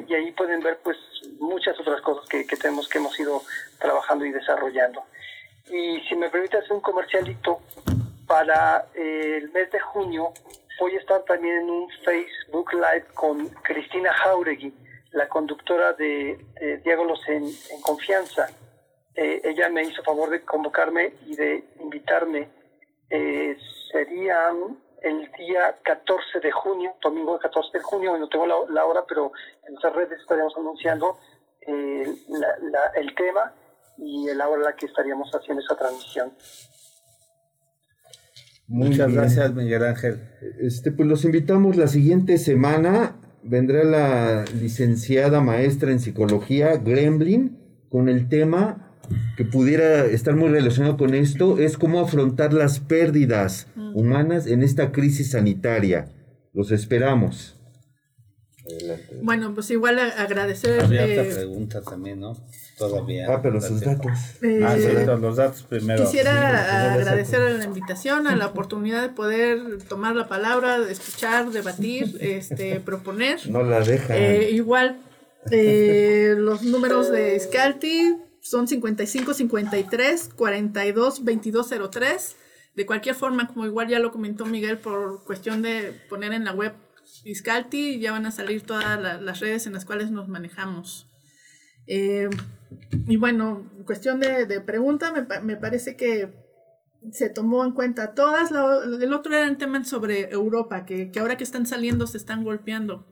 Y ahí pueden ver pues muchas otras cosas que, tenemos que hemos ido trabajando y desarrollando. Y si me permite hacer un comercialito, para eh, el mes de junio voy a estar también en un Facebook Live con Cristina Jauregui, la conductora de, Diágolos en, Confianza. Eh, ella me hizo favor de convocarme y de invitarme. Eh, serían el día 14 de junio, domingo 14 de junio, no tengo la, hora, pero en nuestras redes estaríamos anunciando eh, el tema y la hora en la que estaríamos haciendo esa transmisión.
Muchas gracias, Miguel Ángel.
Este, pues los invitamos la siguiente semana. Vendrá la licenciada maestra en psicología, Gremlin, con el tema que pudiera estar muy relacionado con esto es cómo afrontar las pérdidas humanas en esta crisis sanitaria. Los esperamos.
Bueno, pues igual agradecer.
Había otra eh, pregunta también, ¿no? Todavía.
Ah, pero sus datos.
Eh, ah, sí, los datos primero.
Quisiera agradecer a la invitación, a la oportunidad de poder tomar la palabra, escuchar, debatir, este, proponer.
No la deja.
Eh, igual, los números de Scalti son 55 53 42 2203. De cualquier forma, como igual ya lo comentó Miguel, por cuestión de poner en la web Iscalti, ya van a salir todas las redes en las cuales nos manejamos. Eh, y bueno, cuestión de, de pregunta, me, me, parece que se tomó en cuenta todas. el otro era el tema sobre Europa, que, que ahora que están saliendo se están golpeando.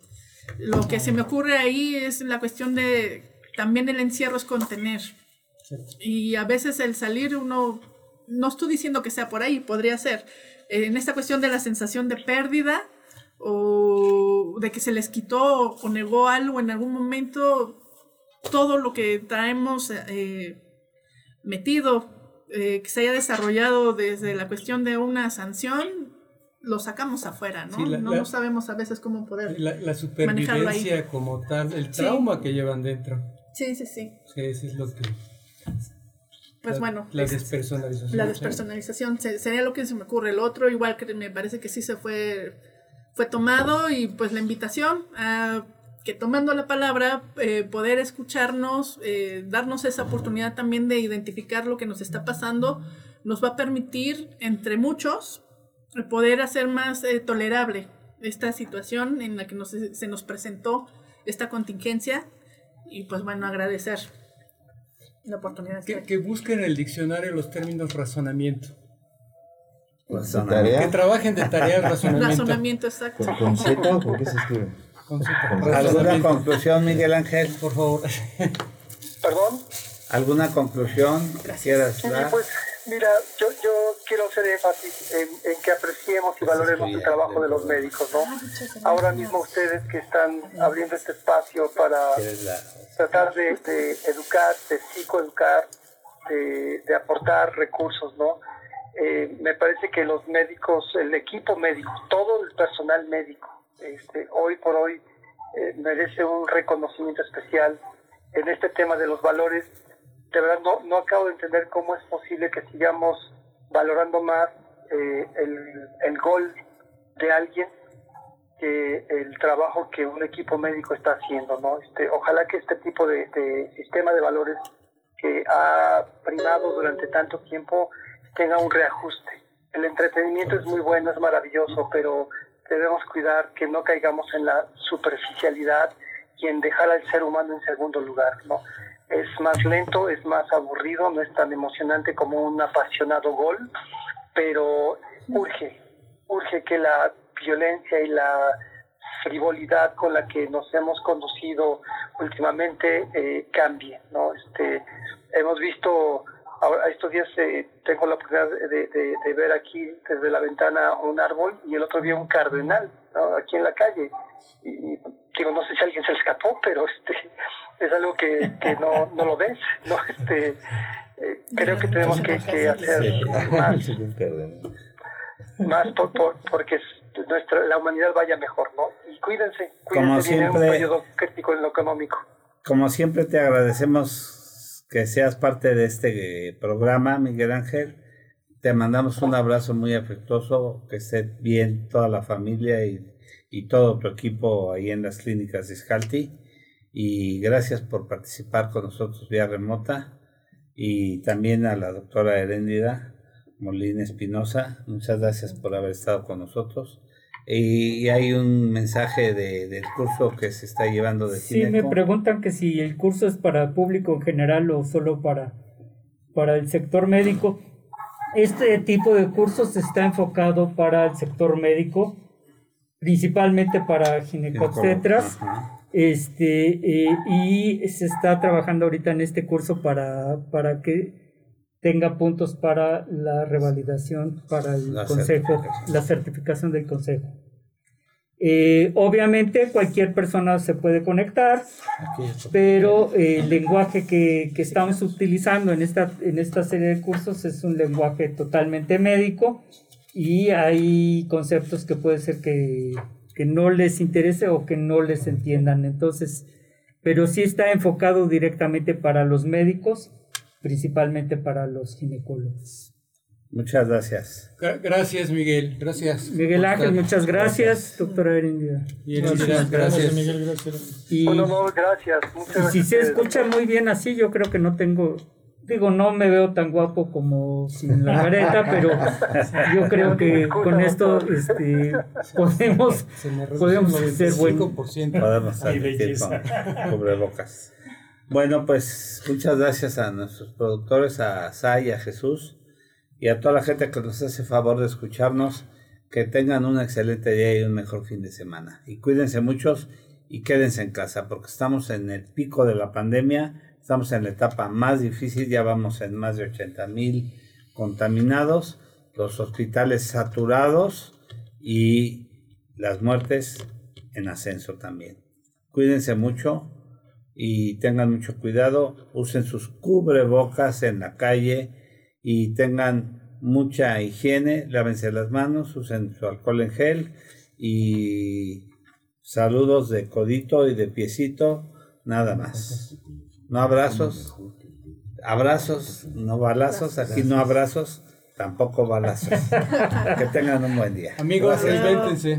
Lo que se me ocurre ahí es la cuestión de también el encierro es contener. Y a veces el salir uno, no estoy diciendo que sea por ahí, podría ser, en esta cuestión de la sensación de pérdida o de que se les quitó o negó algo en algún momento, todo lo que traemos eh, metido, eh, que se haya desarrollado desde la cuestión de una sanción, lo sacamos afuera, ¿no? no, sabemos a veces cómo poder.
La, la supervivencia como tal, el trauma que llevan dentro.
Sí, sí, sí.
Sí, eso es lo que
pues bueno.
La despersonalización.
La despersonalización sería lo que se me ocurre. El otro, igual que me parece que sí se fue, fue tomado y pues la invitación a que tomando la palabra, eh, poder escucharnos, eh, darnos esa oportunidad también de identificar lo que nos está pasando, nos va a permitir, entre muchos, poder hacer más eh, tolerable esta situación en la que nos, se nos presentó esta contingencia y pues bueno, agradecer la oportunidad.
Que, que busquen en el diccionario los términos razonamiento. Que trabajen de tarea razonamiento.
Razonamiento, exacto.
¿Con, Z por qué se escribe?
¿Alguna conclusión, Miguel Ángel?
Por favor.
¿Perdón?
¿Alguna conclusión quieras dar?
pues mira, yo, yo quiero hacer énfasis en, que apreciemos y valoremos el trabajo de los médicos, ¿no? Ahora mismo ustedes que están abriendo este espacio para tratar de, educar, de psicoeducar, de, de aportar recursos, ¿no? Eh, me parece que los médicos, el equipo médico, todo el personal médico, este, hoy por hoy eh, merece un reconocimiento especial en este tema de los valores. De verdad, no, no acabo de entender cómo es posible que sigamos valorando más eh, el, el gol de alguien que el trabajo que un equipo médico está haciendo, ¿no? Este, ojalá que este tipo de, de sistema de valores que ha primado durante tanto tiempo tenga un reajuste. El entretenimiento es muy bueno, es maravilloso, pero debemos cuidar que no caigamos en la superficialidad y en dejar al ser humano en segundo lugar, ¿no? Es más lento, es más aburrido, no es tan emocionante como un apasionado gol, pero urge, urge que la violencia y la frivolidad con la que nos hemos conducido últimamente eh, cambie, ¿no? Este, hemos visto Ahora, estos días eh, tengo la oportunidad de, ver aquí desde la ventana un árbol y el otro día un cardenal, aquí en la calle. Y, digo, no sé si alguien se escapó, pero este es algo que, no, no lo ves. ¿no? Este, eh, creo que tenemos que, hacer más, más por, por, porque nuestra, la humanidad vaya mejor. ¿no? Y cuídense, cuídense, Como un periodo crítico en lo económico.
Como siempre te agradecemos que seas parte de este programa, Miguel Ángel. Te mandamos un abrazo muy afectuoso, que esté bien toda la familia y, todo tu equipo ahí en las clínicas de Iscalti. Y gracias por participar con nosotros vía remota. Y también a la doctora Heréndida Molina Espinosa. Muchas gracias por haber estado con nosotros. Y hay un mensaje de, del curso que se está llevando de
Sí, me preguntan que si el curso es para público en general o solo para, para el sector médico. Este tipo de cursos está enfocado para el sector médico, principalmente para ginecobstetras. Este, eh, y se está trabajando ahorita en este curso para, para que tenga puntos para la revalidación para el consejo, la certificación del consejo. Eh, obviamente cualquier persona se puede conectar, pero el lenguaje que, que, estamos utilizando en esta, en esta serie de cursos es un lenguaje totalmente médico y hay conceptos que puede ser que, que no les interese o que no les entiendan. Entonces, pero sí está enfocado directamente para los médicos principalmente para los ginecólogos.
Muchas gracias.
Gracias, Miguel. Gracias.
Miguel Ángel, muchas gracias, doctora
Erendida. Gracias, gracias, Miguel. Gracias.
Y, gracias.
y si se escucha muy bien así, yo creo que no tengo digo, no me veo tan guapo como sin la careta, pero yo creo que con esto este, podemos, podemos ser buenos.
Podemos salir con bocas. Bueno, pues muchas gracias a nuestros productores, a Sai, a Jesús y a toda la gente que nos hace favor de escucharnos. Que tengan un excelente día y un mejor fin de semana. Y cuídense muchos y quédense en casa porque estamos en el pico de la pandemia, estamos en la etapa más difícil, ya vamos en más de 80 mil contaminados, los hospitales saturados y las muertes en ascenso también. Cuídense mucho y tengan mucho cuidado, usen sus cubrebocas en la calle y tengan mucha higiene, lávense las manos, usen su alcohol en gel y saludos de codito y de piecito, nada más. No abrazos, Abrazos, no balazos. Aquí no abrazos, tampoco balazos. que tengan un buen día.
Amigos, véntense.